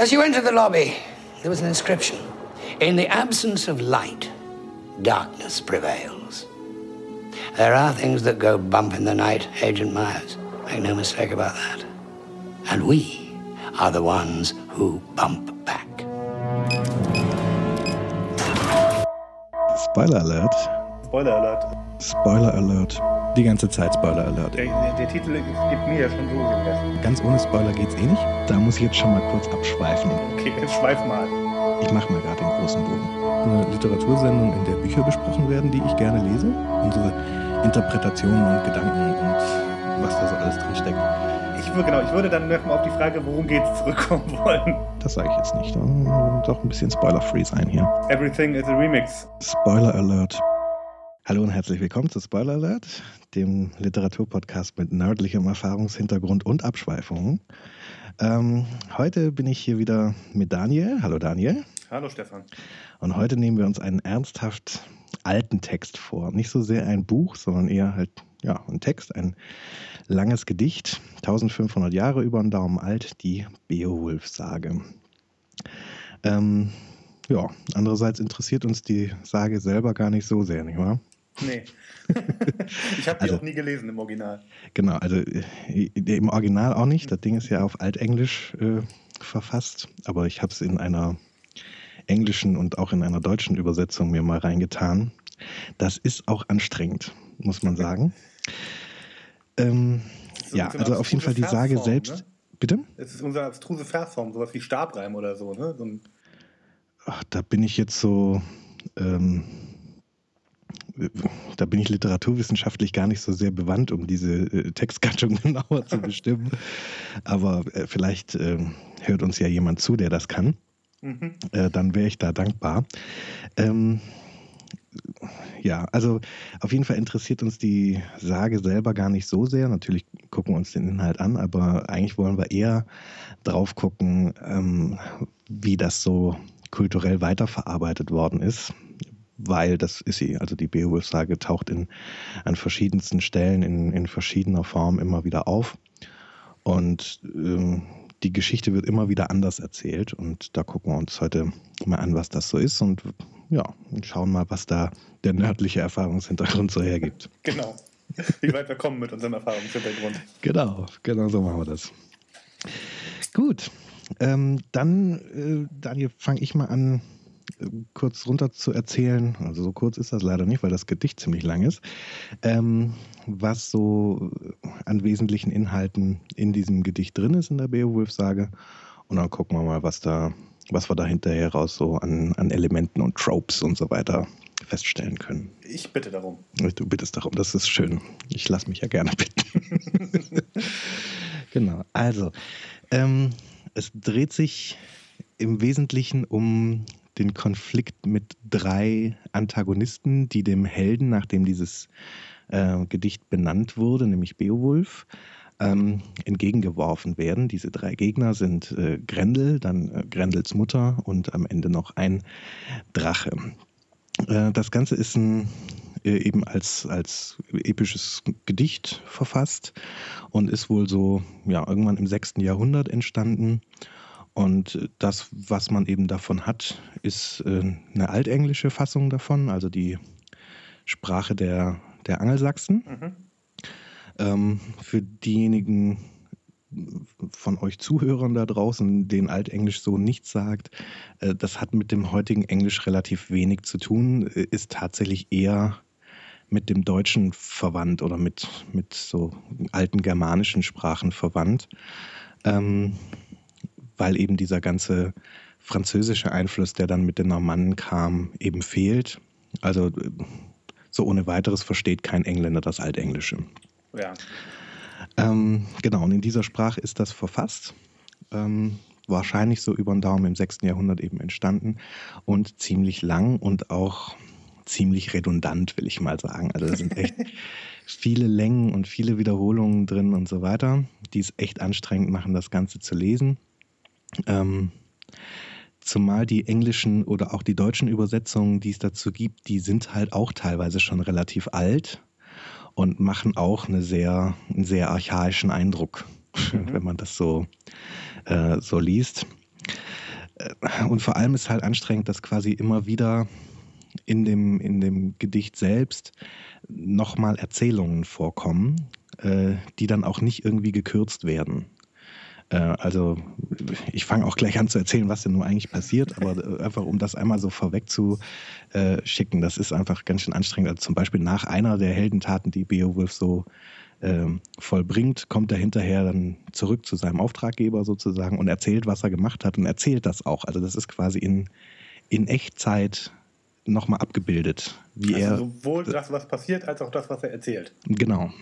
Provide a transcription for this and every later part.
As you enter the lobby, there was an inscription. In the absence of light, darkness prevails. There are things that go bump in the night, Agent Myers. Make no mistake about that. And we are the ones who bump back. Spoiler Alert. Spoiler Alert. Spoiler Alert. Die ganze Zeit Spoiler Alert. Der, der, der Titel gibt mir ja schon so den. Ganz ohne Spoiler geht's eh nicht. Da muss ich jetzt schon mal kurz abschweifen. Okay, jetzt schweif mal. Ich mache mal gerade den großen Bogen. Eine Literatursendung, in der Bücher besprochen werden, die ich gerne lese. Unsere Interpretationen und Gedanken und was da so alles drin steckt. Ich würde, genau, ich würde dann nochmal auf die Frage, worum geht's, zurückkommen wollen. Das sage ich jetzt nicht. Doch ein bisschen Spoiler-free sein hier. Everything is a Remix. Spoiler Alert. Hallo und herzlich willkommen zu Spoiler Alert, dem Literaturpodcast mit nördlichem Erfahrungshintergrund und Abschweifungen. Ähm, heute bin ich hier wieder mit Daniel. Hallo Daniel. Hallo Stefan. Und heute nehmen wir uns einen ernsthaft alten Text vor. Nicht so sehr ein Buch, sondern eher halt ja, ein Text, ein langes Gedicht, 1500 Jahre über den Daumen alt, die Beowulf-Sage. Ähm, ja, andererseits interessiert uns die Sage selber gar nicht so sehr, nicht wahr? Nee. ich habe die also, auch nie gelesen im Original. Genau, also äh, im Original auch nicht. Das Ding ist ja auf Altenglisch äh, verfasst, aber ich habe es in einer englischen und auch in einer deutschen Übersetzung mir mal reingetan. Das ist auch anstrengend, muss man sagen. Ähm, so ja, also auf jeden Fall die Sage Versform, selbst. Ne? Bitte? Es ist unsere abstruse Versform, sowas wie Stabreim oder so, ne? So Ach, da bin ich jetzt so. Ähm, da bin ich literaturwissenschaftlich gar nicht so sehr bewandt, um diese äh, Textgattung genauer zu bestimmen. Aber äh, vielleicht äh, hört uns ja jemand zu, der das kann. Mhm. Äh, dann wäre ich da dankbar. Ähm, ja, also auf jeden Fall interessiert uns die Sage selber gar nicht so sehr. Natürlich gucken wir uns den Inhalt an, aber eigentlich wollen wir eher drauf gucken, ähm, wie das so kulturell weiterverarbeitet worden ist weil das ist sie. Also die Beowulf-Sage taucht in, an verschiedensten Stellen in, in verschiedener Form immer wieder auf. Und ähm, die Geschichte wird immer wieder anders erzählt. Und da gucken wir uns heute mal an, was das so ist. Und ja, schauen mal, was da der nördliche Erfahrungshintergrund so hergibt. Genau. Wie weit wir kommen mit unserem Erfahrungshintergrund. Genau, genau so machen wir das. Gut, ähm, dann, äh, Daniel, fange ich mal an, kurz runter zu erzählen, also so kurz ist das leider nicht, weil das Gedicht ziemlich lang ist, ähm, was so an wesentlichen Inhalten in diesem Gedicht drin ist in der Beowulf-Sage. Und dann gucken wir mal, was da, was wir da hinterher raus so an, an Elementen und Tropes und so weiter feststellen können. Ich bitte darum. Du bittest darum, das ist schön. Ich lasse mich ja gerne bitten. genau, also ähm, es dreht sich im Wesentlichen um den Konflikt mit drei Antagonisten, die dem Helden, nachdem dieses äh, Gedicht benannt wurde, nämlich Beowulf, ähm, entgegengeworfen werden. Diese drei Gegner sind äh, Grendel, dann äh, Grendels Mutter und am Ende noch ein Drache. Äh, das Ganze ist ein, äh, eben als, als episches Gedicht verfasst und ist wohl so ja, irgendwann im 6. Jahrhundert entstanden und das, was man eben davon hat, ist äh, eine altenglische Fassung davon, also die Sprache der, der Angelsachsen. Mhm. Ähm, für diejenigen von euch Zuhörern da draußen, denen Altenglisch so nichts sagt, äh, das hat mit dem heutigen Englisch relativ wenig zu tun, äh, ist tatsächlich eher mit dem Deutschen verwandt oder mit, mit so alten germanischen Sprachen verwandt. Ähm, weil eben dieser ganze französische Einfluss, der dann mit den Normannen kam, eben fehlt. Also so ohne weiteres versteht kein Engländer das Altenglische. Ja. Ähm, genau, und in dieser Sprache ist das verfasst. Ähm, wahrscheinlich so über den Daumen im 6. Jahrhundert eben entstanden und ziemlich lang und auch ziemlich redundant, will ich mal sagen. Also da sind echt viele Längen und viele Wiederholungen drin und so weiter, die es echt anstrengend machen, das Ganze zu lesen. Ähm, zumal die englischen oder auch die deutschen Übersetzungen, die es dazu gibt, die sind halt auch teilweise schon relativ alt und machen auch eine sehr, einen sehr archaischen Eindruck, mhm. wenn man das so, äh, so liest. äh, und vor allem ist halt anstrengend, dass quasi immer wieder in dem, in dem Gedicht selbst nochmal Erzählungen vorkommen, äh, die dann auch nicht irgendwie gekürzt werden. Äh, also ich fange auch gleich an zu erzählen, was denn nur eigentlich passiert, aber äh, einfach um das einmal so vorweg zu äh, schicken, das ist einfach ganz schön anstrengend. Also zum Beispiel nach einer der Heldentaten, die Beowulf so ähm, vollbringt, kommt er hinterher dann zurück zu seinem Auftraggeber sozusagen und erzählt, was er gemacht hat und erzählt das auch. Also das ist quasi in, in Echtzeit nochmal abgebildet, wie also er. Sowohl das, was passiert, als auch das, was er erzählt. Genau.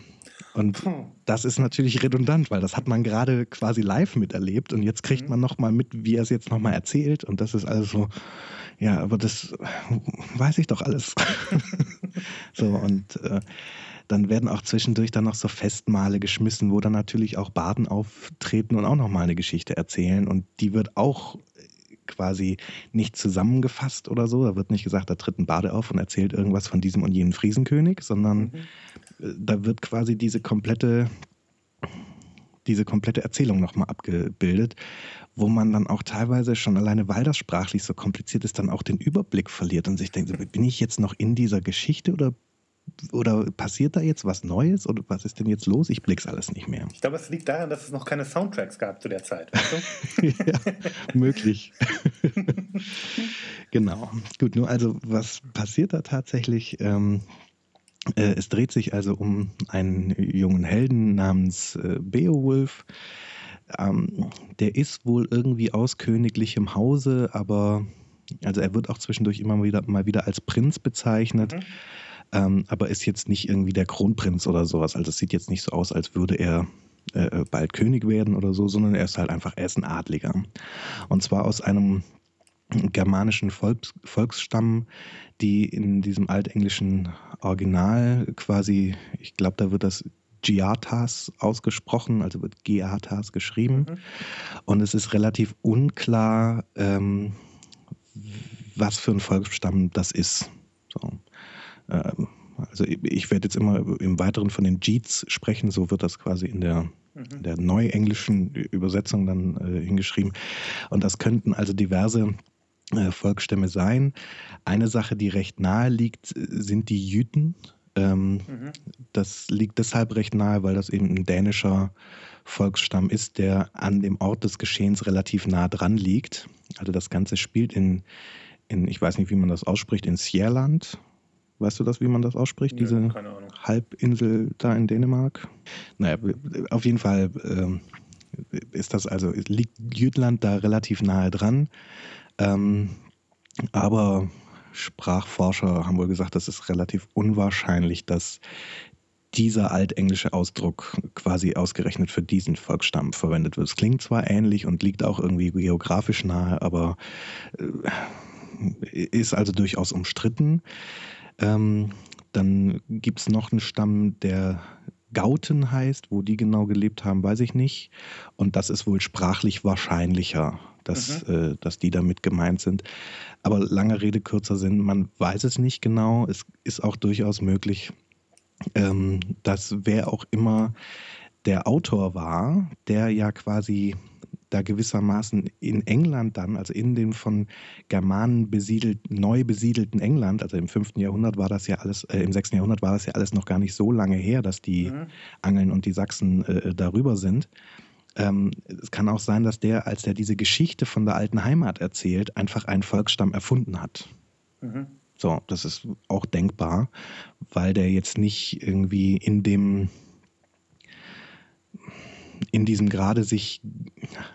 Und hm. das ist natürlich redundant, weil das hat man gerade quasi live miterlebt und jetzt kriegt mhm. man nochmal mit, wie er es jetzt nochmal erzählt und das ist alles so, ja, aber das weiß ich doch alles. so und äh, dann werden auch zwischendurch dann noch so Festmale geschmissen, wo dann natürlich auch Baden auftreten und auch nochmal eine Geschichte erzählen und die wird auch quasi nicht zusammengefasst oder so. Da wird nicht gesagt, da tritt ein Bade auf und erzählt irgendwas von diesem und jenem Friesenkönig, sondern mhm. Äh, da wird quasi diese komplette diese komplette Erzählung nochmal abgebildet, wo man dann auch teilweise schon alleine, weil das sprachlich so kompliziert ist, dann auch den Überblick verliert und sich denkt, bin ich jetzt noch in dieser Geschichte oder oder passiert da jetzt was Neues oder was ist denn jetzt los? Ich blick's alles nicht mehr. Ich glaube, es liegt daran, dass es noch keine Soundtracks gab zu der Zeit. Weißt du? ja, möglich. genau. Gut, nur also, was passiert da tatsächlich? Ähm, äh, es dreht sich also um einen jungen Helden namens äh, Beowulf. Ähm, der ist wohl irgendwie aus königlichem Hause, aber also er wird auch zwischendurch immer wieder mal wieder als Prinz bezeichnet. Mhm ähm, aber ist jetzt nicht irgendwie der Kronprinz oder sowas. Also es sieht jetzt nicht so aus, als würde er äh, bald König werden oder so, sondern er ist halt einfach, er ist ein Adliger. Und zwar aus einem germanischen Volks, Volksstamm, die in diesem altenglischen Original quasi, ich glaube, da wird das Giatas ausgesprochen, also wird Giatas geschrieben. Mhm. Und es ist relativ unklar, ähm, was für ein Volksstamm das ist. So. Ähm, also ich werde jetzt immer im Weiteren von den Jeets sprechen, so wird das quasi in der, mhm. der neuenglischen Übersetzung dann äh, hingeschrieben. Und das könnten also diverse äh, Volksstämme sein. Eine Sache, die recht nahe liegt, sind die Jüten. Ähm, mhm. Das liegt deshalb recht nahe, weil das eben ein dänischer Volksstamm ist, der an dem Ort des Geschehens relativ nah dran liegt. Also das Ganze spielt in, in ich weiß nicht, wie man das ausspricht, in Sierland Weißt du das, wie man das ausspricht? Ja, Diese Halbinsel da in Dänemark? Naja, auf jeden Fall äh, ist das also, liegt Jütland da relativ nahe dran. Ähm, aber Sprachforscher haben wohl gesagt, das ist relativ unwahrscheinlich, dass dieser altenglische Ausdruck quasi ausgerechnet für diesen Volksstamm verwendet wird. Es klingt zwar ähnlich und liegt auch irgendwie geografisch nahe, aber äh, ist also durchaus umstritten. Ähm, dann gibt es noch einen Stamm, der Gauten heißt. Wo die genau gelebt haben, weiß ich nicht. Und das ist wohl sprachlich wahrscheinlicher, dass, mhm. äh, dass die damit gemeint sind. Aber lange Rede, kurzer Sinn, man weiß es nicht genau. Es ist auch durchaus möglich, ähm, dass wer auch immer der Autor war, der ja quasi da gewissermaßen in England dann, also in dem von Germanen besiedelt, neu besiedelten England, also im 5. Jahrhundert war das ja alles, äh, im 6. Jahrhundert war das ja alles noch gar nicht so lange her, dass die mhm. Angeln und die Sachsen äh, darüber sind. Ähm, es kann auch sein, dass der, als er diese Geschichte von der alten Heimat erzählt, einfach einen Volksstamm erfunden hat. Mhm. So, das ist auch denkbar, weil der jetzt nicht irgendwie in dem in diesem gerade sich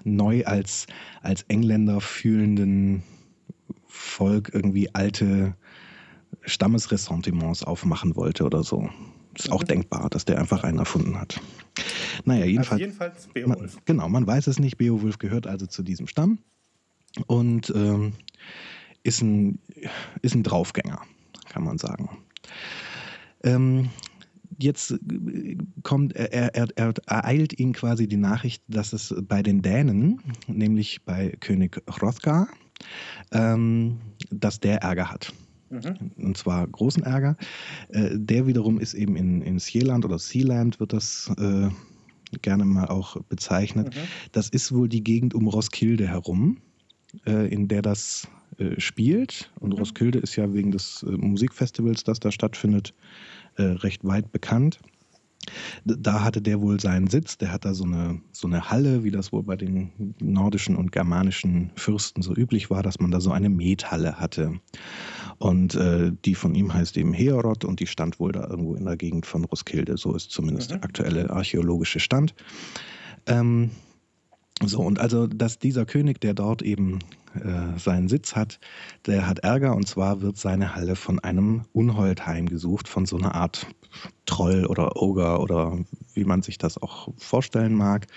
neu als, als Engländer fühlenden Volk irgendwie alte Stammesressentiments aufmachen wollte oder so. Ist auch mhm. denkbar, dass der einfach einen erfunden hat. Naja, jedenfalls. Also jedenfalls Beowulf. Man, genau, man weiß es nicht. Beowulf gehört also zu diesem Stamm und ähm, ist, ein, ist ein Draufgänger, kann man sagen. Ähm, jetzt äh, kommt, er, er, er ereilt ihn quasi die Nachricht, dass es bei den Dänen, nämlich bei König Hrothgar, ähm, dass der Ärger hat. Mhm. Und zwar großen Ärger. Äh, der wiederum ist eben in, in Sealand oder Sealand wird das äh, gerne mal auch bezeichnet. Mhm. Das ist wohl die Gegend um Roskilde herum. äh, in der das äh, spielt. Und mhm. Roskilde ist ja wegen des äh, Musikfestivals, das da stattfindet, äh, recht weit bekannt. Da hatte der wohl seinen Sitz, der hat da so eine, so eine Halle, wie das wohl bei den nordischen und germanischen Fürsten so üblich war, dass man da so eine Methalle hatte. Und äh, die von ihm heißt eben Heorot und die stand wohl da irgendwo in der Gegend von Roskilde. So ist zumindest mhm. der aktuelle archäologische Stand. Ähm, so, und also, dass dieser König, der dort eben äh, seinen Sitz hat, der hat Ärger und zwar wird seine Halle von einem Unhold heimgesucht, von so einer Art Troll oder Ogre oder wie man sich das auch vorstellen mag.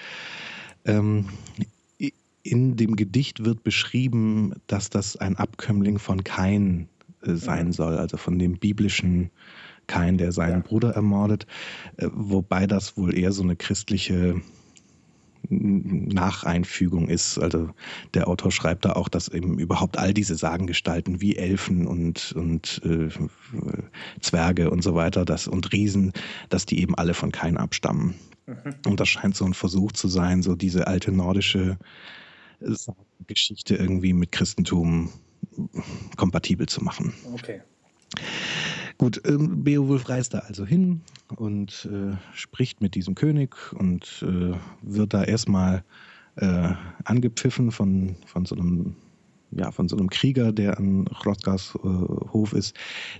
Ähm, in dem Gedicht wird beschrieben, dass das ein Abkömmling von Kain äh, sein mhm. soll, also von dem biblischen Kain, der seinen ja. Bruder ermordet, äh, wobei das wohl eher so eine christliche Nacheinfügung ist. Also der Autor schreibt da auch, dass eben überhaupt all diese Sagengestalten wie Elfen und, und äh, Zwerge und so weiter das, und Riesen, dass die eben alle von Kain abstammen. Mhm. Und das scheint so ein Versuch zu sein, so diese alte nordische Geschichte irgendwie mit Christentum kompatibel zu machen. Okay. Gut, ähm, Beowulf reist da also hin und äh, spricht mit diesem König und äh, wird da erstmal äh, angepfiffen von, von so einem ja, von so einem Krieger, der an Hrothgars äh, Hof ist,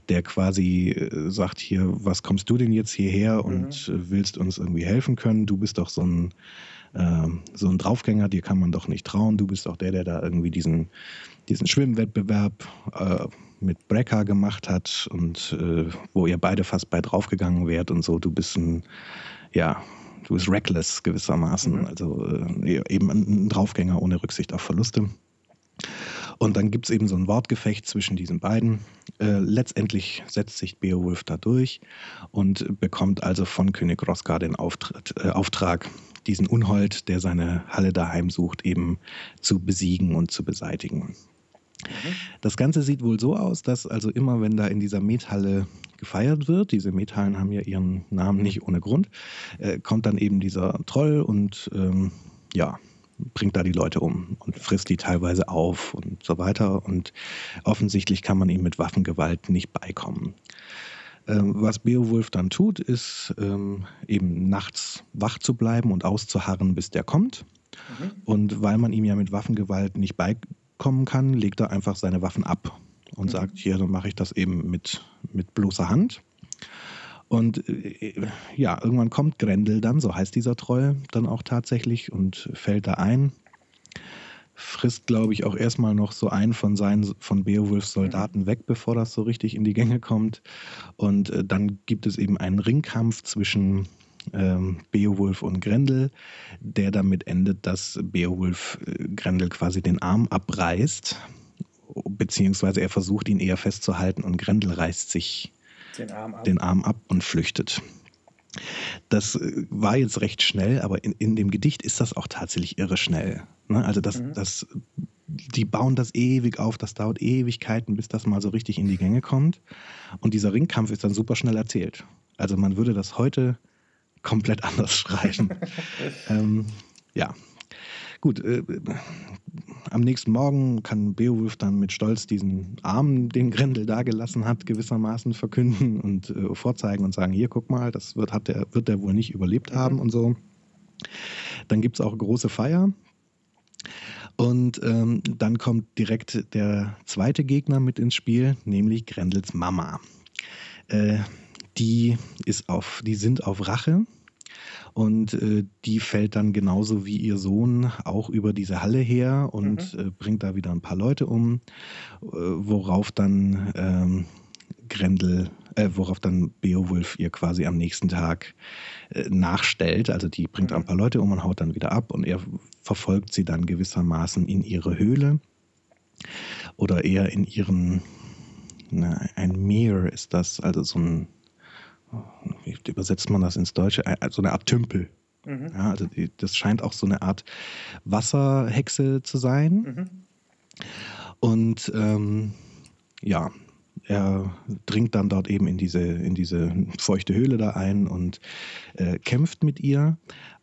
der quasi äh, sagt hier, was kommst du denn jetzt hierher und mhm. willst uns irgendwie helfen können? Du bist doch so ein, äh, so ein Draufgänger, dir kann man doch nicht trauen. Du bist doch der, der da irgendwie diesen, diesen Schwimmwettbewerb äh, mit Brecker gemacht hat und äh, wo ihr beide fast bei draufgegangen wärt und so. Du bist ein, ja, du bist reckless gewissermaßen, mhm. also äh, eben ein Draufgänger ohne Rücksicht auf Verluste. Und dann gibt es eben so ein Wortgefecht zwischen diesen beiden. Äh, letztendlich setzt sich Beowulf da durch und bekommt also von König Roskar den Auftritt, äh, Auftrag, diesen Unhold, der seine Halle daheim sucht, eben zu besiegen und zu beseitigen. Mhm. Das Ganze sieht wohl so aus, dass also immer, wenn da in dieser Methalle gefeiert wird, diese Methallen haben ja ihren Namen nicht ohne Grund, äh, kommt dann eben dieser Troll und ähm, ja, bringt da die Leute um und frisst die teilweise auf und so weiter. Und offensichtlich kann man ihm mit Waffengewalt nicht beikommen. Ähm, was Beowulf dann tut, ist ähm, eben nachts wach zu bleiben und auszuharren, bis der kommt. Mhm. Und weil man ihm ja mit Waffengewalt nicht beikommt, kommen kann, legt er einfach seine Waffen ab und mhm. sagt, hier, dann mache ich das eben mit, mit bloßer Hand. Und äh, ja, irgendwann kommt Grendel dann, so heißt dieser Troll dann auch tatsächlich und fällt da ein. Frisst, glaube ich, auch erstmal noch so einen von seinen, von Beowulfs Soldaten mhm. weg, bevor das so richtig in die Gänge kommt. Und äh, dann gibt es eben einen Ringkampf zwischen ähm, Beowulf und Grendel, der damit endet, dass Beowulf äh, Grendel quasi den Arm abreißt, beziehungsweise er versucht ihn eher festzuhalten und Grendel reißt sich den Arm ab, den Arm ab und flüchtet. Das äh, war jetzt recht schnell, aber in, in dem Gedicht ist das auch tatsächlich irre schnell. Ne? Also das, mhm. das, die bauen das ewig auf, das dauert Ewigkeiten, bis das mal so richtig in die Gänge kommt. Und dieser Ringkampf ist dann super schnell erzählt. Also man würde das heute komplett anders schreiben. ähm, ja, gut. Äh, am nächsten Morgen kann Beowulf dann mit Stolz diesen Arm, den Grendel da gelassen hat, gewissermaßen verkünden und äh, vorzeigen und sagen, hier, guck mal, das wird, hat der, wird der wohl nicht überlebt mhm. haben und so. Dann gibt es auch große Feier. Und ähm, dann kommt direkt der zweite Gegner mit ins Spiel, nämlich Grendels Mama. Äh, die ist auf, die sind auf Rache und äh, die fällt dann genauso wie ihr Sohn auch über diese Halle her und mhm. äh, bringt da wieder ein paar Leute um, äh, worauf dann ähm, Grendel, äh, worauf dann Beowulf ihr quasi am nächsten Tag äh, nachstellt. Also die bringt mhm. ein paar Leute um und haut dann wieder ab und er verfolgt sie dann gewissermaßen in ihre Höhle oder eher in ihren, na, ein Meer ist das, also so ein wie übersetzt man das ins Deutsche? So eine Art Tümpel. Mhm. Ja, also die, das scheint auch so eine Art Wasserhexe zu sein. Mhm. Und ähm, ja, er dringt dann dort eben in diese, in diese feuchte Höhle da ein und äh, kämpft mit ihr.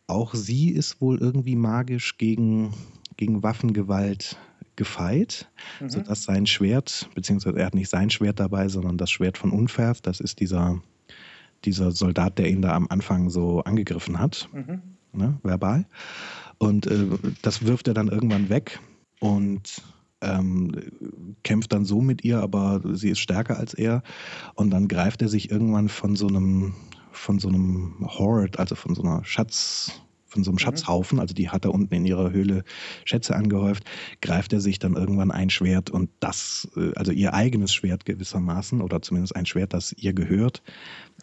Auch sie ist wohl irgendwie magisch gegen, gegen Waffengewalt gefeit, mhm. sodass sein Schwert, beziehungsweise er hat nicht sein Schwert dabei, sondern das Schwert von Unferth, das ist dieser, dieser Soldat, der ihn da am Anfang so angegriffen hat, mhm. ne, verbal. Und äh, das wirft er dann irgendwann weg und ähm, kämpft dann so mit ihr, aber sie ist stärker als er. Und dann greift er sich irgendwann von so einem, von so einem Horde, also von so einer Schatz, von so einem mhm. Schatzhaufen, also die hat er unten in ihrer Höhle Schätze angehäuft, greift er sich dann irgendwann ein Schwert und das, äh, also ihr eigenes Schwert gewissermaßen oder zumindest ein Schwert, das ihr gehört,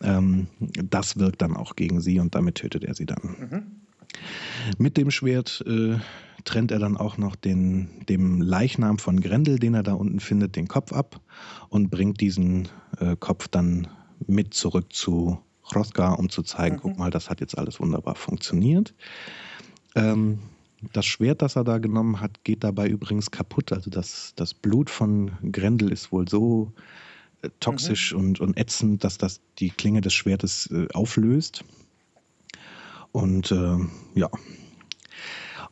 ähm, das wirkt dann auch gegen sie und damit tötet er sie dann. Mhm. Mit dem Schwert äh, trennt er dann auch noch den, dem Leichnam von Grendel, den er da unten findet, den Kopf ab und bringt diesen äh, Kopf dann mit zurück zu Hrothgar, um zu zeigen, mhm. guck mal, das hat jetzt alles wunderbar funktioniert. Ähm, das Schwert, das er da genommen hat, geht dabei übrigens kaputt. Also das, das Blut von Grendel ist wohl so äh, toxisch mhm. und, und ätzend, dass das die Klinge des Schwertes äh, auflöst. Und äh, ja,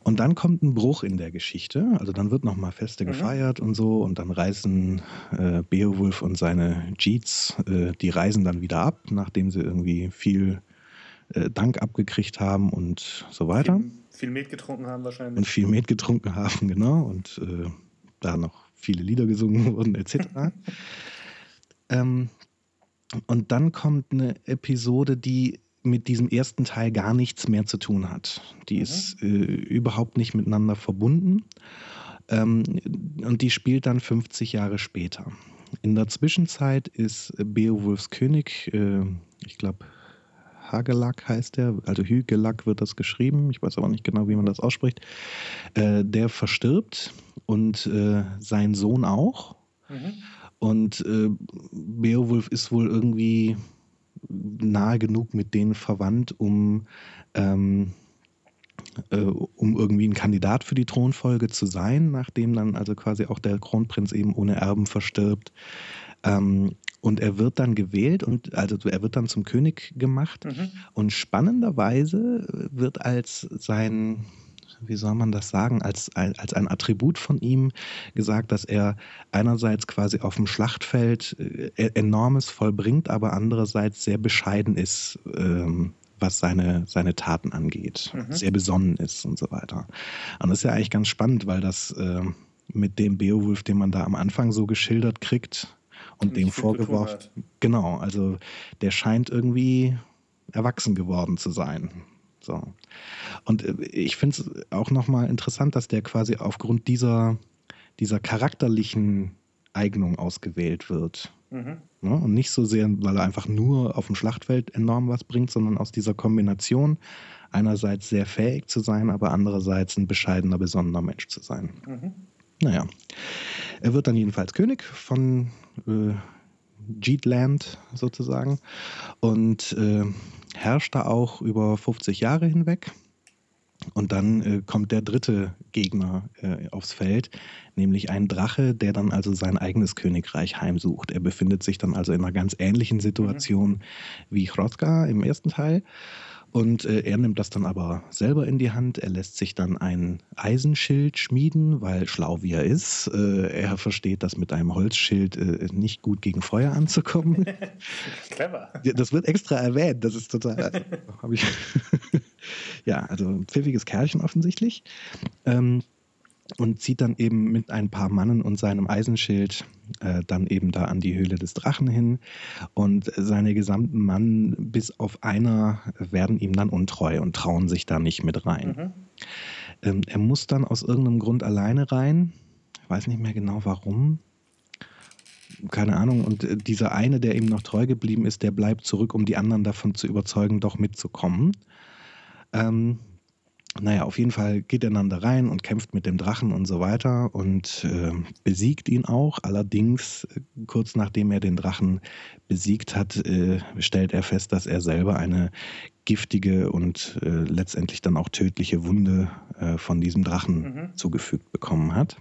und dann kommt ein Bruch in der Geschichte. Also dann wird nochmal Feste mhm. gefeiert und so. Und dann reisen äh, Beowulf und seine Jeets, äh, die reisen dann wieder ab, nachdem sie irgendwie viel äh, Dank abgekriegt haben und so weiter. Viel, viel Met getrunken haben wahrscheinlich. Und viel Met getrunken haben, genau. Und äh, da noch viele Lieder gesungen wurden, etc. ähm, und dann kommt eine Episode, die mit diesem ersten Teil gar nichts mehr zu tun hat. Die mhm. ist äh, überhaupt nicht miteinander verbunden ähm, und die spielt dann 50 Jahre später. In der Zwischenzeit ist Beowulfs König, äh, ich glaube Hagelack heißt er, also Hügelack wird das geschrieben, ich weiß aber nicht genau, wie man das ausspricht, äh, der verstirbt und äh, sein Sohn auch. Mhm. Und äh, Beowulf ist wohl irgendwie nahe genug mit denen verwandt, um, ähm, äh, um irgendwie ein Kandidat für die Thronfolge zu sein, nachdem dann also quasi auch der Kronprinz eben ohne Erben verstirbt. Ähm, und er wird dann gewählt und also er wird dann zum König gemacht. Mhm. Und spannenderweise wird als sein wie soll man das sagen, als ein, als ein Attribut von ihm gesagt, dass er einerseits quasi auf dem Schlachtfeld äh, enormes vollbringt, aber andererseits sehr bescheiden ist, ähm, was seine, seine Taten angeht, mhm. sehr besonnen ist und so weiter. Und das ist ja eigentlich ganz spannend, weil das äh, mit dem Beowulf, den man da am Anfang so geschildert kriegt und dem vorgeworfen, genau, also der scheint irgendwie erwachsen geworden zu sein. So. Und äh, ich finde es auch nochmal interessant, dass der quasi aufgrund dieser, dieser charakterlichen Eignung ausgewählt wird. Mhm. Ja, und nicht so sehr, weil er einfach nur auf dem Schlachtfeld enorm was bringt, sondern aus dieser Kombination einerseits sehr fähig zu sein, aber andererseits ein bescheidener, besonderer Mensch zu sein. Mhm. Naja, er wird dann jedenfalls König von äh, Jeetland sozusagen und äh, herrscht da auch über 50 Jahre hinweg. Und dann äh, kommt der dritte Gegner äh, aufs Feld, nämlich ein Drache, der dann also sein eigenes Königreich heimsucht. Er befindet sich dann also in einer ganz ähnlichen Situation mhm. wie Hrothgar im ersten Teil. Und äh, er nimmt das dann aber selber in die Hand. Er lässt sich dann ein Eisenschild schmieden, weil schlau wie er ist, äh, er versteht, dass mit einem Holzschild äh, nicht gut gegen Feuer anzukommen. Clever. Das wird extra erwähnt. Das ist total. Also, hab ich ja, also ein pfiffiges Kerlchen offensichtlich. Ähm, und zieht dann eben mit ein paar Mannen und seinem Eisenschild äh, dann eben da an die Höhle des Drachen hin. Und seine gesamten Mann, bis auf einer, werden ihm dann untreu und trauen sich da nicht mit rein. Mhm. Ähm, er muss dann aus irgendeinem Grund alleine rein. Ich weiß nicht mehr genau warum. Keine Ahnung. Und äh, dieser eine, der ihm noch treu geblieben ist, der bleibt zurück, um die anderen davon zu überzeugen, doch mitzukommen. Ähm, naja, auf jeden Fall geht er dann da rein und kämpft mit dem Drachen und so weiter und äh, besiegt ihn auch. Allerdings, äh, kurz nachdem er den Drachen besiegt hat, äh, stellt er fest, dass er selber eine giftige und äh, letztendlich dann auch tödliche Wunde äh, von diesem Drachen mhm. zugefügt bekommen hat.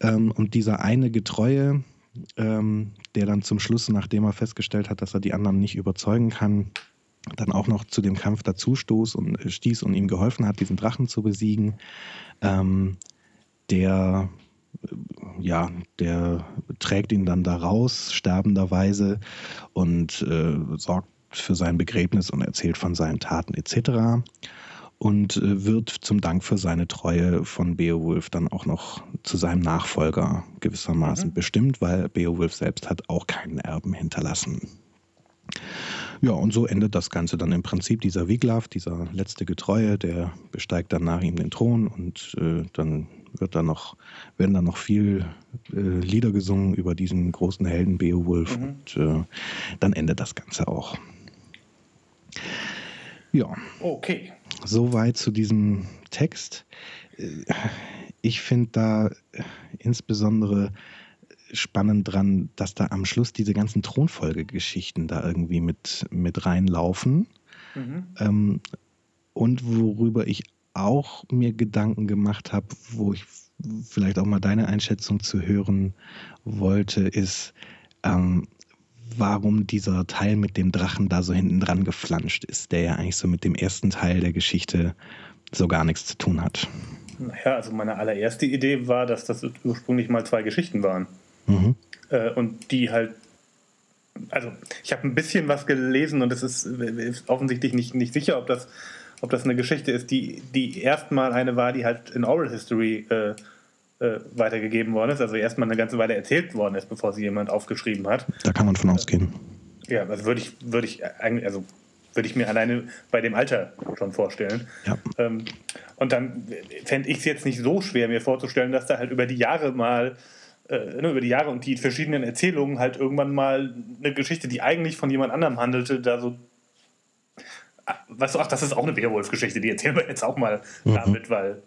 Ähm, und dieser eine Getreue, ähm, der dann zum Schluss, nachdem er festgestellt hat, dass er die anderen nicht überzeugen kann, dann auch noch zu dem Kampf dazu stoß und äh, stieß und ihm geholfen hat, diesen Drachen zu besiegen. Ähm, der ja, der trägt ihn dann da raus, sterbenderweise, und äh, sorgt für sein Begräbnis und erzählt von seinen Taten etc. Und äh, wird zum Dank für seine Treue von Beowulf dann auch noch zu seinem Nachfolger gewissermaßen mhm. bestimmt, weil Beowulf selbst hat auch keinen Erben hinterlassen. Ja, und so endet das Ganze dann im Prinzip. Dieser Wiglaf, dieser letzte Getreue, der besteigt dann nach ihm den Thron und äh, dann wird da noch, werden da noch viel äh, Lieder gesungen über diesen großen Helden Beowulf mhm. und äh, dann endet das Ganze auch. Ja. Okay. Soweit zu diesem Text. Äh, ich finde da insbesondere spannend dran, dass da am Schluss diese ganzen Thronfolgegeschichten da irgendwie mit, mit reinlaufen. Mhm. Ähm, und worüber ich auch mir Gedanken gemacht habe, wo ich vielleicht auch mal deine Einschätzung zu hören wollte, ist, ähm, warum dieser Teil mit dem Drachen da so hinten dran geflanscht ist, der ja eigentlich so mit dem ersten Teil der Geschichte so gar nichts zu tun hat. Naja, also meine allererste Idee war, dass das ursprünglich mal zwei Geschichten waren. Mhm. Äh, und die halt, also ich habe ein bisschen was gelesen und es ist, ist, offensichtlich nicht, nicht sicher, ob das, ob das eine Geschichte ist, die, die erstmal eine war, die halt in Oral History äh, äh, weitergegeben worden ist, also erstmal eine ganze Weile erzählt worden ist, bevor sie jemand aufgeschrieben hat. Da kann man von ausgehen. Ja, also würde ich, würde ich eigentlich, also würde ich mir alleine bei dem Alter schon vorstellen. Ja. Ähm, und dann fände ich es jetzt nicht so schwer, mir vorzustellen, dass da halt über die Jahre mal äh, ne, über die Jahre und die verschiedenen Erzählungen halt irgendwann mal eine Geschichte, die eigentlich von jemand anderem handelte, da so. Weißt du, ach, das ist auch eine Beowulf-Geschichte, die erzählen wir jetzt auch mal mhm. damit, weil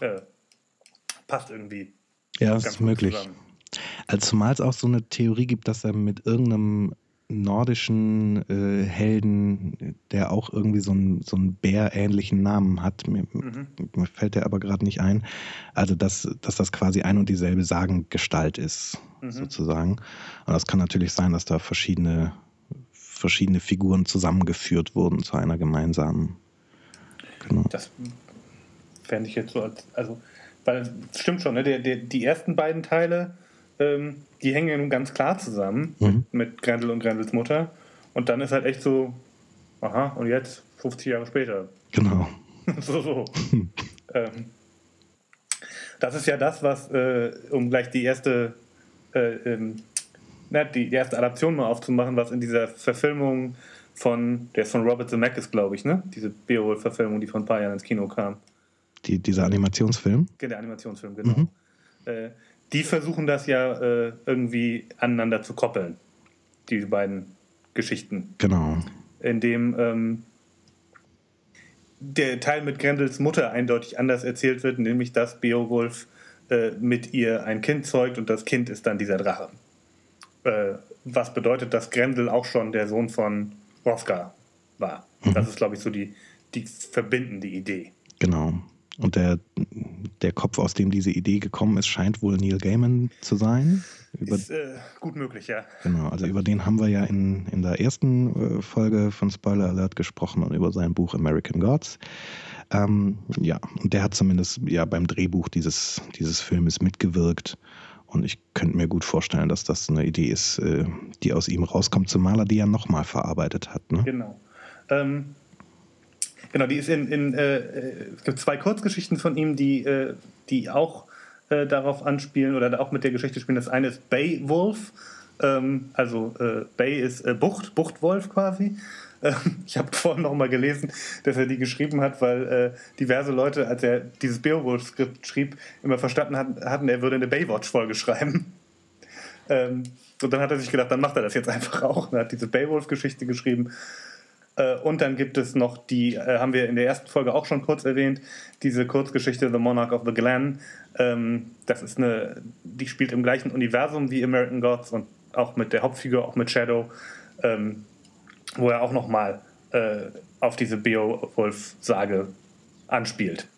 äh, passt irgendwie. Ja, ist möglich. Zusammen. Also zumal es auch so eine Theorie gibt, dass er mit irgendeinem nordischen äh, Helden, der auch irgendwie so einen so einen bärähnlichen Namen hat. Mir, mhm. mir fällt der aber gerade nicht ein. Also, dass, dass das quasi ein und dieselbe Sagengestalt ist, mhm. sozusagen. Und das kann natürlich sein, dass da verschiedene, verschiedene Figuren zusammengeführt wurden zu einer gemeinsamen. Genau. Das fände ich jetzt so als, also, weil es stimmt schon, ne? Der, der, die ersten beiden Teile ähm, die hängen ja nun ganz klar zusammen mhm. mit Grendel und Grendels Mutter. Und dann ist halt echt so, aha, und jetzt 50 Jahre später. Genau. so, so. ähm, das ist ja das, was, äh, um gleich die erste, äh, ähm, na, die, die, erste Adaption mal aufzumachen, was in dieser Verfilmung von, der ist von Robert Zemeckis, glaube ich, ne? Diese Beowulf-Verfilmung, die vor ein paar Jahren ins Kino kam. Die, dieser Animationsfilm? Der Animationsfilm, genau. Mhm. Äh, die versuchen das ja äh, irgendwie aneinander zu koppeln, diese beiden Geschichten. Genau. Indem ähm, der Teil mit Grendels Mutter eindeutig anders erzählt wird, nämlich dass Beowulf äh, mit ihr ein Kind zeugt und das Kind ist dann dieser Drache. Äh, was bedeutet, dass Grendel auch schon der Sohn von Hrothgar war. Mhm. Das ist, glaube ich, so die, die verbindende Idee. Genau. Und der, der Kopf, aus dem diese Idee gekommen ist, scheint wohl Neil Gaiman zu sein. Über, ist äh, gut möglich, ja. Genau, also über den haben wir ja in, in der ersten äh, Folge von Spoiler Alert gesprochen und über sein Buch American Gods. Ähm, ja, und der hat zumindest ja beim Drehbuch dieses, dieses Filmes mitgewirkt. Und ich könnte mir gut vorstellen, dass das eine Idee ist, äh, die aus ihm rauskommt, zumal er die ja nochmal verarbeitet hat. Ne? Genau. Ähm, Genau, die ist in, in äh, es gibt zwei Kurzgeschichten von ihm, die, äh, die auch äh, darauf anspielen oder auch mit der Geschichte spielen. Das eine ist Beowulf, ähm, also äh, Bay ist äh, Bucht, Buchtwolf quasi. Ähm, ich habe vorhin noch mal gelesen, dass er die geschrieben hat, weil äh, diverse Leute, als er dieses Beowulf-Skript schrieb, immer verstanden hatten, er würde eine Baywatch-Folge schreiben. Ähm, und dann hat er sich gedacht, dann macht er das jetzt einfach auch. Er hat diese Beowulf-Geschichte geschrieben. Äh, und dann gibt es noch die, äh, haben wir in der ersten Folge auch schon kurz erwähnt, diese Kurzgeschichte The Monarch of the Glen. Ähm, das ist eine, die spielt im gleichen Universum wie American Gods und auch mit der Hauptfigur, auch mit Shadow, ähm, wo er auch nochmal äh, auf diese Beowulf-Sage anspielt.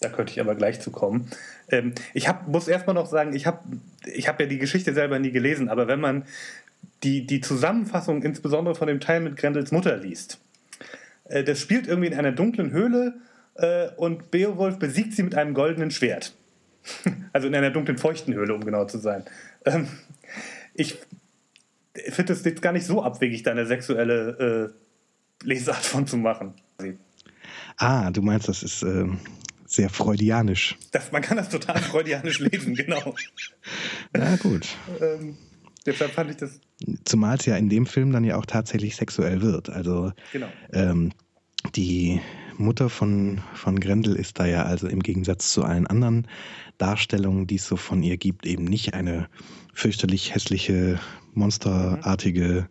Da könnte ich aber gleich zu kommen. Ähm, ich hab, muss erstmal noch sagen, ich habe ich hab ja die Geschichte selber nie gelesen, aber wenn man die, die Zusammenfassung insbesondere von dem Teil mit Grendels Mutter liest. Äh, das spielt irgendwie in einer dunklen Höhle äh, und Beowulf besiegt sie mit einem goldenen Schwert. Also in einer dunklen, feuchten Höhle, um genau zu sein. Ähm, ich finde es jetzt gar nicht so abwegig, da eine sexuelle äh, Lesart von zu machen. Ah, du meinst, das ist äh, sehr freudianisch. Das, man kann das total freudianisch lesen, genau. Ja, gut. ähm, deshalb fand ich das. Zumal es ja in dem Film dann ja auch tatsächlich sexuell wird. Also Genau. ähm, die Mutter von, von Grendel ist da ja also im Gegensatz zu allen anderen Darstellungen, die es so von ihr gibt, eben nicht eine fürchterlich hässliche, monsterartige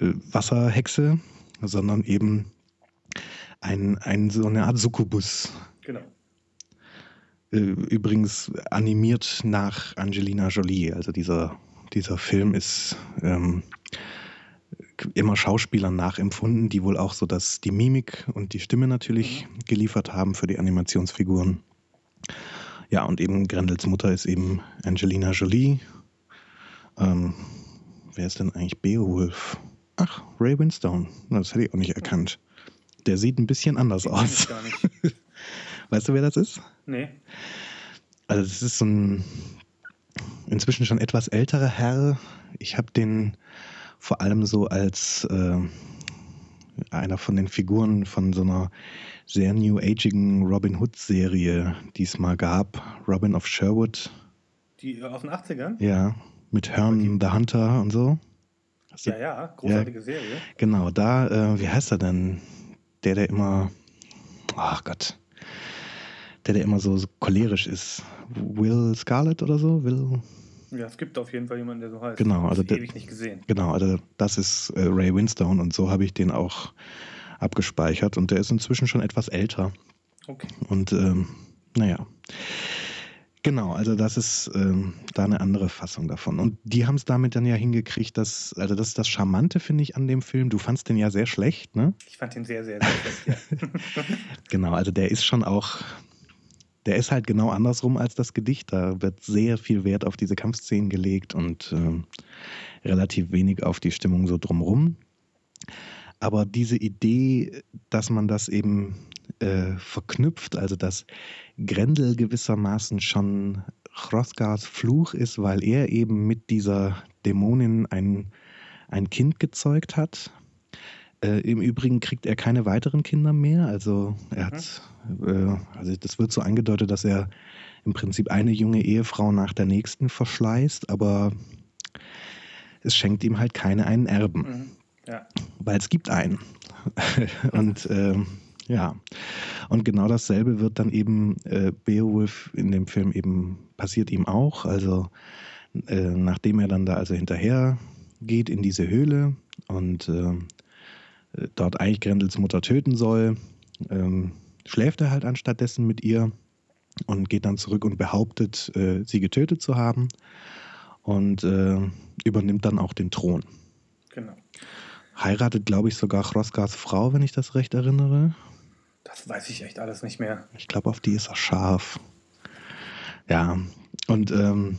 äh, Wasserhexe, sondern eben ein, ein, so eine Art Succubus. Genau. Äh, Übrigens animiert nach Angelina Jolie. Also dieser, dieser Film ist ähm, immer Schauspielern nachempfunden, die wohl auch so dass die Mimik und die Stimme natürlich geliefert haben für die Animationsfiguren. Ja, und eben Grendels Mutter ist eben Angelina Jolie. Ähm, wer ist denn eigentlich Beowulf? Ach, Ray Winstone. Das hätte ich auch nicht erkannt. Der sieht ein bisschen anders aus. gar nicht. Weißt du, wer das ist? Nee. Also das ist so ein inzwischen schon etwas älterer Herr. Ich habe den vor allem so als äh, einer von den Figuren von so einer sehr new agigen Robin Hood Serie, die es mal gab. Robin of Sherwood. Die äh, aus den 80ern? Ja, mit Hearn the Hunter und so. Hast Ja, ja, großartige Serie. Genau, da, äh, wie heißt er denn? Der, der immer, ach Gott, der, der immer so, so cholerisch ist. Will Scarlett oder so? Will, Ja, es gibt auf jeden Fall jemanden, der so heißt. Genau, also der- ewig nicht gesehen. genau, also das ist äh, Ray Winstone und so habe ich den auch abgespeichert und der ist inzwischen schon etwas älter. Okay. Und ähm, naja. Genau, also das ist ähm, da eine andere Fassung davon. Und die haben es damit dann ja hingekriegt, dass, also das ist das Charmante, finde ich, an dem Film. Du fandst den ja sehr schlecht, ne? Ich fand den sehr, sehr, sehr schlecht. Ja. Genau, also der ist schon auch, der ist halt genau andersrum als das Gedicht. Da wird sehr viel Wert auf diese Kampfszenen gelegt und ähm, relativ wenig auf die Stimmung so drumrum. Aber diese Idee, dass man das eben äh, verknüpft, also dass Grendel gewissermaßen schon Hrothgars Fluch ist, weil er eben mit dieser Dämonin ein, ein Kind gezeugt hat. Äh, Im Übrigen kriegt er keine weiteren Kinder mehr. Also er hat, äh, also das wird so angedeutet, dass er im Prinzip eine junge Ehefrau nach der nächsten verschleißt, aber es schenkt ihm halt keine einen Erben Mhm. ja. weil es gibt einen. und ähm, ja, und genau dasselbe wird dann eben äh, Beowulf in dem Film eben passiert ihm auch. Also äh, nachdem er dann da also hinterher geht in diese Höhle und äh, dort eigentlich Grendels Mutter töten soll, ähm, schläft er halt anstattdessen mit ihr und geht dann zurück und behauptet, äh, sie getötet zu haben und äh, übernimmt dann auch den Thron Genau. heiratet, glaube ich, sogar Hrothgars Frau, wenn ich das recht erinnere. Das weiß ich echt alles nicht mehr. Ich glaube, auf die ist er scharf. Ja, und ähm,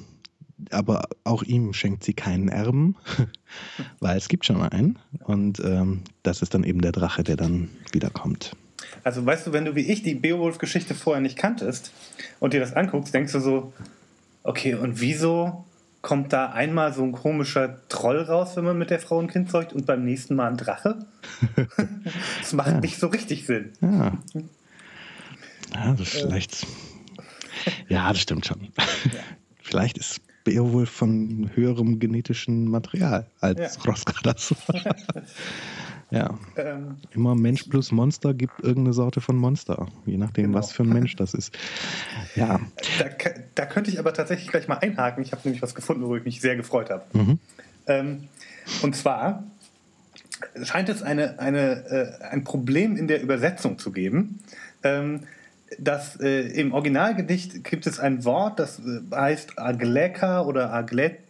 aber auch ihm schenkt sie keinen Erben, weil es gibt schon einen. Und ähm, das ist dann eben der Drache, der dann wiederkommt. Also weißt du, wenn du wie ich die Beowulf-Geschichte vorher nicht kanntest und dir das anguckst, denkst du so, okay, und wieso kommt da einmal so ein komischer Troll raus, wenn man mit der Frau ein Kind zeugt und beim nächsten Mal ein Drache? das macht Ja. nicht so richtig Sinn. Ja. Ja, das ist vielleicht. Ja, das stimmt schon. Vielleicht ist Beowulf von höherem genetischen Material als Ja. Hrothgar das war. ja. Ähm, Immer Mensch plus Monster gibt irgendeine Sorte von Monster. Je nachdem, Genau. was für ein Mensch das ist. Ja. da, da könnte ich aber tatsächlich gleich mal einhaken. Ich habe nämlich was gefunden, worüber ich mich sehr gefreut habe. Mhm. Ähm, und zwar scheint es eine, eine, äh, ein Problem in der Übersetzung zu geben. Ähm, dass äh, im Originalgedicht gibt es ein Wort, das äh, heißt Agleka oder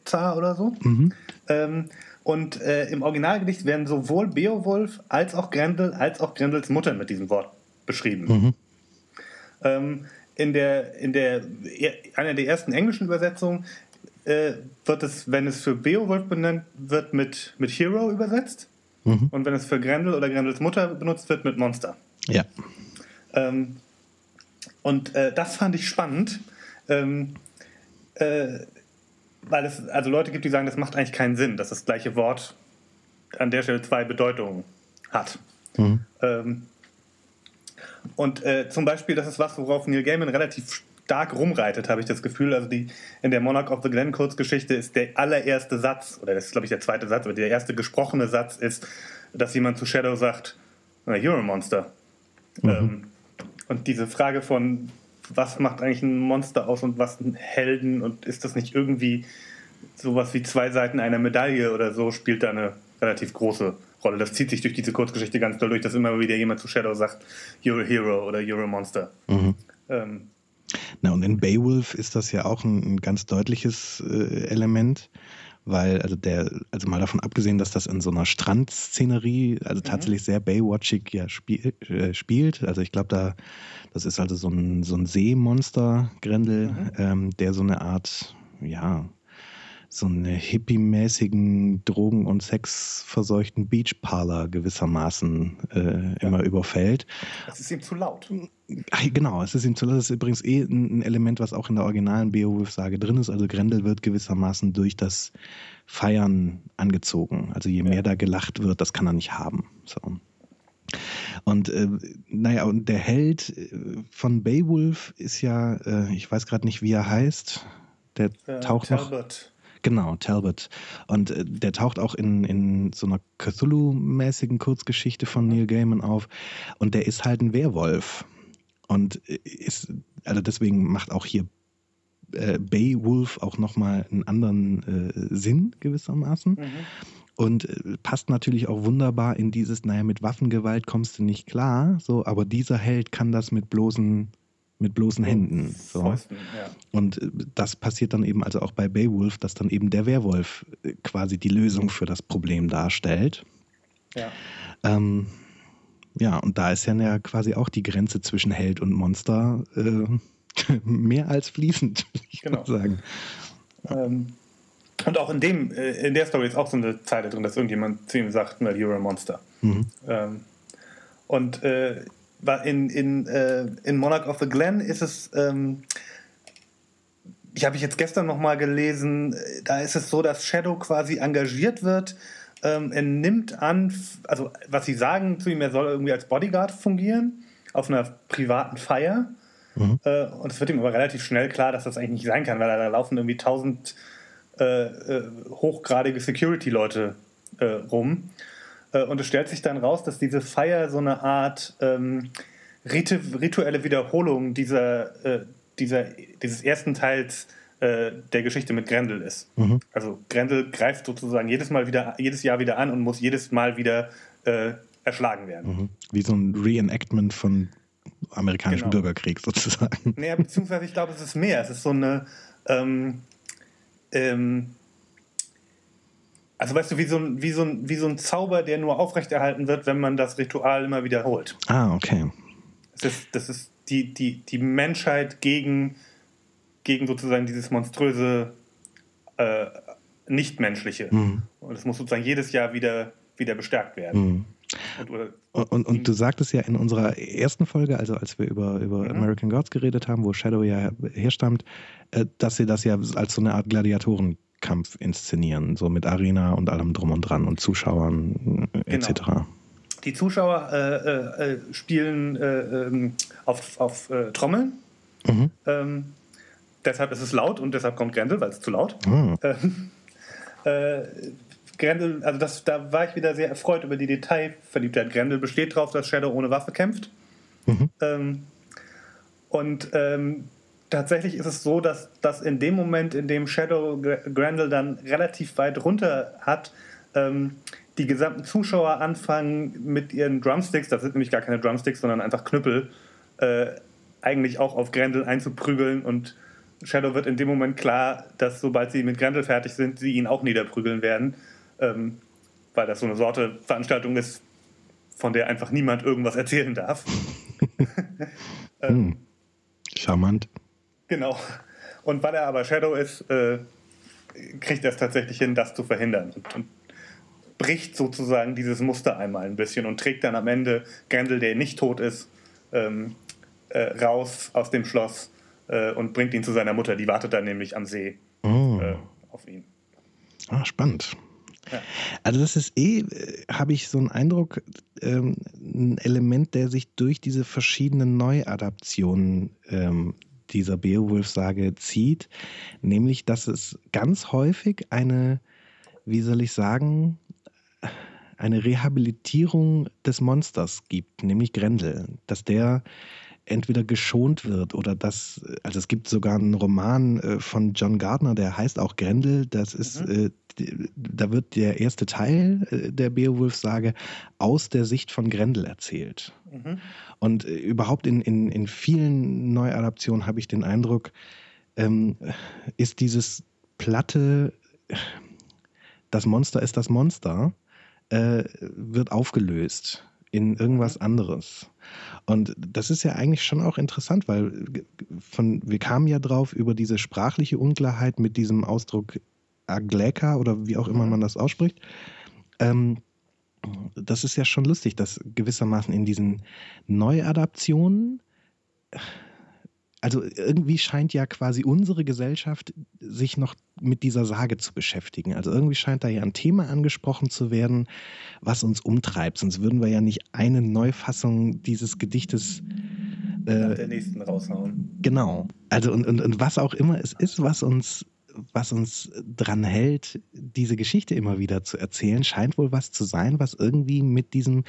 Agleta oder so. Mhm. Ähm, und äh, im Originalgedicht werden sowohl Beowulf als auch Grendel als auch Grendels Mutter mit diesem Wort beschrieben. Mhm. Ähm, in der, in der, einer der ersten englischen Übersetzungen äh, wird es, wenn es für Beowulf benannt wird, mit, mit Hero übersetzt. Mhm. Und wenn es für Grendel oder Grendels Mutter benutzt wird, mit Monster. Ja. Ähm, und äh, das fand ich spannend, Ähm, äh, weil es also Leute gibt, die sagen, das macht eigentlich keinen Sinn, dass das gleiche Wort an der Stelle zwei Bedeutungen hat. Mhm. Ähm, und äh, zum Beispiel, das ist was, worauf Neil Gaiman relativ stark rumreitet, habe ich das Gefühl. Also die, in der Monarch of the Glen Kurzgeschichte ist der allererste Satz, oder das ist glaube ich der zweite Satz, aber der erste gesprochene Satz ist, dass jemand zu Shadow sagt, you're a monster. Mhm. Ähm, und diese Frage von, was macht eigentlich ein Monster aus und was ein Helden und ist das nicht irgendwie sowas wie zwei Seiten einer Medaille oder so, spielt da eine relativ große Rolle. Das zieht sich durch diese Kurzgeschichte ganz doll durch, dass immer wieder jemand zu Shadow sagt, you're a hero oder you're a monster. Mhm. Ähm, Na, und in Beowulf ist das ja auch ein, ein ganz deutliches äh, Element weil also der, also mal davon abgesehen, dass das in so einer Strandszenerie, also mhm. tatsächlich sehr Baywatchig ja spiel, äh, spielt. Also ich glaube, da, das ist also so ein, so ein Seemonster, Grendel, mhm. ähm, der so eine Art, ja, so eine hippie-mäßigen Drogen- und Sexverseuchten Beachparler gewissermaßen äh, ja. immer überfällt. Das ist ihm zu laut. Genau, es ist ihm zu laut. Das ist übrigens eh ein Element, was auch in der originalen Beowulf-Sage drin ist. Also Grendel wird gewissermaßen durch das Feiern angezogen. Also je mehr ja. da gelacht wird, das kann er nicht haben. So. Und äh, naja, und der Held äh, von Beowulf ist ja, äh, ich weiß gerade nicht, wie er heißt. Der äh, taucht Talbot. noch. Genau, Talbot. Und äh, der taucht auch in, in so einer Cthulhu-mäßigen Kurzgeschichte von Neil Gaiman auf. Und der ist halt ein Werwolf. Und äh, ist, also deswegen macht auch hier äh, Beowulf auch nochmal einen anderen äh, Sinn gewissermaßen. Mhm. Und äh, passt natürlich auch wunderbar in dieses, naja, mit Waffengewalt kommst du nicht klar, so, aber dieser Held kann das mit bloßen mit bloßen Händen. So. Fäusten, ja. Und äh, das passiert dann eben also auch bei Beowulf, dass dann eben der Werwolf äh, quasi die Lösung für das Problem darstellt. Ja. Ähm, ja, und da ist ja quasi auch die Grenze zwischen Held und Monster äh, mehr als fließend, würde ich genau. sagen. Ähm, und auch in dem, äh, in der Story ist auch so eine Zeile drin, dass irgendjemand zu ihm sagt, well, you're a monster. Mhm. Ähm, und äh, in, in, äh, in Monarch of the Glen ist es, ähm, ich habe ich jetzt gestern nochmal gelesen, da ist es so, dass Shadow quasi engagiert wird. Ähm, er nimmt an, also was sie sagen zu ihm, er soll irgendwie als Bodyguard fungieren auf einer privaten Feier. Mhm. Äh, und es wird ihm aber relativ schnell klar, dass das eigentlich nicht sein kann, weil da laufen irgendwie tausend äh, äh hochgradige Security-Leute äh, rum. Äh, und es stellt sich dann raus, dass diese Feier so eine Art ähm, rituelle Wiederholung dieser, äh, dieser, dieses ersten Teils äh, der Geschichte mit Grendel ist. Mhm. Also Grendel greift sozusagen jedes Mal wieder, jedes Jahr wieder an und muss jedes Mal wieder äh, erschlagen werden. Mhm. Wie so ein Reenactment von amerikanischem genau. Bürgerkrieg sozusagen. Naja, beziehungsweise ich glaube, es ist mehr. Es ist so eine ähm, ähm, also weißt du, wie so, ein, wie, so ein, wie so ein Zauber, der nur aufrechterhalten wird, wenn man das Ritual immer wiederholt. Ah, okay. Das ist, das ist die, die, die Menschheit gegen, gegen sozusagen dieses monströse äh, Nichtmenschliche. Mhm. Und es muss sozusagen jedes Jahr wieder, wieder bestärkt werden. Mhm. Und, und, und, und, du sagtest ja in unserer ersten Folge, also als wir über, über mhm. American Gods geredet haben, wo Shadow ja herstammt, äh, dass sie das ja als so eine Art Gladiatoren Wettkampf inszenieren, so mit Arena und allem drum und dran und Zuschauern äh, etc. Genau. Die Zuschauer äh, äh, spielen äh, ähm, auf, auf äh, Trommeln. Mhm. Ähm, deshalb ist es laut und deshalb kommt Grendel, weil es zu laut. Mhm. Grendel, also das, da war ich wieder sehr erfreut über die Detailverliebtheit. Grendel besteht darauf, dass Shadow ohne Waffe kämpft. Mhm. Ähm, und ähm, tatsächlich ist es so, dass, dass in dem Moment, in dem Shadow Grendel dann relativ weit runter hat, ähm, die gesamten Zuschauer anfangen mit ihren Drumsticks, das sind nämlich gar keine Drumsticks, sondern einfach Knüppel, äh, eigentlich auch auf Grendel einzuprügeln und Shadow wird in dem Moment klar, dass sobald sie mit Grendel fertig sind, sie ihn auch niederprügeln werden, ähm, weil das so eine Sorte Veranstaltung ist, von der einfach niemand irgendwas erzählen darf. ähm, hm. Charmant. Genau. Und weil er aber Shadow ist, äh, kriegt er es tatsächlich hin, das zu verhindern. Und, und, bricht sozusagen dieses Muster einmal ein bisschen und trägt dann am Ende Grendel, der nicht tot ist, ähm, äh, raus aus dem Schloss äh, und bringt ihn zu seiner Mutter. Die wartet dann nämlich am See oh. äh, auf ihn. Ah, spannend. Ja. Also das ist eh, äh, habe ich so einen Eindruck, ähm, ein Element, der sich durch diese verschiedenen Neuadaptionen ähm, dieser Beowulf-Sage zieht, nämlich, dass es ganz häufig eine, wie soll ich sagen, eine Rehabilitierung des Monsters gibt, nämlich Grendel, dass der entweder geschont wird oder dass, also es gibt sogar einen Roman äh, von John Gardner, der heißt auch Grendel, das ist, mhm. Äh, da wird der erste Teil äh, der Beowulf-Sage aus der Sicht von Grendel erzählt. Mhm. Und äh, überhaupt in, in, in vielen Neuadaptionen habe ich den Eindruck, ähm, ist dieses platte, das Monster ist das Monster, äh, wird aufgelöst in irgendwas mhm. anderes. Und das ist ja eigentlich schon auch interessant, weil von, wir kamen ja drauf über diese sprachliche Unklarheit mit diesem Ausdruck Agleka oder wie auch immer mhm. man das ausspricht. Ähm, das ist ja schon lustig, dass gewissermaßen in diesen Neuadaptionen also irgendwie scheint ja quasi unsere Gesellschaft sich noch mit dieser Sage zu beschäftigen. Also irgendwie scheint da ja ein Thema angesprochen zu werden, was uns umtreibt. Sonst würden wir ja nicht eine Neufassung dieses Gedichtes äh, der nächsten raushauen. Genau. Also und, und, und was auch immer es ist, was uns was uns dran hält, diese Geschichte immer wieder zu erzählen, scheint wohl was zu sein, was irgendwie mit diesem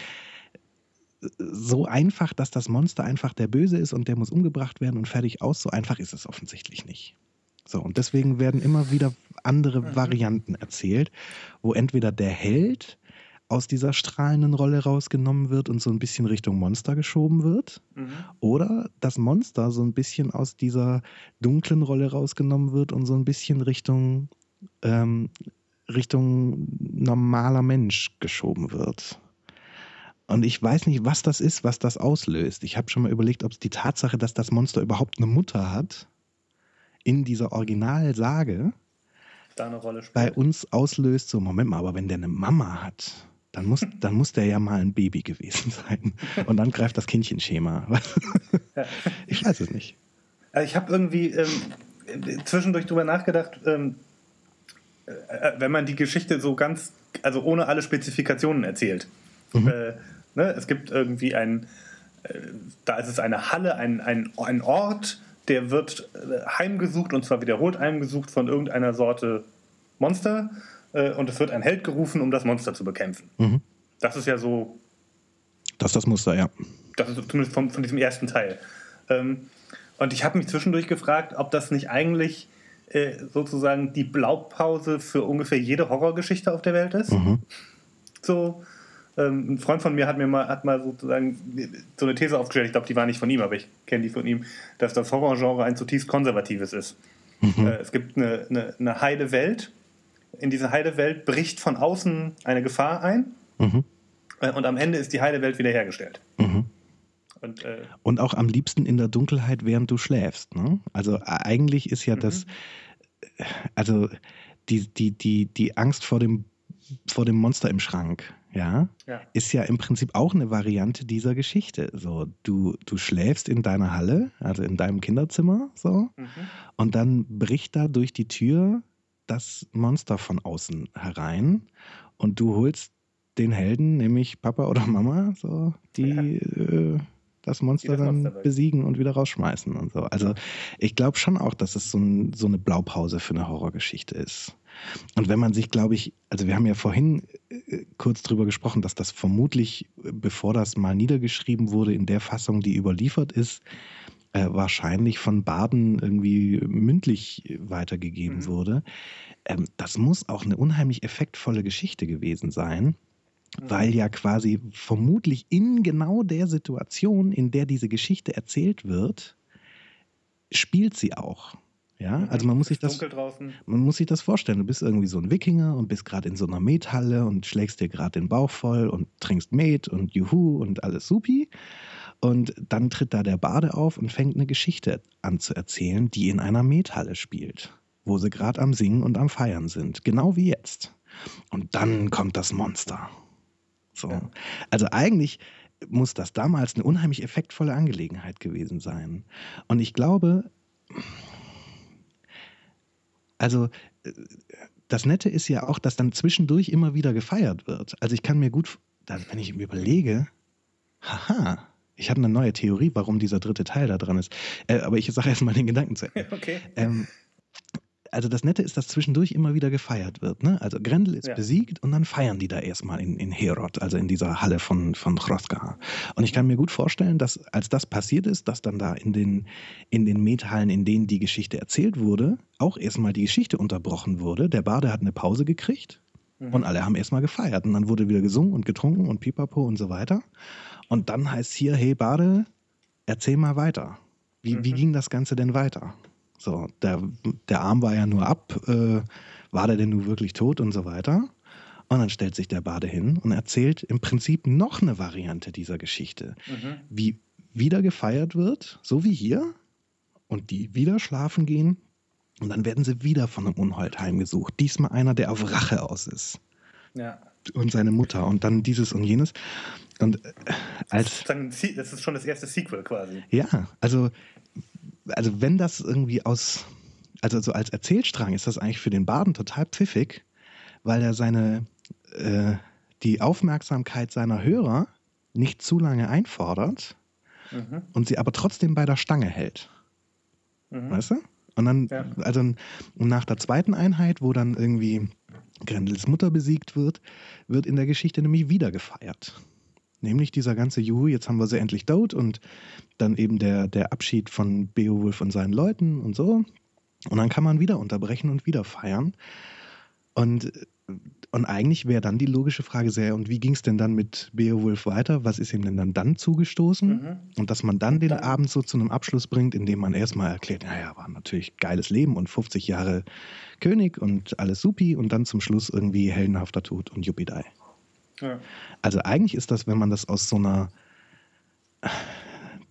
so einfach, dass das Monster einfach der Böse ist und der muss umgebracht werden und fertig aus. So einfach ist es offensichtlich nicht. So, und deswegen werden immer wieder andere mhm. Varianten erzählt, wo entweder der Held aus dieser strahlenden Rolle rausgenommen wird und so ein bisschen Richtung Monster geschoben wird. Mhm. Oder das Monster so ein bisschen aus dieser dunklen Rolle rausgenommen wird und so ein bisschen Richtung, ähm, Richtung normaler Mensch geschoben wird. Und ich weiß nicht, was das ist, was das auslöst. Ich habe schon mal überlegt, ob es die Tatsache, dass das Monster überhaupt eine Mutter hat, in dieser Originalsage da eine Rolle spielt. bei uns auslöst, so Moment mal, aber wenn der eine Mama hat, dann muss, dann muss der ja mal ein Baby gewesen sein. Und dann greift das Kindchenschema. ich weiß es nicht. Also ich habe irgendwie ähm, zwischendurch drüber nachgedacht, ähm, äh, wenn man die Geschichte so ganz, also ohne alle Spezifikationen erzählt. Mhm. Äh, ne, es gibt irgendwie ein, äh, da ist es eine Halle, ein, ein, ein Ort, der wird äh, heimgesucht und zwar wiederholt heimgesucht von irgendeiner Sorte Monster äh, und es wird ein Held gerufen, um das Monster zu bekämpfen. Mhm. Das ist ja so. Das ist das Muster, ja. Das ist zumindest von, von diesem ersten Teil. Ähm, und ich habe mich zwischendurch gefragt, ob das nicht eigentlich äh, sozusagen die Blaupause für ungefähr jede Horrorgeschichte auf der Welt ist. Mhm. So, ähm, ein Freund von mir hat mir mal, hat mal sozusagen so eine These aufgestellt, ich glaube, die war nicht von ihm, aber ich kenne die von ihm, dass das Horrorgenre ein zutiefst konservatives ist. Mhm. Äh, es gibt eine, eine, eine heile Welt. In diese heile Welt bricht von außen eine Gefahr ein. Mhm. Äh, und am Ende ist die heile Welt wiederhergestellt. Mhm. Und, äh, und, auch am liebsten in der Dunkelheit, während du schläfst. Ne? Also eigentlich ist ja das, mhm. also die, die, die, die Angst vor dem, vor dem Monster im Schrank ja, ja, ist ja im Prinzip auch eine Variante dieser Geschichte. So, du, du schläfst in deiner Halle, also in deinem Kinderzimmer, so, mhm. und dann bricht da durch die Tür das Monster von außen herein und du holst den Helden, nämlich Papa oder Mama, so, die ja. äh, das Monster das dann Monster besiegen und wieder rausschmeißen und so. Also ich glaube schon auch, dass es so, ein, so eine Blaupause für eine Horrorgeschichte ist. Und wenn man sich, glaube ich, also wir haben ja vorhin äh, kurz drüber gesprochen, dass das vermutlich, bevor das mal niedergeschrieben wurde, in der Fassung, die überliefert ist, äh, wahrscheinlich von Baden irgendwie mündlich weitergegeben mhm. wurde. Ähm, das muss auch eine unheimlich effektvolle Geschichte gewesen sein, mhm. weil ja quasi vermutlich in genau der Situation, in der diese Geschichte erzählt wird, spielt sie auch. Ja, mhm. also man muss sich das, man muss sich das vorstellen. Du bist irgendwie so ein Wikinger und bist gerade in so einer Methalle und schlägst dir gerade den Bauch voll und trinkst Met und Juhu und alles supi. Und dann tritt da der Bade auf und fängt eine Geschichte an zu erzählen, die in einer Methalle spielt, wo sie gerade am Singen und am Feiern sind, genau wie jetzt. Und dann kommt das Monster. So. Ja. Also eigentlich muss das damals eine unheimlich effektvolle Angelegenheit gewesen sein. Und ich glaube, also das Nette ist ja auch, dass dann zwischendurch immer wieder gefeiert wird. Also ich kann mir gut, wenn ich mir überlege, haha, ich habe eine neue Theorie, warum dieser dritte Teil da dran ist. Äh, aber ich sage erstmal den Gedanken zu Ende. Okay. Ähm, also das Nette ist, dass zwischendurch immer wieder gefeiert wird. Ne? Also Grendel ist ja. besiegt und dann feiern die da erstmal in, in Herod, also in dieser Halle von, von Hrothgar. Und ich kann mir gut vorstellen, dass als das passiert ist, dass dann da in den, in den Methallen, in denen die Geschichte erzählt wurde, auch erstmal die Geschichte unterbrochen wurde. Der Bade hat eine Pause gekriegt mhm. und alle haben erstmal gefeiert. Und dann wurde wieder gesungen und getrunken und pipapo und so weiter. Und dann heißt hier, hey Bade, erzähl mal weiter. Wie, mhm. wie ging das Ganze denn weiter? So, der, der Arm war ja nur ab, äh, war der denn nun wirklich tot und so weiter. Und dann stellt sich der Bade hin und erzählt im Prinzip noch eine Variante dieser Geschichte, mhm. wie wieder gefeiert wird, so wie hier, und die wieder schlafen gehen. Und dann werden sie wieder von einem Unhold heimgesucht. Diesmal einer, der auf Rache aus ist. Ja. Und seine Mutter und dann dieses und jenes. Und äh, als. Das ist schon das erste Sequel quasi. Ja, also also wenn das irgendwie aus, also so als Erzählstrang ist das eigentlich für den Baden total pfiffig, weil er seine, äh, die Aufmerksamkeit seiner Hörer nicht zu lange einfordert mhm. und sie aber trotzdem bei der Stange hält. Mhm. Weißt du? Und dann, ja. also nach der zweiten Einheit, wo dann irgendwie Grendels Mutter besiegt wird, wird in der Geschichte nämlich wieder gefeiert. Nämlich dieser ganze Juhu, jetzt haben wir sie endlich tot und dann eben der, der Abschied von Beowulf und seinen Leuten und so. Und dann kann man wieder unterbrechen und wieder feiern. Und, und eigentlich wäre dann die logische Frage sehr, und wie ging es denn dann mit Beowulf weiter? Was ist ihm denn dann, dann zugestoßen? Mhm. Und dass man dann den dann. Abend so zu einem Abschluss bringt, indem man erstmal erklärt, naja, war natürlich geiles Leben und 50 Jahre König und alles supi und dann zum Schluss irgendwie heldenhafter Tod und Jupidei. Also eigentlich ist das, wenn man das aus so einer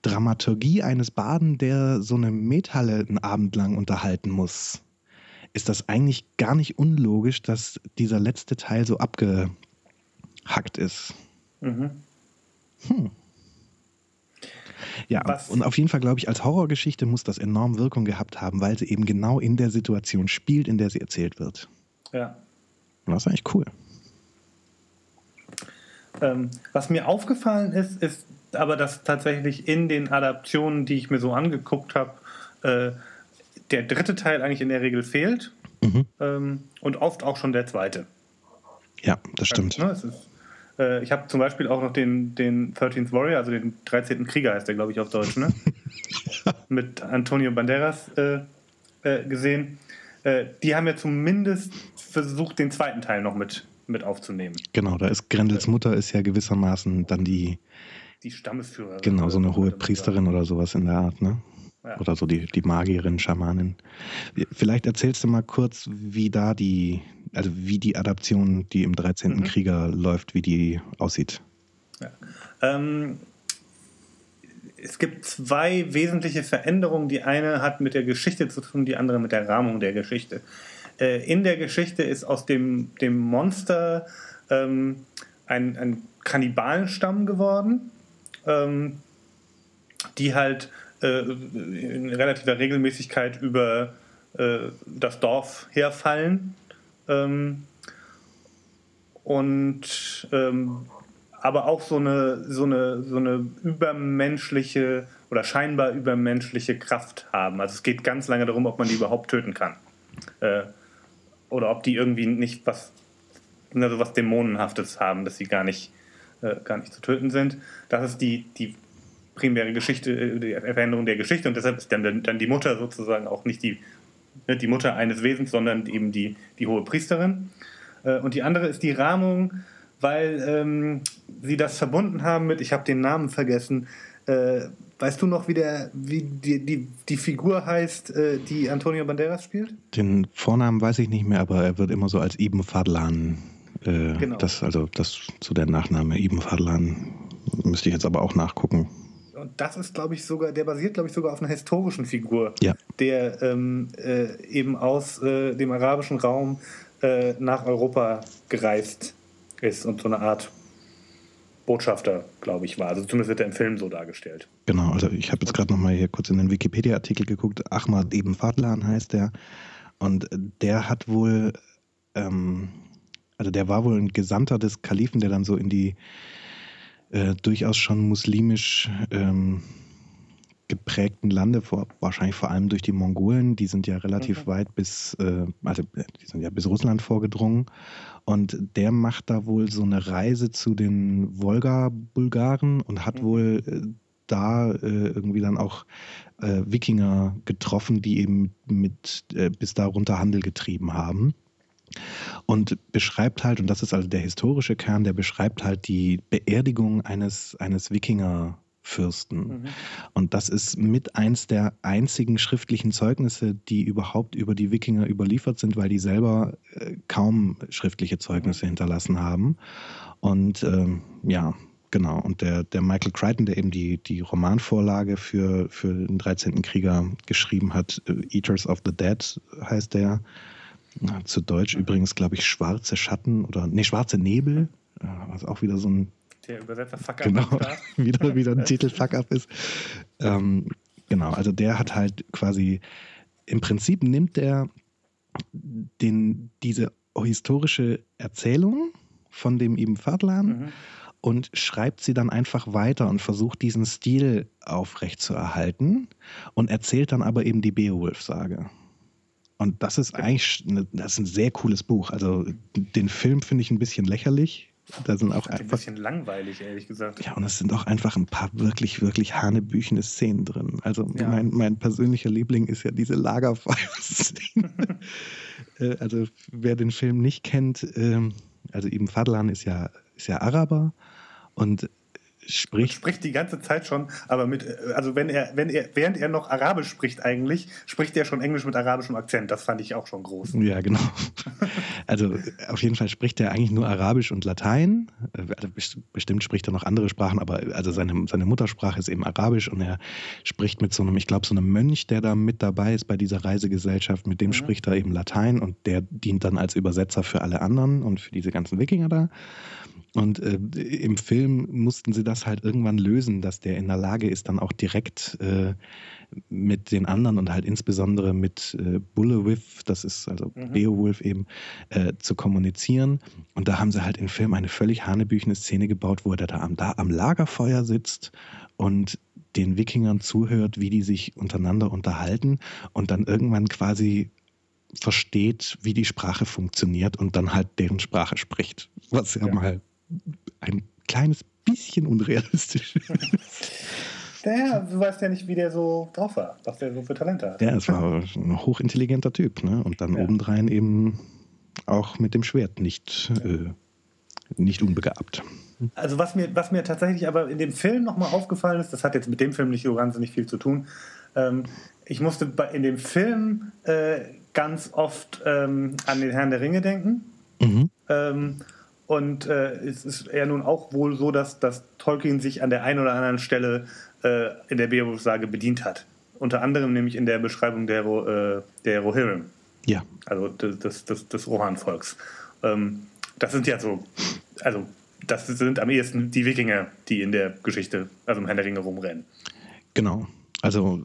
Dramaturgie eines Baden, der so eine Methalle einen Abend lang unterhalten muss, ist das eigentlich gar nicht unlogisch, dass dieser letzte Teil so abgehackt ist. Mhm. Hm. Ja, Was? und auf jeden Fall glaube ich, als Horrorgeschichte muss das enorm Wirkung gehabt haben, weil sie eben genau in der Situation spielt, in der sie erzählt wird. Ja. Und das ist eigentlich cool. Ähm, was mir aufgefallen ist, ist aber, dass tatsächlich in den Adaptionen, die ich mir so angeguckt habe, äh, der dritte Teil eigentlich in der Regel fehlt mhm. ähm, und oft auch schon der zweite. Ja, das stimmt. Ja, ne, ist, äh, ich habe zum Beispiel auch noch den, den 13th Warrior, also den 13. Krieger heißt der, glaube ich, auf Deutsch, ne? mit Antonio Banderas äh, äh gesehen. Äh, die haben ja zumindest versucht, den zweiten Teil noch mit mit aufzunehmen. Genau, da ist Grendels Mutter ist ja gewissermaßen dann die die Stammesführerin. Genau, so eine hohe Priesterin oder sowas in der Art, ne? Ja. Oder so die, die Magierin, Schamanin. Vielleicht erzählst du mal kurz, wie da die, also wie die Adaption, die im 13. Mhm. Krieger läuft, wie die aussieht. Ja. Ähm, es gibt zwei wesentliche Veränderungen. Die eine hat mit der Geschichte zu tun, die andere mit der Rahmung der Geschichte. Äh, in der Geschichte ist aus dem, dem Monster ähm, ein, ein Kannibalenstamm geworden, ähm, die halt in relativer Regelmäßigkeit über äh, das Dorf herfallen. Ähm, und ähm, aber auch so eine, so, eine, so eine übermenschliche oder scheinbar übermenschliche Kraft haben. Also es geht ganz lange darum, ob man die überhaupt töten kann. Äh, oder ob die irgendwie nicht was, also was Dämonenhaftes haben, dass sie gar nicht, äh, gar nicht zu töten sind. Das ist die, die primäre Geschichte, äh, die Veränderung der Geschichte und deshalb ist dann, dann die Mutter sozusagen auch nicht die, ne, die Mutter eines Wesens, sondern eben die, die hohe Priesterin. Äh, und die andere ist die Rahmung, weil ähm, sie das verbunden haben mit, ich habe den Namen vergessen, äh, Weißt du noch, wie, der, wie die, die, die Figur heißt, äh, die Antonio Banderas spielt? Den Vornamen weiß ich nicht mehr, aber er wird immer so als Ibn Fadlan. Äh, genau. Das, also das zu der Nachname Ibn Fadlan müsste ich jetzt aber auch nachgucken. Und das ist, glaube ich, sogar, der basiert, glaube ich, sogar auf einer historischen Figur, ja. der ähm, äh, eben aus äh, dem arabischen Raum äh, nach Europa gereist ist und so eine Art Botschafter, glaube ich, war. Also zumindest wird er im Film so dargestellt. Genau, also ich habe jetzt gerade nochmal hier kurz in den Wikipedia-Artikel geguckt. Ahmad Ibn Fadlan heißt der. Und der hat wohl, ähm, also der war wohl ein Gesandter des Kalifen, der dann so in die äh, durchaus schon muslimisch ähm, geprägten Lande, vor, wahrscheinlich vor allem durch die Mongolen, die sind ja relativ mhm. weit bis, äh, also die sind ja bis Russland vorgedrungen. Und der macht da wohl so eine Reise zu den Wolga-Bulgaren und hat mhm. wohl äh, da äh, irgendwie dann auch äh, Wikinger getroffen, die eben mit äh, bis darunter Handel getrieben haben. Und beschreibt halt, und das ist also der historische Kern, der beschreibt halt die Beerdigung eines, eines Wikinger Fürsten. Mhm. Und das ist mit eins der einzigen schriftlichen Zeugnisse, die überhaupt über die Wikinger überliefert sind, weil die selber äh, kaum schriftliche Zeugnisse mhm. hinterlassen haben. Und ähm, ja, genau. Und der, der Michael Crichton, der eben die, die Romanvorlage für, für den 13. Krieger geschrieben hat, äh, Eaters of the Dead heißt der. Zu Deutsch mhm. übrigens, glaube ich, Schwarze Schatten oder nee, Schwarze Nebel, was auch wieder so ein der Übersetzer Fuck Up. Genau, wieder, wieder ein Titel Fuck Up ist. Ähm, genau, also der hat halt quasi, im Prinzip nimmt er den, diese historische Erzählung von dem Ibn Fadlan mhm. und schreibt sie dann einfach weiter und versucht diesen Stil aufrechtzuerhalten und erzählt dann aber eben die Beowulf-Sage. Und das ist eigentlich eine, das ist ein sehr cooles Buch. Also den Film finde ich ein bisschen lächerlich, da sind auch einfach, ein bisschen langweilig, ehrlich gesagt. Ja, und es sind auch einfach ein paar wirklich, wirklich hanebüchene Szenen drin. Also ja. mein, mein persönlicher Liebling ist ja diese Lagerfeuer-Szene. Äh, also wer den Film nicht kennt, ähm, also Ibn Fadlan ist ja, ist ja Araber und spricht. spricht die ganze Zeit schon, aber mit, also wenn er, wenn er, während er noch Arabisch spricht eigentlich, spricht er schon Englisch mit arabischem Akzent. Das fand ich auch schon groß. Ja, genau. Also auf jeden Fall spricht er eigentlich nur Arabisch und Latein. Also bestimmt spricht er noch andere Sprachen, aber also seine, seine Muttersprache ist eben Arabisch und er spricht mit so einem, ich glaube, so einem Mönch, der da mit dabei ist bei dieser Reisegesellschaft, mit dem mhm. spricht er eben Latein und der dient dann als Übersetzer für alle anderen und für diese ganzen Wikinger da. Und äh, im Film mussten sie das halt irgendwann lösen, dass der in der Lage ist, dann auch direkt äh, mit den anderen und halt insbesondere mit äh, Bullewith, das ist also mhm. Beowulf eben, äh, zu kommunizieren. Und da haben sie halt im Film eine völlig hanebüchene Szene gebaut, wo er da am, da am Lagerfeuer sitzt und den Wikingern zuhört, wie die sich untereinander unterhalten und dann irgendwann quasi versteht, wie die Sprache funktioniert und dann halt deren Sprache spricht. Was ja, ja. mal ein kleines bisschen unrealistisch. Naja, du weißt ja nicht, wie der so drauf war, was der so für Talente hat. Ja, es war ein hochintelligenter Typ, ne? Und dann ja. obendrein eben auch mit dem Schwert nicht, äh, nicht unbegabt. Also was mir, was mir tatsächlich aber in dem Film nochmal aufgefallen ist, das hat jetzt mit dem Film nicht so wahnsinnig viel zu tun. Ähm, ich musste in dem Film äh, ganz oft ähm, an den Herrn der Ringe denken. Mhm. Ähm, und äh, es ist ja nun auch wohl so, dass, dass Tolkien sich an der einen oder anderen Stelle äh, in der Beowulf-Sage bedient hat. Unter anderem nämlich in der Beschreibung der, äh, der Rohirrim. Ja. Also des, des, des Rohan-Volks. Ähm, das sind ja so, also das sind am ehesten die Wikinger, die in der Geschichte, also im Herrn der Ringe rumrennen. Genau. Also,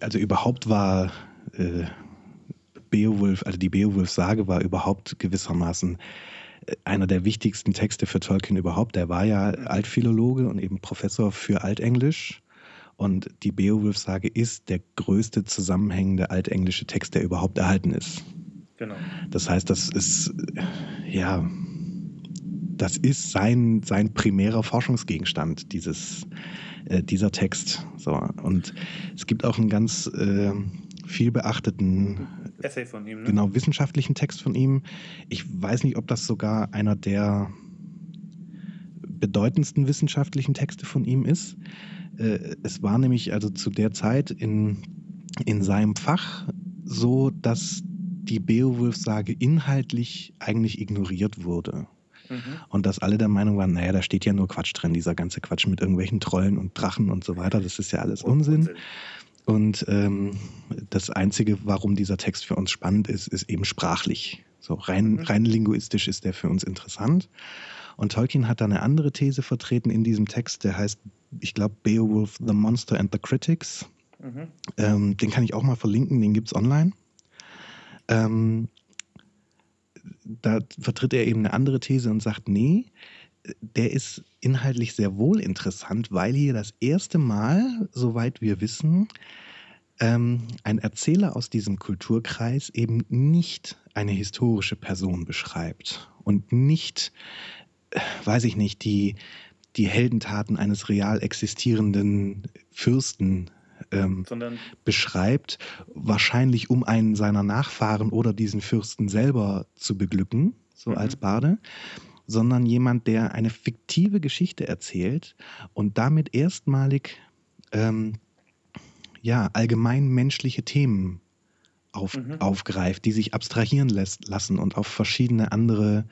also überhaupt war äh, Beowulf, also die Beowulf-Sage war überhaupt gewissermaßen einer der wichtigsten Texte für Tolkien überhaupt. Der war ja Altphilologe und eben Professor für Altenglisch. Und die Beowulf-Sage ist der größte zusammenhängende altenglische Text, der überhaupt erhalten ist. Genau. Das heißt, das ist, ja, das ist sein, sein primärer Forschungsgegenstand, dieses, äh, dieser Text. So. Und es gibt auch einen ganz äh, viel beachteten Essay von ihm, ne? Genau, wissenschaftlichen Text von ihm. Ich weiß nicht, ob das sogar einer der bedeutendsten wissenschaftlichen Texte von ihm ist. Äh, es war nämlich also zu der Zeit in, in seinem Fach so, dass die Beowulf-Sage inhaltlich eigentlich ignoriert wurde. Mhm. Und dass alle der Meinung waren, naja, da steht ja nur Quatsch drin, dieser ganze Quatsch mit irgendwelchen Trollen und Drachen und so weiter, das ist ja alles Unsinn. Unsinn. Und ähm, das Einzige, warum dieser Text für uns spannend ist, ist eben sprachlich. So rein, mhm. rein linguistisch ist der für uns interessant. Und Tolkien hat da eine andere These vertreten in diesem Text, der heißt, ich glaube, Beowulf, The Monster and the Critics. Mhm. Ähm, den kann ich auch mal verlinken, den gibt es online. Ähm, da vertritt er eben eine andere These und sagt, nee, der ist inhaltlich sehr wohl interessant, weil hier das erste Mal, soweit wir wissen, ähm, ein Erzähler aus diesem Kulturkreis eben nicht eine historische Person beschreibt und nicht, äh, weiß ich nicht, die, die Heldentaten eines real existierenden Fürsten ähm, beschreibt, wahrscheinlich um einen seiner Nachfahren oder diesen Fürsten selber zu beglücken, so mhm. als Bade, sondern jemand, der eine fiktive Geschichte erzählt und damit erstmalig ähm, ja, allgemein menschliche Themen auf, mhm. aufgreift, die sich abstrahieren lässt, lassen und auf verschiedene andere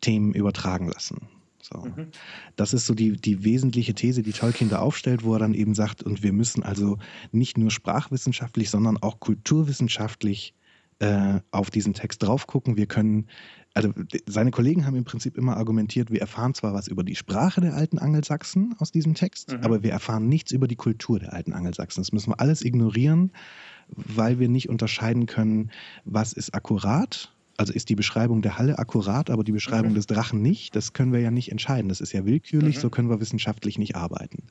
Themen übertragen lassen. So. Mhm. Das ist so die, die wesentliche These, die Tolkien da aufstellt, wo er dann eben sagt, und wir müssen also nicht nur sprachwissenschaftlich, sondern auch kulturwissenschaftlich äh, auf diesen Text drauf gucken. Wir können, also seine Kollegen haben im Prinzip immer argumentiert, wir erfahren zwar was über die Sprache der alten Angelsachsen aus diesem Text, mhm. aber wir erfahren nichts über die Kultur der alten Angelsachsen. Das müssen wir alles ignorieren, weil wir nicht unterscheiden können, was ist akkurat also ist die Beschreibung der Halle akkurat, aber die Beschreibung mhm. des Drachen nicht. Das können wir ja nicht entscheiden. Das ist ja willkürlich, mhm. so können wir wissenschaftlich nicht arbeiten.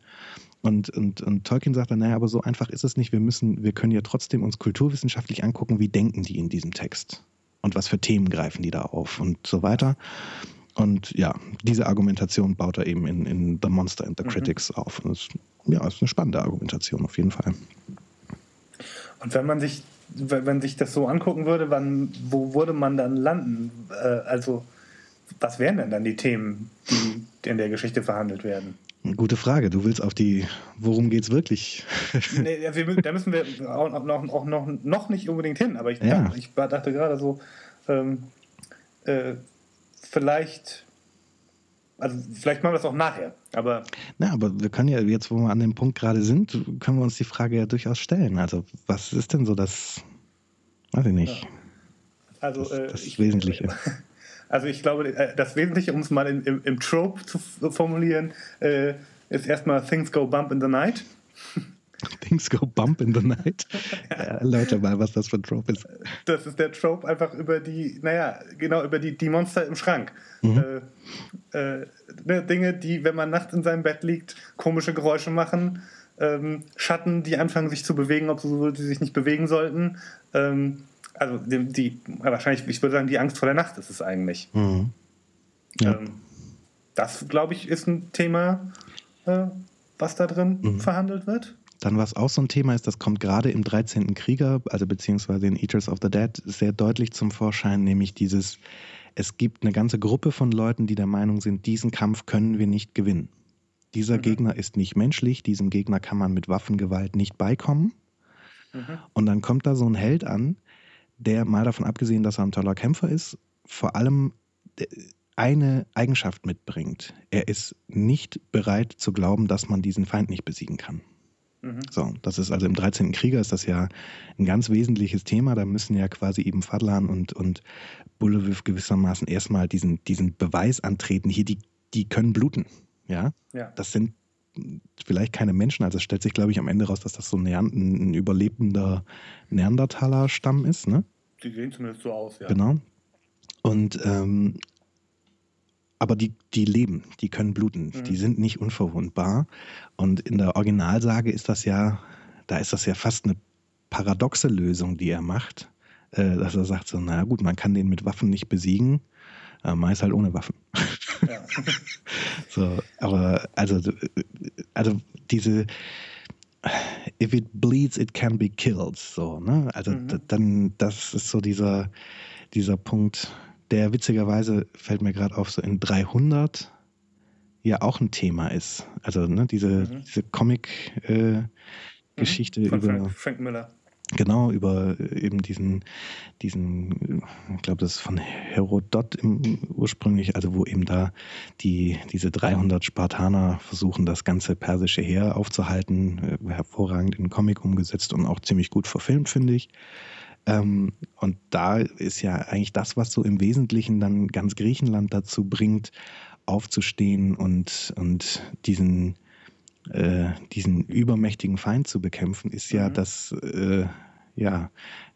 Und, und, und Tolkien sagt dann, naja, aber so einfach ist es nicht. Wir müssen, wir können ja trotzdem uns kulturwissenschaftlich angucken, wie denken die in diesem Text und was für Themen greifen die da auf und so weiter. Und ja, diese Argumentation baut er eben in, in The Monster and the mhm. Critics auf. Und das, ja, ist eine spannende Argumentation auf jeden Fall. Und wenn man sich wenn sich das so angucken würde, wann, wo würde man dann landen? Äh, also, was wären denn dann die Themen, die in der Geschichte verhandelt werden? Gute Frage. Du willst auf die, worum geht es wirklich? nee, wir, da müssen wir auch, noch, auch noch, noch nicht unbedingt hin, aber ich, ja. dachte, ich dachte gerade so, ähm, äh, vielleicht, also vielleicht machen wir das auch nachher, aber. Na, aber wir können ja jetzt, wo wir an dem Punkt gerade sind, können wir uns die Frage ja durchaus stellen. Also, was ist denn so das, weiß ich nicht, ja. also, das, äh, das ich, Wesentliche? Also ich glaube, äh, das Wesentliche, um es mal in, im, im, Trope zu formulieren, äh, ist erstmal Things go bump in the night. Things go bump in the night. ja. Erläuter mal, was das für ein Trope ist. Das ist der Trope einfach über die, naja, genau, über die, die Monster im Schrank. Mhm. Äh, äh, ne, Dinge, die, wenn man nachts in seinem Bett liegt, komische Geräusche machen. Ähm, Schatten, die anfangen sich zu bewegen, obwohl sie sich nicht bewegen sollten. Ähm, also die, die, wahrscheinlich, ich würde sagen, die Angst vor der Nacht ist es eigentlich. Mhm. Ja. Ähm, das, glaube ich, ist ein Thema, äh, was da drin mhm. verhandelt wird. Dann, was auch so ein Thema ist, das kommt gerade im 13. Krieger, also beziehungsweise in Eaters of the Dead, sehr deutlich zum Vorschein, nämlich dieses, es gibt eine ganze Gruppe von Leuten, die der Meinung sind, diesen Kampf können wir nicht gewinnen. Dieser mhm. Gegner ist nicht menschlich, diesem Gegner kann man mit Waffengewalt nicht beikommen. Mhm. Und dann kommt da so ein Held an, der mal davon abgesehen, dass er ein toller Kämpfer ist, vor allem äh, eine Eigenschaft mitbringt. Er ist nicht bereit zu glauben, dass man diesen Feind nicht besiegen kann. Mhm. So, das ist also im 13. Krieger ist das ja ein ganz wesentliches Thema. Da müssen ja quasi eben Fadlan und, und Bullewif gewissermaßen erstmal diesen, diesen Beweis antreten. Hier, die, die können bluten. Ja? ja. Das sind vielleicht keine Menschen. Also es stellt sich, glaube ich, am Ende raus, dass das so ein, ein überlebender Neandertaler-Stamm ist. Ne? Die sehen zumindest so aus, ja. Genau. Und ähm, aber die, die leben, die können bluten, mhm. die sind nicht unverwundbar. Und in der Originalsage ist das ja, da ist das ja fast eine paradoxe Lösung, die er macht, äh, dass er sagt so, na gut, man kann den mit Waffen nicht besiegen, äh, meist halt ohne Waffen. Ja. so, aber also, also diese if it bleeds, it can be killed. So, ne? Also mhm. dann, das ist so dieser, dieser Punkt, der witzigerweise fällt mir gerade auf, so in 300 ja auch ein Thema ist. Also ne, diese, mhm. diese Comic-Geschichte äh, mhm. über Frank, Frank Miller. Genau, über äh, eben diesen, diesen, ich glaube, das ist von Herodot im, ursprünglich, also wo eben da die, diese 300 Spartaner versuchen, das ganze persische Heer aufzuhalten, äh, hervorragend in Comic umgesetzt und auch ziemlich gut verfilmt, finde ich. Ähm, und da ist ja eigentlich das, was so im Wesentlichen dann ganz Griechenland dazu bringt, aufzustehen und, und diesen, äh, diesen übermächtigen Feind zu bekämpfen, ist ja, mhm. dass äh, ja,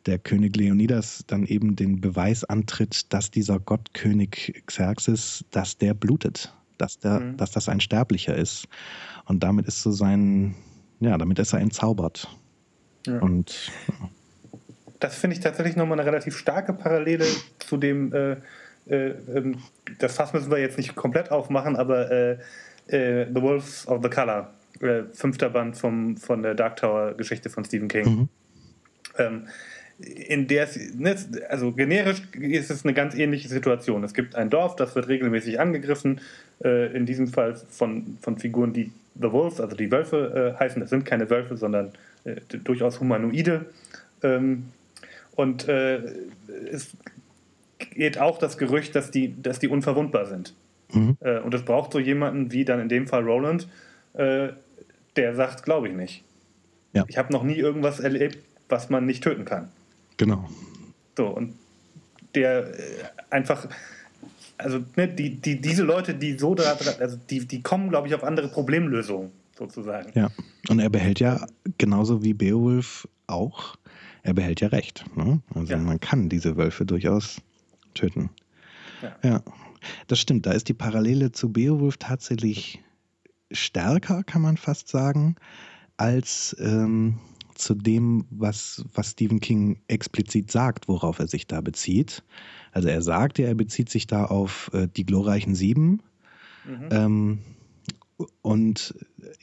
der König Leonidas dann eben den Beweis antritt, dass dieser Gottkönig Xerxes, dass der blutet, dass, der, mhm. dass das ein Sterblicher ist. Und damit ist so sein, ja, damit ist er entzaubert. Ja. Und ja. Das finde ich tatsächlich nochmal eine relativ starke Parallele zu dem, äh, äh, ähm, das Fass müssen wir jetzt nicht komplett aufmachen, aber äh, äh The Wolves of the Color, äh, fünfter Band vom, von der Dark Tower Geschichte von Stephen King. Mhm. Ähm, in der ne, also generisch ist es eine ganz ähnliche Situation. Es gibt ein Dorf, das wird regelmäßig angegriffen, äh, in diesem Fall von, von Figuren, die The Wolves, also die Wölfe heißen. Das sind keine Wölfe, sondern durchaus Humanoide. Ähm, und äh, es geht auch das Gerücht, dass die, dass die unverwundbar sind. Mhm. Äh, und es braucht so jemanden wie dann in dem Fall Roland, äh, der sagt, glaube ich nicht. Ja. Ich habe noch nie irgendwas erlebt, was man nicht töten kann. Genau. So, und der äh, einfach, also ne, die, die, diese Leute, die so da, also die, die kommen, glaube ich, auf andere Problemlösungen sozusagen. Ja, und er behält ja genauso wie Beowulf auch, er behält ja recht. Ne? Also ja. man kann diese Wölfe durchaus töten. Ja. ja, das stimmt. Da ist die Parallele zu Beowulf tatsächlich stärker, kann man fast sagen, als ähm, zu dem, was, was Stephen King explizit sagt, worauf er sich da bezieht. Also er sagt ja, er bezieht sich da auf äh, die glorreichen Sieben. Mhm. Ähm, und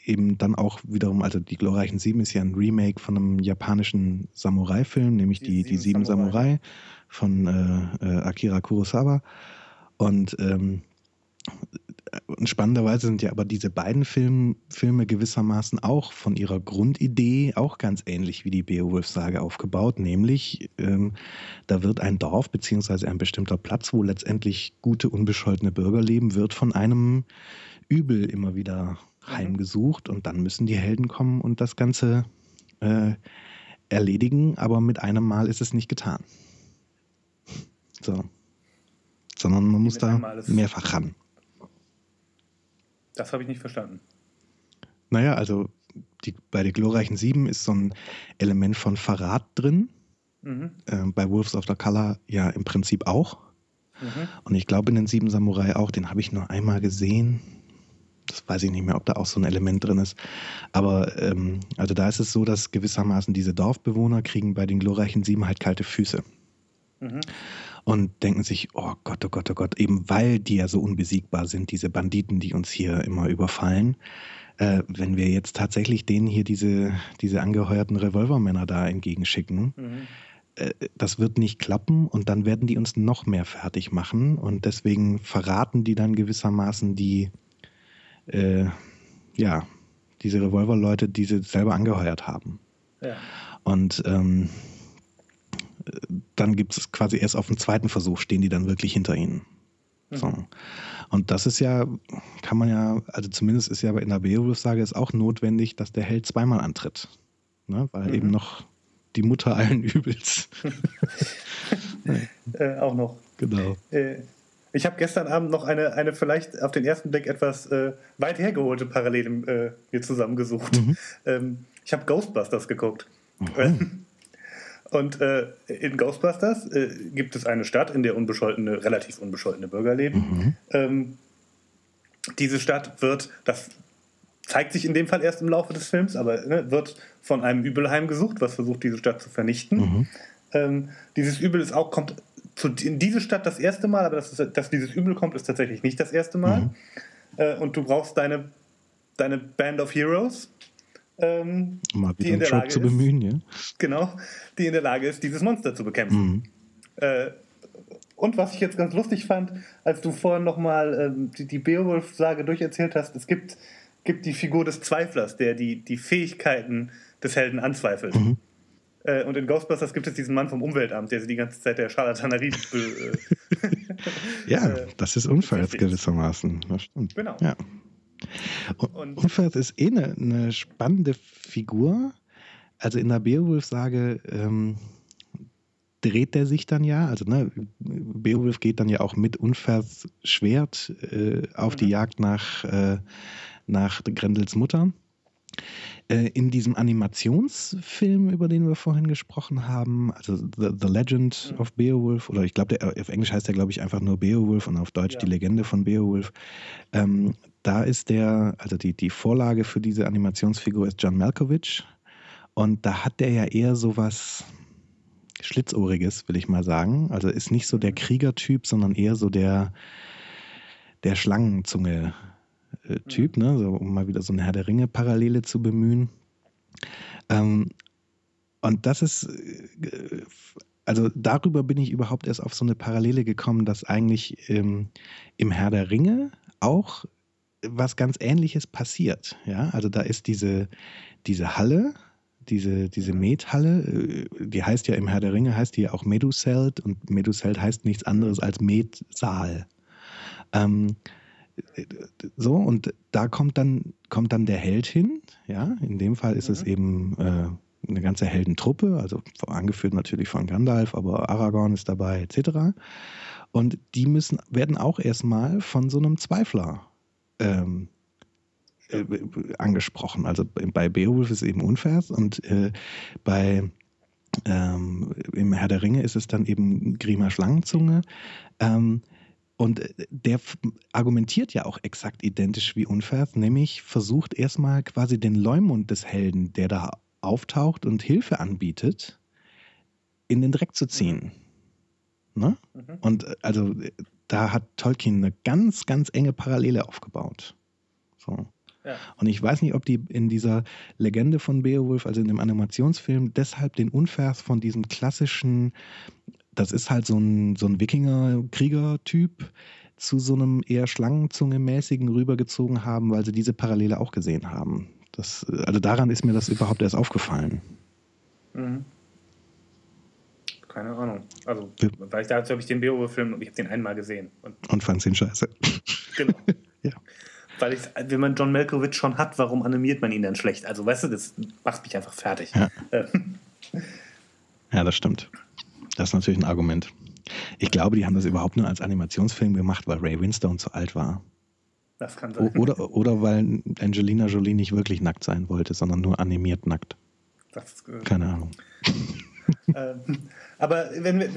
eben dann auch wiederum, also die glorreichen Sieben ist ja ein Remake von einem japanischen Samurai-Film, nämlich die, die, die Sieben Samurai, Samurai von äh, äh, Akira Kurosawa. Und ähm, spannenderweise sind ja aber diese beiden Film, Filme gewissermaßen auch von ihrer Grundidee auch ganz ähnlich wie die Beowulf-Sage aufgebaut, nämlich ähm, da wird ein Dorf beziehungsweise ein bestimmter Platz, wo letztendlich gute, unbescholtene Bürger leben, wird von einem Übel immer wieder mhm. heimgesucht und dann müssen die Helden kommen und das Ganze äh, erledigen, aber mit einem Mal ist es nicht getan. So. Sondern man muss da mehrfach ran. Das habe ich nicht verstanden. Naja, also die, bei den glorreichen Sieben ist so ein Element von Verrat drin. Mhm. Äh, bei Wolves of the Color ja im Prinzip auch. Mhm. Und ich glaube in den Sieben Samurai auch, den habe ich nur einmal gesehen. Das weiß ich nicht mehr, ob da auch so ein Element drin ist. Aber ähm, also da ist es so, dass gewissermaßen diese Dorfbewohner kriegen bei den glorreichen Sieben halt kalte Füße. Mhm und denken sich, oh Gott, oh Gott, oh Gott, eben weil die ja so unbesiegbar sind, diese Banditen, die uns hier immer überfallen. Äh, wenn wir jetzt tatsächlich denen hier diese, diese angeheuerten Revolvermänner da entgegenschicken, mhm. äh, das wird nicht klappen und dann werden die uns noch mehr fertig machen und deswegen verraten die dann gewissermaßen die, äh, ja, diese Revolverleute, die sie selber angeheuert haben. Ja. Und ähm, dann gibt es quasi erst auf dem zweiten Versuch stehen die dann wirklich hinter ihnen. Mhm. So. Und das ist ja, kann man ja, also zumindest ist ja in der Beowulf-Sage ist auch notwendig, dass der Held zweimal antritt. Ne? Weil mhm. eben noch die Mutter allen Übels. äh, auch noch. Genau. Äh, ich habe gestern Abend noch eine, eine vielleicht auf den ersten Blick etwas äh, weit hergeholte Parallele äh, mir zusammengesucht. Mhm. Ähm, ich habe Ghostbusters geguckt. Mhm. Und äh, in Ghostbusters äh, gibt es eine Stadt, in der unbescholtene, relativ unbescholtene Bürger leben. Mhm. Ähm, diese Stadt wird, das zeigt sich in dem Fall erst im Laufe des Films, aber ne, wird von einem Übel heimgesucht, was versucht, diese Stadt zu vernichten. Mhm. Ähm, dieses Übel ist auch, kommt zu, in diese Stadt das erste Mal, aber dass, dass dieses Übel kommt, ist tatsächlich nicht das erste Mal. Mhm. Äh, und du brauchst deine, deine Band of Heroes, ähm, Mal die in der Lage zu bemühen, ist, ja? Genau, die in der Lage ist, dieses Monster zu bekämpfen. Mhm. Äh, und was ich jetzt ganz lustig fand, als du vorhin nochmal ähm, die, die Beowulf-Sage durcherzählt hast, es gibt, gibt die Figur des Zweiflers, der die, die Fähigkeiten des Helden anzweifelt. Mhm. Äh, und in Ghostbusters gibt es diesen Mann vom Umweltamt, der sich die ganze Zeit der Charlatanerie. Äh, ja, äh, das ist unfair gewissermaßen. Das stimmt. Genau. Ja. Und Unfert ist eh eine, eine, spannende Figur. Also in der Beowulf-Sage, ähm, dreht der sich dann ja, also ne, Beowulf geht dann ja auch mit Unvers Schwert äh, auf mhm. die Jagd nach, äh, nach Grendels Mutter. Äh, in diesem Animationsfilm, über den wir vorhin gesprochen haben, also The, The Legend mhm. of Beowulf, oder ich glaube, auf Englisch heißt der, glaube ich, einfach nur Beowulf und auf Deutsch ja. die Legende von Beowulf. Ähm, da ist der, also die, die Vorlage für diese Animationsfigur ist John Malkovich. Und da hat der ja eher so was Schlitzohriges, will ich mal sagen. Also ist nicht so der mhm. Kriegertyp, sondern eher so der, der Schlangenzunge äh, Typ, ne? so, um mal wieder so eine Herr der Ringe-Parallele zu bemühen. Ähm, und das ist, äh, also darüber bin ich überhaupt erst auf so eine Parallele gekommen, dass eigentlich ähm, im Herr der Ringe auch was ganz Ähnliches passiert. Ja, also da ist diese, diese Halle, diese, diese Methalle, äh, die heißt ja im Herr der Ringe, heißt die ja auch Meduseld und Meduseld heißt nichts anderes als Metsaal. Ähm, so, und da kommt dann, kommt dann der Held hin. Ja, in dem Fall ist mhm. es eben äh, eine ganze Heldentruppe, also angeführt natürlich von Gandalf, aber Aragorn ist dabei, etc. Und die müssen, werden auch erstmal von so einem Zweifler ähm, äh, angesprochen. Also bei Beowulf ist es eben Unvers und äh, bei ähm, im Herr der Ringe ist es dann eben Grima Schlangenzunge. Ähm, und der argumentiert ja auch exakt identisch wie Unvers, nämlich versucht erstmal quasi den Leumund des Helden, der da auftaucht und Hilfe anbietet, in den Dreck zu ziehen. Ne? Mhm. Und äh, also da hat Tolkien eine ganz, ganz enge Parallele aufgebaut. So. Ja. Und ich weiß nicht, ob die in dieser Legende von Beowulf, also in dem Animationsfilm, deshalb den Unvers von diesem klassischen das ist halt so ein, so ein Wikinger-Krieger-Typ zu so einem eher Schlangenzunge-mäßigen rübergezogen haben, weil sie diese Parallele auch gesehen haben. Das, also daran ist mir das überhaupt erst aufgefallen. Mhm. Keine Ahnung. Also, weil ich dazu habe ich den Beowulf-Film und ich habe den einmal gesehen. Und, und fand ihn scheiße. Genau. ja. Weil ich, wenn man John Malkovich schon hat, warum animiert man ihn dann schlecht? Also, weißt du, das macht mich einfach fertig. Ja, ja das stimmt. Das ist natürlich ein Argument. Ich glaube, die haben das überhaupt nur als Animationsfilm gemacht, weil Ray Winstone zu alt war. Das kann sein. Oder, oder weil Angelina Jolie nicht wirklich nackt sein wollte, sondern nur animiert nackt. Das, äh, Keine Ahnung. ähm, aber wenn wir,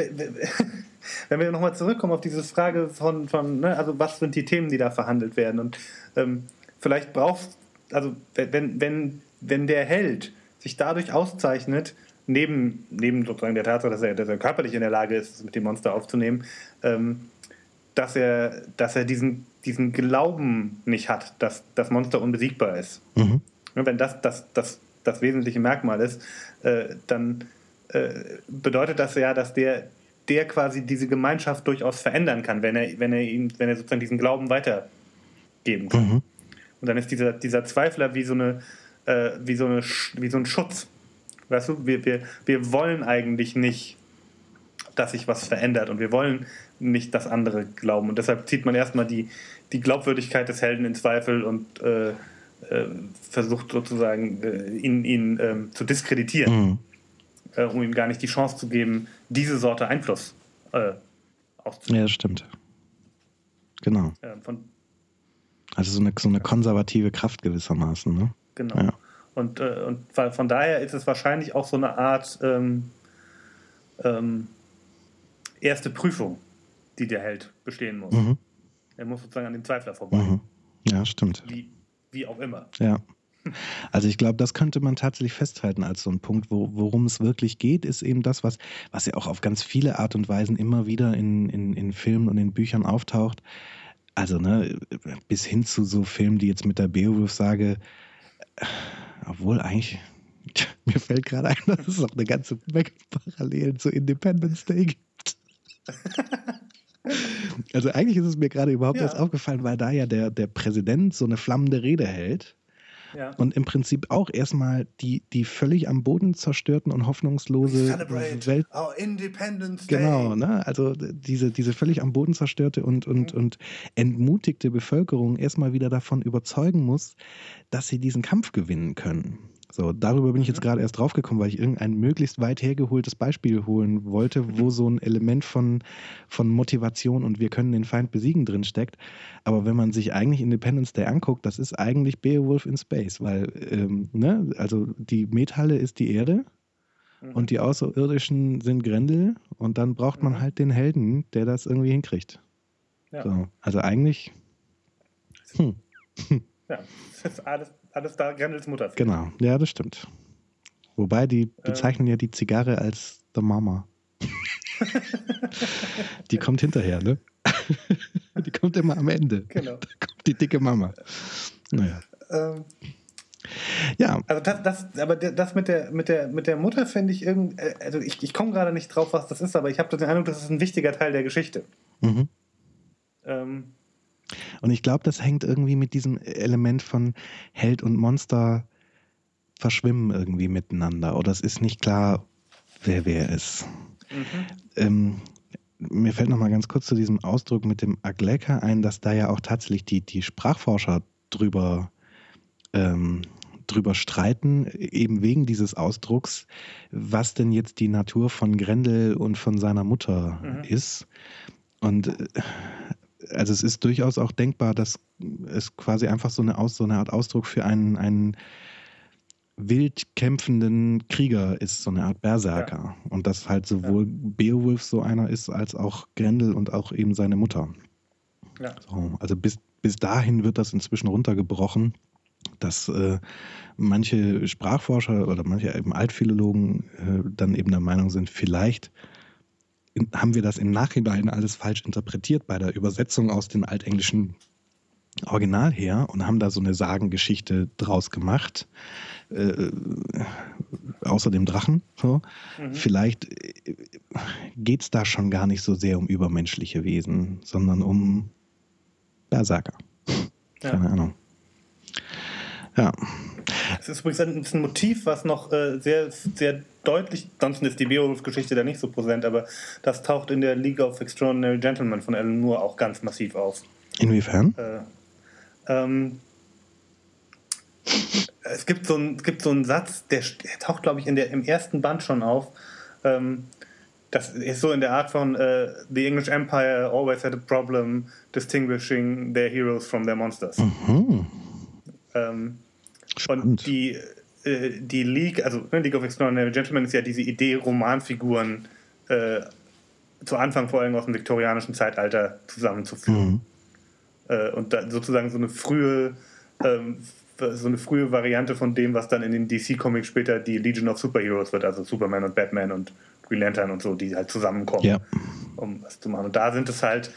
wenn wir nochmal zurückkommen auf diese Frage von, von ne, also was sind die Themen, die da verhandelt werden und ähm, vielleicht brauchst, also wenn, wenn, wenn der Held sich dadurch auszeichnet, neben, neben sozusagen der Tatsache, dass er, dass er körperlich in der Lage ist, mit dem Monster aufzunehmen, ähm, dass er, dass er diesen, diesen Glauben nicht hat, dass das Monster unbesiegbar ist. Mhm. Wenn das das, das das wesentliche Merkmal ist, äh, dann äh, bedeutet das ja, dass der, der quasi diese Gemeinschaft durchaus verändern kann, wenn er, wenn er, ihn, wenn er sozusagen diesen Glauben weitergeben kann. Mhm. Und dann ist dieser, dieser Zweifler wie so, eine, äh, wie, so eine, wie so ein Schutz. Weißt du, wir, wir, wir wollen eigentlich nicht, dass sich was verändert und wir wollen nicht das andere glauben. Und deshalb zieht man erstmal die, die Glaubwürdigkeit des Helden in Zweifel und äh, äh, versucht sozusagen, äh, ihn, ihn ähm, zu diskreditieren, mhm. Äh, um ihm gar nicht die Chance zu geben, diese Sorte Einfluss äh, auszuüben. Ja, das stimmt. Genau. also so eine, so eine konservative Kraft gewissermaßen. Ne? Genau. Ja. Und, äh, und von daher ist es wahrscheinlich auch so eine Art ähm, ähm, erste Prüfung, die der Held bestehen muss. Mhm. Er muss sozusagen an dem Zweifler vorbei. Mhm. Ja, stimmt. Wie, wie auch immer. Ja. Also ich glaube, das könnte man tatsächlich festhalten als so ein Punkt, wo, worum es wirklich geht, ist eben das, was, was ja auch auf ganz viele Art und Weisen immer wieder in, in, in Filmen und in Büchern auftaucht. Also, ne, bis hin zu so Filmen, die jetzt mit der Beowulf sage, obwohl eigentlich, mir fällt gerade ein, dass es auch eine ganze Menge Parallelen zu Independence Day gibt. Also eigentlich ist es mir gerade überhaupt ja. erst aufgefallen, weil da ja der, der Präsident so eine flammende Rede hält. Ja. Und im Prinzip auch erstmal die, die völlig am Boden zerstörten und hoffnungslose Welt. Our Independence Day. Genau, ne? Also diese, diese völlig am Boden zerstörte und, und, mhm. und entmutigte Bevölkerung erstmal wieder davon überzeugen muss, dass sie diesen Kampf gewinnen können. So, darüber bin ich jetzt mhm. gerade erst draufgekommen, weil ich irgendein möglichst weit hergeholtes Beispiel holen wollte, wo so ein Element von, von Motivation und wir können den Feind besiegen drin steckt. Aber wenn man sich eigentlich Independence Day anguckt, das ist eigentlich Beowulf in Space, weil, ähm, ne, also die Metalle ist die Erde mhm. und die Außerirdischen sind Grendel und dann braucht man mhm. halt den Helden, der das irgendwie hinkriegt. Ja. So, also eigentlich. Hm. Ja, das ist alles alles da Grendels Mutter. Genau, ja, das stimmt. Wobei, die bezeichnen ähm. ja die Zigarre als The Mama. die kommt hinterher, ne? die kommt immer am Ende. Genau. Da kommt die dicke Mama. Naja. Ähm. Ja. Also das, das, aber das mit der, mit der, mit der Mutter finde ich irgendwie, äh, also ich, ich komme gerade nicht drauf, was das ist, aber ich habe den Eindruck, das ist ein wichtiger Teil der Geschichte. Mhm. Ähm, und ich glaube, das hängt irgendwie mit diesem Element von Held und Monster verschwimmen irgendwie miteinander. Oder es ist nicht klar, wer wer ist. Mhm. Ähm, mir fällt noch mal ganz kurz zu diesem Ausdruck mit dem Agleka ein, dass da ja auch tatsächlich die, die Sprachforscher drüber, ähm, drüber streiten, eben wegen dieses Ausdrucks, was denn jetzt die Natur von Grendel und von seiner Mutter mhm. ist. Und äh, also es ist durchaus auch denkbar, dass es quasi einfach so eine, Aus, so eine Art Ausdruck für einen, einen wild kämpfenden Krieger ist, so eine Art Berserker. Ja. Und dass halt sowohl ja. Beowulf so einer ist, als auch Grendel und auch eben seine Mutter. Ja. So, also bis, bis dahin wird das inzwischen runtergebrochen, dass äh, manche Sprachforscher oder manche eben Altphilologen äh, dann eben der Meinung sind, vielleicht haben wir das im Nachhinein alles falsch interpretiert bei der Übersetzung aus dem altenglischen Original her und haben da so eine Sagengeschichte draus gemacht, äh, außer dem Drachen. So. Mhm. Vielleicht äh, geht es da schon gar nicht so sehr um übermenschliche Wesen, sondern um Berserker. Ja. Keine Ahnung. Ja. Es ist übrigens ein, ein Motiv, was noch äh, sehr, sehr deutlich, ansonsten ist die Beowulf-Geschichte da nicht so präsent, aber das taucht in der League of Extraordinary Gentlemen von Alan Moore auch ganz massiv auf. Inwiefern? Äh, ähm, es gibt so einen, gibt so einen Satz, der, der taucht, glaube ich, in der, im ersten Band schon auf. Ähm, das ist so in der Art von uh, The English Empire always had a problem distinguishing their heroes from their monsters. Mhm. Ähm, und die, äh, die League, also ne, League of Extraordinary Gentlemen ist ja diese Idee, Romanfiguren äh, zu Anfang vor allem aus dem viktorianischen Zeitalter zusammenzuführen. Mhm. Äh, und da sozusagen so eine frühe ähm, so eine frühe Variante von dem, was dann in den DC-Comics später die Legion of Superheroes wird, also Superman und Batman und Green Lantern und so, die halt zusammenkommen, ja. um was zu machen. Und da sind es halt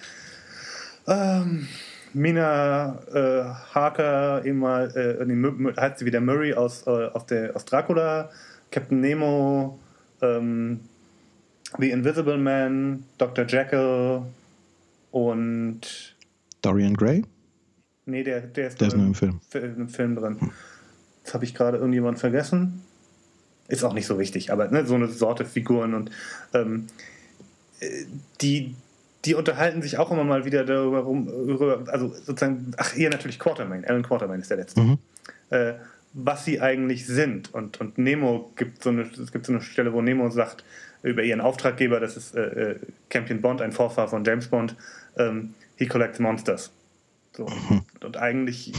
ähm, Mina äh, Harker, immer, äh, nee, heißt sie wieder Murray aus, äh, aus, der, aus Dracula, Captain Nemo, ähm, The Invisible Man, Dr. Jekyll und Dorian Gray? Nee, der, der ist, der ist nur im Film. im Film drin. Jetzt habe ich gerade irgendjemand vergessen. Ist auch nicht so wichtig, aber ne, so eine Sorte Figuren und ähm, äh, die, die unterhalten sich auch immer mal wieder darüber, also sozusagen, ach, hier natürlich Quartermain, Alan Quartermain ist der letzte, mhm. äh, was sie eigentlich sind. Und, und Nemo gibt so eine, es gibt so eine Stelle, wo Nemo sagt über ihren Auftraggeber, das ist äh, äh Campion Bond, ein Vorfahr von James Bond, ähm, he collects monsters. So. Mhm. Und eigentlich,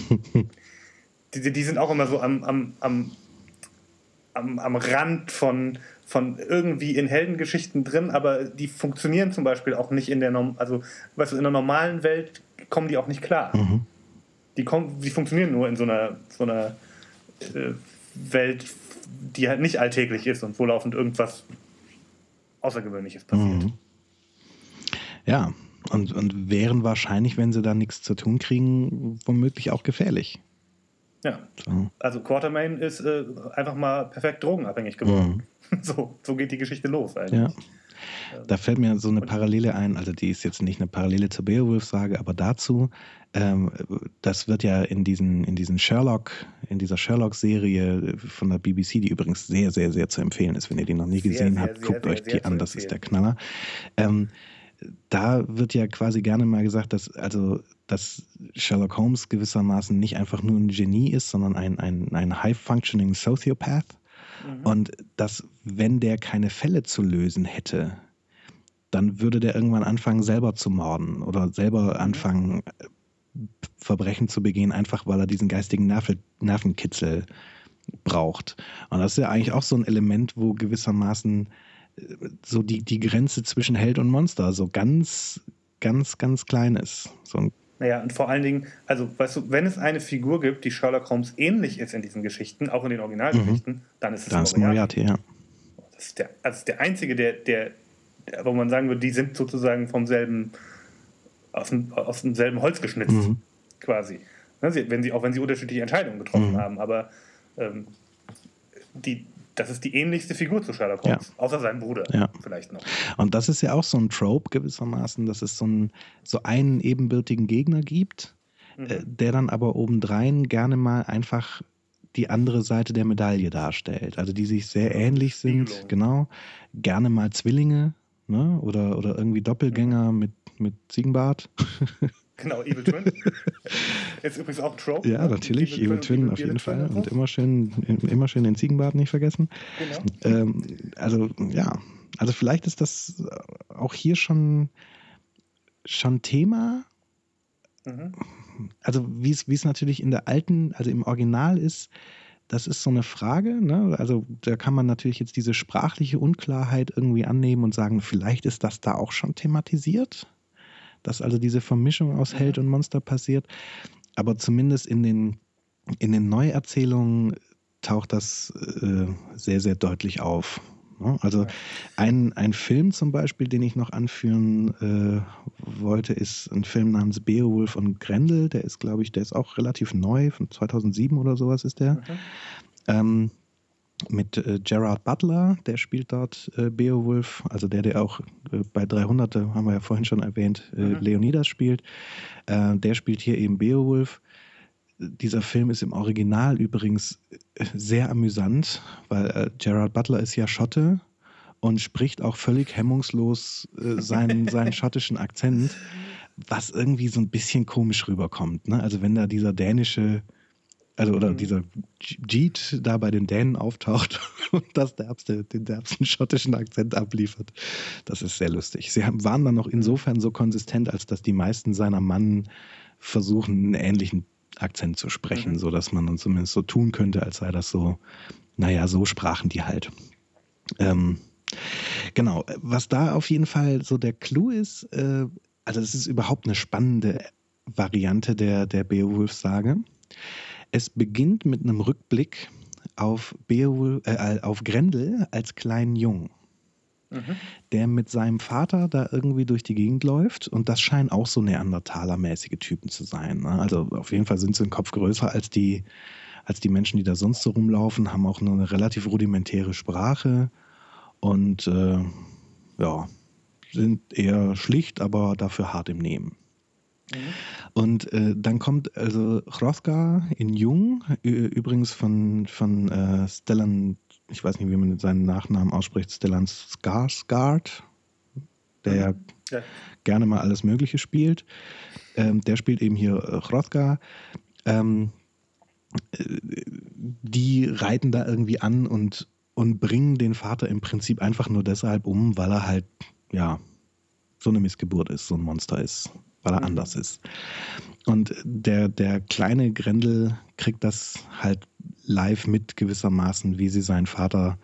die, die sind auch immer so am, am, am, am, am Rand von von irgendwie in Heldengeschichten drin, aber die funktionieren zum Beispiel auch nicht in der, also weißt du, in der normalen Welt kommen die auch nicht klar. Mhm. Die, kommen, die funktionieren nur in so einer, so einer äh, Welt, die halt nicht alltäglich ist und wo laufend irgendwas Außergewöhnliches passiert. Mhm. Ja, und, und wären wahrscheinlich, wenn sie da nichts zu tun kriegen, womöglich auch gefährlich. Ja. So. Also Quartermain ist äh, einfach mal perfekt drogenabhängig geworden. Mhm. So, so geht die Geschichte los eigentlich. Ja. Da fällt mir so eine Parallele ein, also die ist jetzt nicht eine Parallele zur Beowulf-Sage, aber dazu, ähm, das wird ja in diesen, in diesen Sherlock, in dieser Sherlock-Serie von der BBC, die übrigens sehr, sehr, sehr zu empfehlen ist, wenn ihr die noch nie gesehen sehr, habt, sehr, guckt sehr, euch die an, das ist der Knaller. Ähm, da wird ja quasi gerne mal gesagt, dass also dass Sherlock Holmes gewissermaßen nicht einfach nur ein Genie ist, sondern ein, ein, ein high-functioning Sociopath. Mhm. Und dass, wenn der keine Fälle zu lösen hätte, dann würde der irgendwann anfangen, selber zu morden oder selber mhm. anfangen, Verbrechen zu begehen, einfach weil er diesen geistigen Nerv Nervenkitzel braucht. Und das ist ja eigentlich auch so ein Element, wo gewissermaßen äh, so die, die Grenze zwischen Held und Monster so ganz, ganz, ganz klein ist. So ein naja, und vor allen Dingen, also, weißt du, wenn es eine Figur gibt, die Sherlock Holmes ähnlich ist in diesen Geschichten, auch in den Originalgeschichten, mhm. dann ist es dann Moriarty. Moriarty, ja. Das ist der, also der einzige, der, der, wo man sagen würde, die sind sozusagen vom selben, aus, dem, aus demselben Holz geschnitzt, mhm. quasi. Ne, wenn sie, auch wenn sie unterschiedliche Entscheidungen getroffen mhm. haben, aber ähm, die, das ist die ähnlichste Figur zu Sherlock Holmes, ja. außer seinem Bruder ja. vielleicht noch. Und das ist ja auch so ein Trope gewissermaßen, dass es so, ein, so einen ebenbürtigen Gegner gibt, mhm. äh, der dann aber obendrein gerne mal einfach die andere Seite der Medaille darstellt. Also die sich sehr ja, ähnlich sind, Spiegelung. genau. Gerne mal Zwillinge ne? oder, oder irgendwie Doppelgänger mhm. mit, mit Ziegenbart. Genau, Evil Twin. Ist übrigens auch ein Trope. Ja, ne? natürlich, Evil, Evil Twin, Twin auf jeden Fall. Und, immer schön, immer schön den Ziegenbart nicht vergessen. Genau. Ähm, also, ja. Also vielleicht ist das auch hier schon, schon Thema. Mhm. Also wie es natürlich in der alten, also im Original ist, das ist so eine Frage. Ne? Also da kann man natürlich jetzt diese sprachliche Unklarheit irgendwie annehmen und sagen, vielleicht ist das da auch schon thematisiert dass also diese Vermischung aus Held und Monster passiert. Aber zumindest in den, in den Neuerzählungen taucht das äh, sehr, sehr deutlich auf. Ne? Also ein, ein Film zum Beispiel, den ich noch anführen äh, wollte, ist ein Film namens Beowulf und Grendel. Der ist, glaube ich, der ist auch relativ neu, von 2007 oder sowas ist der. Okay. Ähm, mit äh, Gerard Butler, der spielt dort äh, Beowulf, also der, der auch äh, bei 300, haben wir ja vorhin schon erwähnt, äh, mhm. Leonidas spielt. Äh, der spielt hier eben Beowulf. Dieser Film ist im Original übrigens äh, sehr amüsant, weil Gerard Butler ist ja Schotte und spricht auch völlig hemmungslos seinen, seinen schottischen Akzent, was irgendwie so ein bisschen komisch rüberkommt. Ne? Also wenn da dieser dänische also oder mhm. dieser Jeet da bei den Dänen auftaucht und das derbste, den derbsten schottischen Akzent abliefert. Das ist sehr lustig. Sie haben, waren dann noch insofern so konsistent, als dass die meisten seiner Mann versuchen, einen ähnlichen Akzent zu sprechen, mhm. so dass man dann zumindest so tun könnte, als sei das so, naja, so sprachen die halt. Ähm, genau, was da auf jeden Fall so der Clou ist, äh, also es ist überhaupt eine spannende Variante der, der Beowulf-Sage. Es beginnt mit einem Rückblick auf, Beowulf, äh, auf Grendel als kleinen Jungen. Mhm. der mit seinem Vater da irgendwie durch die Gegend läuft. Und das scheinen auch so Neandertaler-mäßige Typen zu sein. Ne? Also auf jeden Fall sind sie einen Kopf größer als die, als die Menschen, die da sonst so rumlaufen, haben auch eine relativ rudimentäre Sprache und äh, ja, sind eher schlicht, aber dafür hart im Nehmen. Mhm. Und äh, dann kommt also Hrothgar in Jung, übrigens von, von äh, Stellan, ich weiß nicht, wie man seinen Nachnamen ausspricht, Stellan Skarsgård, der ja, mhm. ja gerne mal alles Mögliche spielt. Ähm, der spielt eben hier Hrothgar. Ähm, äh, die reiten da irgendwie an und, und bringen den Vater im Prinzip einfach nur deshalb um, weil er halt, ja, so eine Missgeburt ist, so ein Monster ist weil er mhm. anders ist. Und der, der kleine Grendel kriegt das halt live mit gewissermaßen, wie sie seinen Vater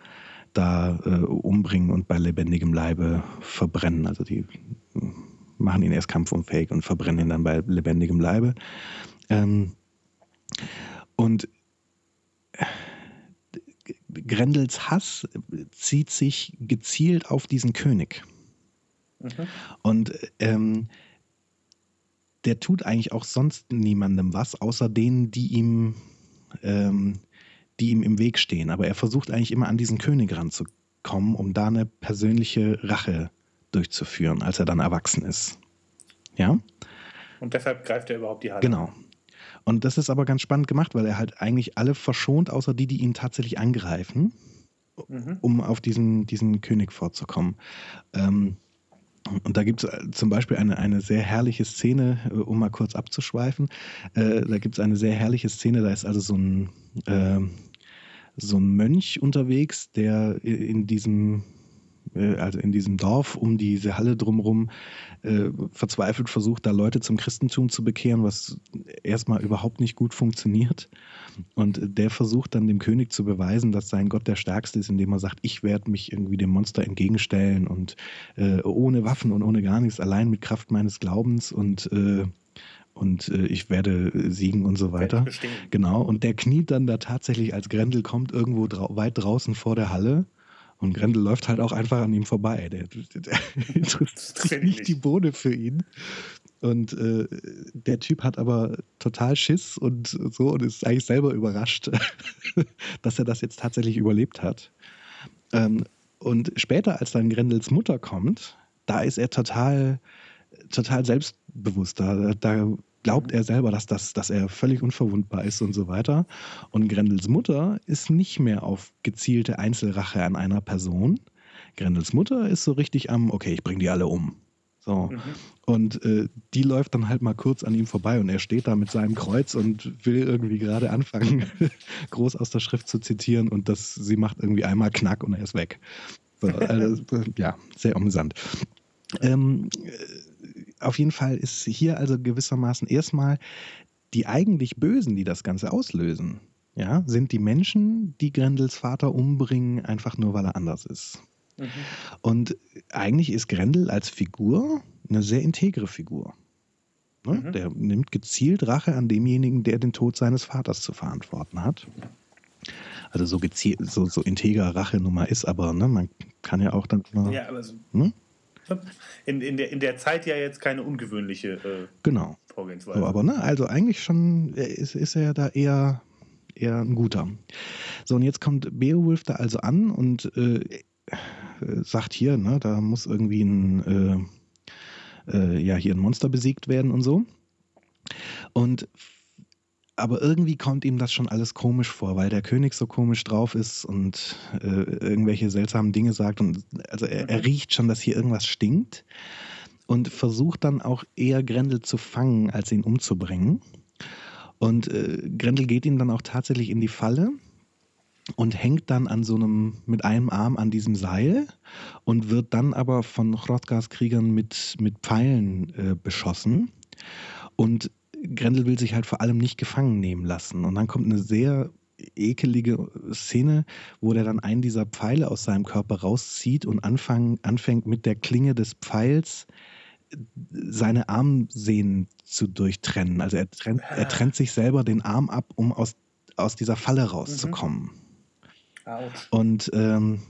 da äh, umbringen und bei lebendigem Leibe verbrennen. Also die machen ihn erst kampfunfähig und verbrennen ihn dann bei lebendigem Leibe. Ähm, und Grendels Hass zieht sich gezielt auf diesen König. Mhm. Und ähm, der tut eigentlich auch sonst niemandem was, außer denen, die ihm, ähm, die ihm im Weg stehen. Aber er versucht eigentlich immer an diesen König ranzukommen, um da eine persönliche Rache durchzuführen, als er dann erwachsen ist. Ja? Und deshalb greift er überhaupt die Hand. Genau. Und das ist aber ganz spannend gemacht, weil er halt eigentlich alle verschont, außer die, die ihn tatsächlich angreifen, mhm. um auf diesen, diesen König vorzukommen. Ähm, Und da gibt es zum Beispiel eine, eine sehr herrliche Szene, äh, um mal kurz abzuschweifen. Äh, da gibt es eine sehr herrliche Szene, da ist also so ein, äh, so ein Mönch unterwegs, der in diesem äh, also in diesem Dorf um diese Halle drumherum äh, verzweifelt versucht, da Leute zum Christentum zu bekehren, was erstmal überhaupt nicht gut funktioniert. Und der versucht dann dem König zu beweisen, dass sein Gott der Stärkste ist, indem er sagt, ich werde mich irgendwie dem Monster entgegenstellen und äh, ohne Waffen und ohne gar nichts, allein mit Kraft meines Glaubens und äh, und äh, ich werde siegen und so weiter. Genau. Und der kniet dann da tatsächlich, als Grendel kommt, irgendwo drau weit draußen vor der Halle und Grendel läuft halt auch einfach an ihm vorbei. Der, der, der interessiert nicht die Bohne für ihn. Und äh, der Typ hat aber total Schiss und so und ist eigentlich selber überrascht, dass er das jetzt tatsächlich überlebt hat. Ähm, und später, als dann Grendels Mutter kommt, da ist er total, total selbstbewusst. Da, da glaubt er selber, dass, das, dass er völlig unverwundbar ist und so weiter. Und Grendels Mutter ist nicht mehr auf gezielte Einzelrache an einer Person. Grendels Mutter ist so richtig am, okay, ich bringe die alle um. So. Mhm. Und äh, die läuft dann halt mal kurz an ihm vorbei und er steht da mit seinem Kreuz und will irgendwie gerade anfangen, groß aus der Schrift zu zitieren und das, sie macht irgendwie einmal Knack und er ist weg. So, also, ja, sehr amüsant. Ähm, auf jeden Fall ist hier also gewissermaßen erstmal die eigentlich Bösen, die das Ganze auslösen, ja, sind die Menschen, die Grendels Vater umbringen, einfach nur weil er anders ist. Mhm. Und eigentlich ist Grendel als Figur eine sehr integre Figur. Ne? Mhm. Der nimmt gezielt Rache an demjenigen, der den Tod seines Vaters zu verantworten hat. Also so gezielt, so, so integer Rache-Nummer ist, aber ne, man kann ja auch dann mal. Ja, aber so, ne? In, in, der, in der Zeit ja jetzt keine ungewöhnliche äh, genau. Vorgehensweise. So, aber ne, also eigentlich schon äh, ist, ist er da eher, eher ein guter. So, und jetzt kommt Beowulf da also an und äh, sagt hier, ne, da muss irgendwie ein, äh, äh, ja, hier ein Monster besiegt werden und so. Und aber irgendwie kommt ihm das schon alles komisch vor, weil der König so komisch drauf ist und äh, irgendwelche seltsamen Dinge sagt. Und also er, er, mhm. riecht schon, dass hier irgendwas stinkt und versucht dann auch eher Grendel zu fangen, als ihn umzubringen. Und äh, Grendel geht ihm dann auch tatsächlich in die Falle und hängt dann an so einem, mit einem Arm an diesem Seil und wird dann aber von Hrothgars Kriegern mit, mit Pfeilen äh, beschossen. Und Grendel will sich halt vor allem nicht gefangen nehmen lassen. Und dann kommt eine sehr ekelige Szene, wo der dann einen dieser Pfeile aus seinem Körper rauszieht und anfang, anfängt mit der Klinge des Pfeils seine Armsehnen zu durchtrennen. Also er trennt, er trennt sich selber den Arm ab, um aus, aus dieser Falle rauszukommen. Mhm. Und ähm,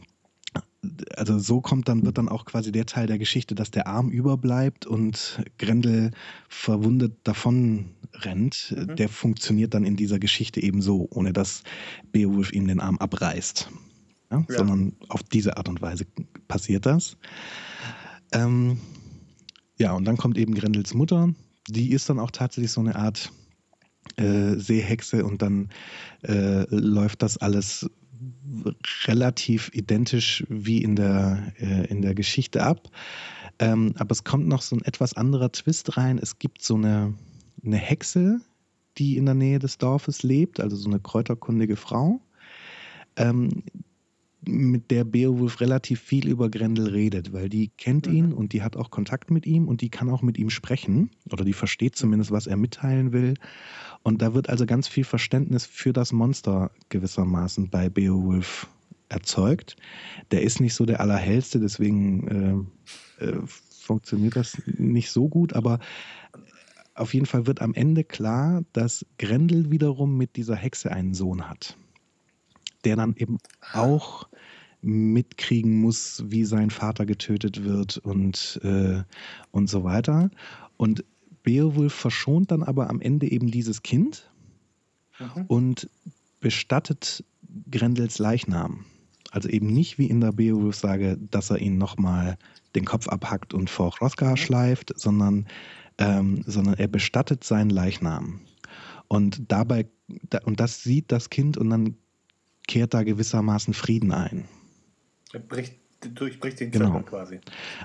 also so kommt dann, wird dann auch quasi der Teil der Geschichte, dass der Arm überbleibt und Grendel verwundet davon rennt. Mhm. Der funktioniert dann in dieser Geschichte eben so, ohne dass Beowulf ihm den Arm abreißt. Ja? Ja. Sondern auf diese Art und Weise passiert das. Ähm, ja, und dann kommt eben Grendels Mutter. Die ist dann auch tatsächlich so eine Art äh, Seehexe und dann äh, läuft das alles relativ identisch wie in der, äh, in der Geschichte ab. Ähm, aber es kommt noch so ein etwas anderer Twist rein. Es gibt so eine, eine Hexe, die in der Nähe des Dorfes lebt, also so eine kräuterkundige Frau, ähm, mit der Beowulf relativ viel über Grendel redet, weil die kennt ihn mhm. und die hat auch Kontakt mit ihm und die kann auch mit ihm sprechen oder die versteht zumindest, was er mitteilen will. Und da wird also ganz viel Verständnis für das Monster gewissermaßen bei Beowulf erzeugt. Der ist nicht so der Allerhellste, deswegen äh, äh, funktioniert das nicht so gut, aber auf jeden Fall wird am Ende klar, dass Grendel wiederum mit dieser Hexe einen Sohn hat, der dann eben auch mitkriegen muss, wie sein Vater getötet wird und, äh, und so weiter. Und Beowulf verschont dann aber am Ende eben dieses Kind mhm. und bestattet Grendels Leichnam. Also eben nicht wie in der Beowulf-Sage, dass er ihn nochmal den Kopf abhackt und vor Hrothgar mhm. schleift, sondern, ähm, sondern er bestattet seinen Leichnam. Und dabei, und das sieht das Kind und dann kehrt da gewissermaßen Frieden ein. Er bricht durchbricht den Genau. Zirkel quasi.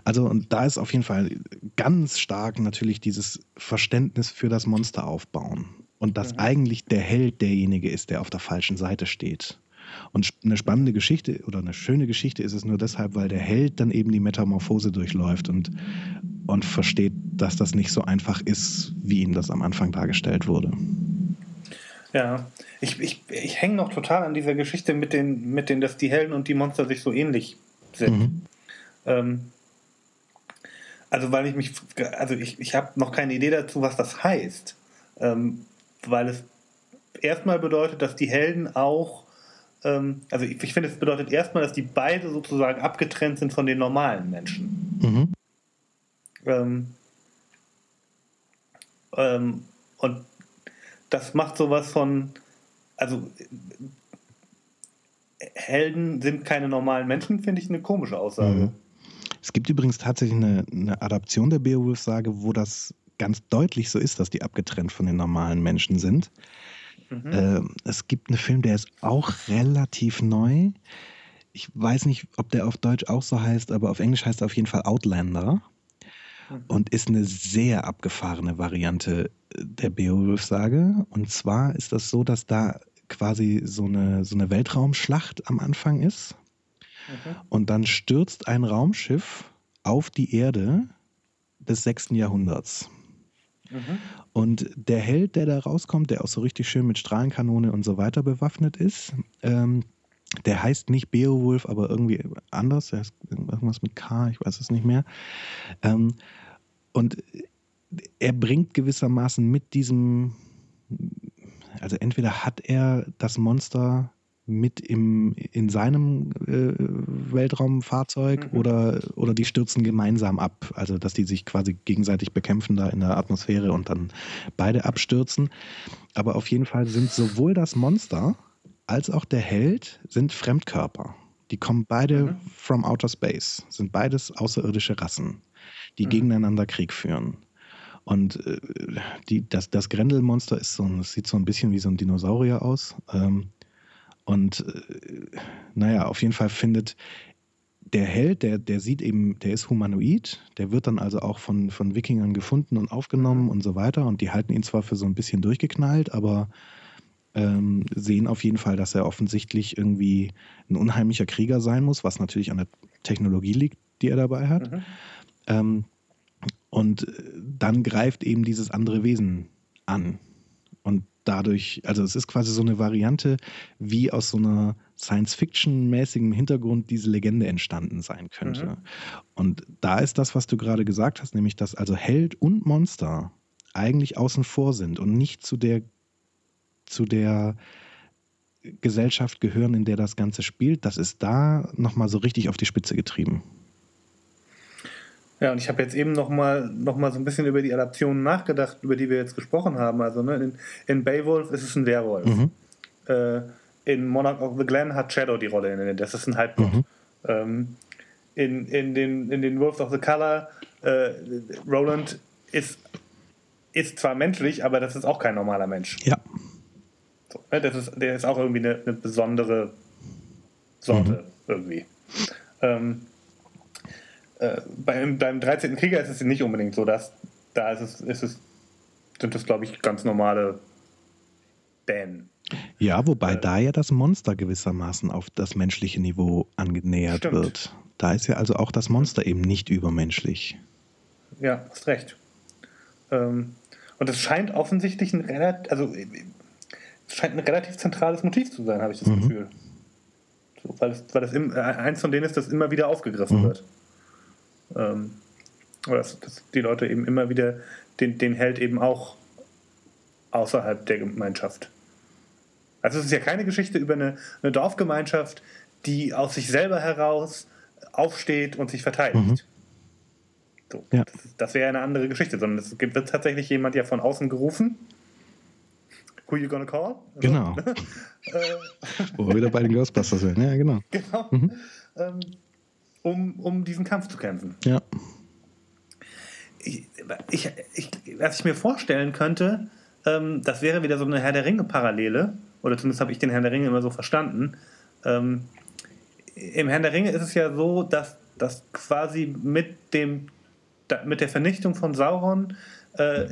Also und da ist auf jeden Fall ganz stark natürlich dieses Verständnis für das Monster aufbauen. Und dass Mhm. eigentlich der Held derjenige ist, der auf der falschen Seite steht. Und eine spannende Geschichte oder eine schöne Geschichte ist es nur deshalb, weil der Held dann eben die Metamorphose durchläuft und, und versteht, dass das nicht so einfach ist, wie ihm das am Anfang dargestellt wurde. Ja, ich, ich, ich hänge noch total an dieser Geschichte mit den, mit den, dass die Helden und die Monster sich so ähnlich sind. Mhm. Ähm, also weil ich mich, also ich, ich habe noch keine Idee dazu, was das heißt. Ähm, weil es erstmal bedeutet, dass die Helden auch, ähm, also ich, ich finde, es bedeutet erstmal, dass die beide sozusagen abgetrennt sind von den normalen Menschen. Mhm. Ähm, ähm, und das macht sowas von, also Helden sind keine normalen Menschen, finde ich eine komische Aussage. Mhm. Es gibt übrigens tatsächlich eine, eine Adaption der Beowulf-Sage, wo das ganz deutlich so ist, dass die abgetrennt von den normalen Menschen sind. Mhm. Äh, es gibt einen Film, der ist auch relativ neu. Ich weiß nicht, ob der auf Deutsch auch so heißt, aber auf Englisch heißt er auf jeden Fall Outlander. Und ist eine sehr abgefahrene Variante der Beowulf-Sage. Und zwar ist das so, dass da quasi so eine, so eine Weltraumschlacht am Anfang ist. Mhm. Und dann stürzt ein Raumschiff auf die Erde des 6. Jahrhunderts. Mhm. Und der Held, der da rauskommt, der auch so richtig schön mit Strahlenkanone und so weiter bewaffnet ist, ähm, der heißt nicht Beowulf, aber irgendwie anders. Er ist irgendwas mit K, ich weiß es nicht mehr. Ähm, und er bringt gewissermaßen mit diesem, also entweder hat er das Monster mit im, in seinem äh, Weltraumfahrzeug Mhm. oder, oder die stürzen gemeinsam ab. Also dass die sich quasi gegenseitig bekämpfen da in der Atmosphäre und dann beide abstürzen. Aber auf jeden Fall sind sowohl das Monster als auch der Held sind Fremdkörper. Die kommen beide Mhm. from outer space, sind beides außerirdische Rassen, die Mhm. gegeneinander Krieg führen. Und äh, die, das, das Grendelmonster ist so, ein- es sieht so ein bisschen wie so ein Dinosaurier aus. Ähm, und äh, naja, auf jeden Fall findet der Held, der, der sieht eben, der ist humanoid, der wird dann also auch von, von Wikingern gefunden und aufgenommen und so weiter. Und die halten ihn zwar für so ein bisschen durchgeknallt, aber ähm, sehen auf jeden Fall, dass er offensichtlich irgendwie ein unheimlicher Krieger sein muss, was natürlich an der Technologie liegt, die er dabei hat. Mhm. Ähm, und äh, dann greift eben dieses andere Wesen an. Und dadurch, also es ist quasi so eine Variante, wie aus so einer Science-Fiction-mäßigen Hintergrund diese Legende entstanden sein könnte. Mhm. Und da ist das, was du gerade gesagt hast, nämlich, dass also Held und Monster eigentlich außen vor sind und nicht zu der, zu der Gesellschaft gehören, in der das Ganze spielt. Das ist da nochmal so richtig auf die Spitze getrieben. Ja, und ich habe jetzt eben noch mal, noch mal so ein bisschen über die Adaptionen nachgedacht, über die wir jetzt gesprochen haben. Also ne, in, in Beowulf ist es ein Werwolf. Mhm. Äh, in Monarch of the Glen hat Shadow die Rolle inne. Das ist ein Halbgott. Mhm. Ähm, in, in, den, in den Wolves of the Color, äh, Roland ist, ist zwar menschlich, aber das ist auch kein normaler Mensch. Ja. So, ne, das ist, der ist auch irgendwie eine, eine besondere Sorte Mhm. irgendwie. Ähm, äh, beim, beim 13. Krieger ist es nicht unbedingt so, dass da ist es, ist es, sind es, glaube ich, ganz normale Bänen. Ja, wobei Äh, da ja das Monster gewissermaßen auf das menschliche Niveau angenähert Stimmt. wird. Da ist ja also auch das Monster eben nicht übermenschlich. Ja, hast recht. Ähm, und es scheint offensichtlich ein relativ, also scheint ein relativ zentrales Motiv zu sein, habe ich das Mhm. Gefühl. So, weil es, weil es im, äh, eins von denen ist, das immer wieder aufgegriffen Mhm. wird. Ähm, oder dass, dass die Leute eben immer wieder den, den Held eben auch außerhalb der Gemeinschaft. Also es ist ja keine Geschichte über eine, eine Dorfgemeinschaft, die aus sich selber heraus aufsteht und sich verteidigt. Mhm. So, Ja. Das, das wäre eine andere Geschichte, sondern es wird tatsächlich jemand ja von außen gerufen. Who you gonna call? So. Genau. Äh, Wo wir wieder bei den Ghostbusters sind. Ja, genau. genau. Mhm. Ähm, um, um diesen Kampf zu kämpfen. Ja. Ich, ich, ich, was ich mir vorstellen könnte, ähm, das wäre wieder so eine Herr der Ringe-Parallele, oder zumindest habe ich den Herr der Ringe immer so verstanden. Ähm, im Herrn der Ringe ist es ja so, dass, dass quasi mit, dem, mit der Vernichtung von Sauron äh,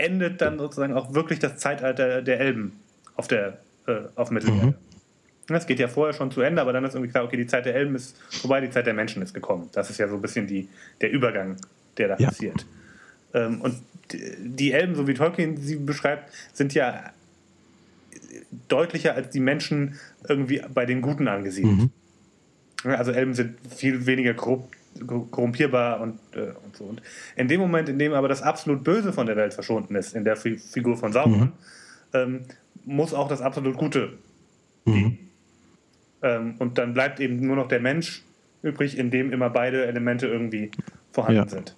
endet dann sozusagen auch wirklich das Zeitalter der Elben auf, der, äh, auf Mittelerde. Mhm. Das geht ja vorher schon zu Ende, aber dann ist irgendwie klar, okay, die Zeit der Elben ist vorbei, die Zeit der Menschen ist gekommen. Das ist ja so ein bisschen die, der Übergang, der da ja. passiert. Ähm, und die Elben, so wie Tolkien sie beschreibt, sind ja deutlicher als die Menschen irgendwie bei den Guten angesiedelt. Mhm. Also Elben sind viel weniger korrupt, korrumpierbar und, äh, und so. Und in dem Moment, in dem aber das absolut Böse von der Welt verschwunden ist, in der Figur von Sauron, mhm. ähm, muss auch das absolut Gute mhm. Ähm, und dann bleibt eben nur noch der Mensch übrig, in dem immer beide Elemente irgendwie vorhanden ja. sind.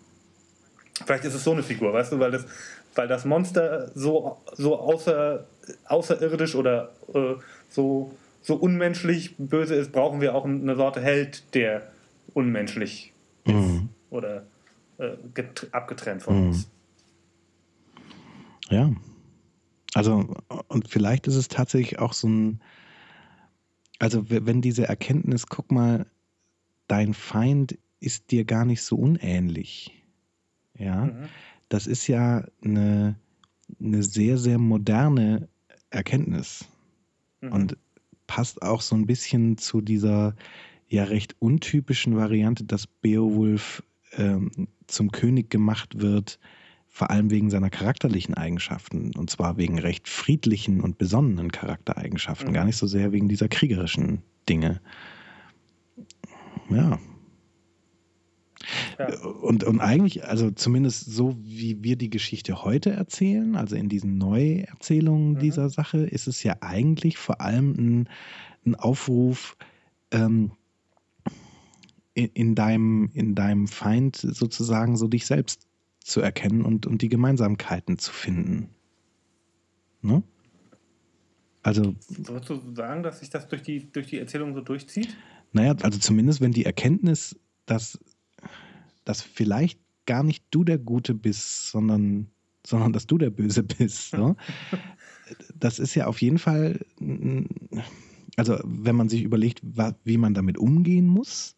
Vielleicht ist es so eine Figur, weißt du, weil das, weil das Monster so, so außer, außerirdisch oder äh, so, so unmenschlich böse ist, brauchen wir auch eine Sorte Held, der unmenschlich ist mhm. oder äh, abgetrennt von mhm. uns. Ja. Also, und vielleicht ist es tatsächlich auch so ein, also wenn diese Erkenntnis, guck mal, dein Feind ist dir gar nicht so unähnlich ja, mhm. das ist ja eine, eine sehr, sehr moderne Erkenntnis mhm. und passt auch so ein bisschen zu dieser ja recht untypischen Variante, dass Beowulf ähm, zum König gemacht wird, vor allem wegen seiner charakterlichen Eigenschaften und zwar wegen recht friedlichen und besonnenen Charaktereigenschaften, mhm. gar nicht so sehr wegen dieser kriegerischen Dinge. Ja, und, und eigentlich, also zumindest so, wie wir die Geschichte heute erzählen, also in diesen Neuerzählungen mhm. dieser Sache, ist es ja eigentlich vor allem ein, ein Aufruf, ähm, in, in, deinem, in deinem Feind sozusagen so dich selbst zu erkennen und, und die Gemeinsamkeiten zu finden. Ne? Also. Würdest du sagen, dass sich das durch die, durch die Erzählung so durchzieht? Naja, also zumindest wenn die Erkenntnis, dass dass vielleicht gar nicht du der Gute bist, sondern, sondern dass du der Böse bist. So. Das ist ja auf jeden Fall, also wenn man sich überlegt, wie man damit umgehen muss,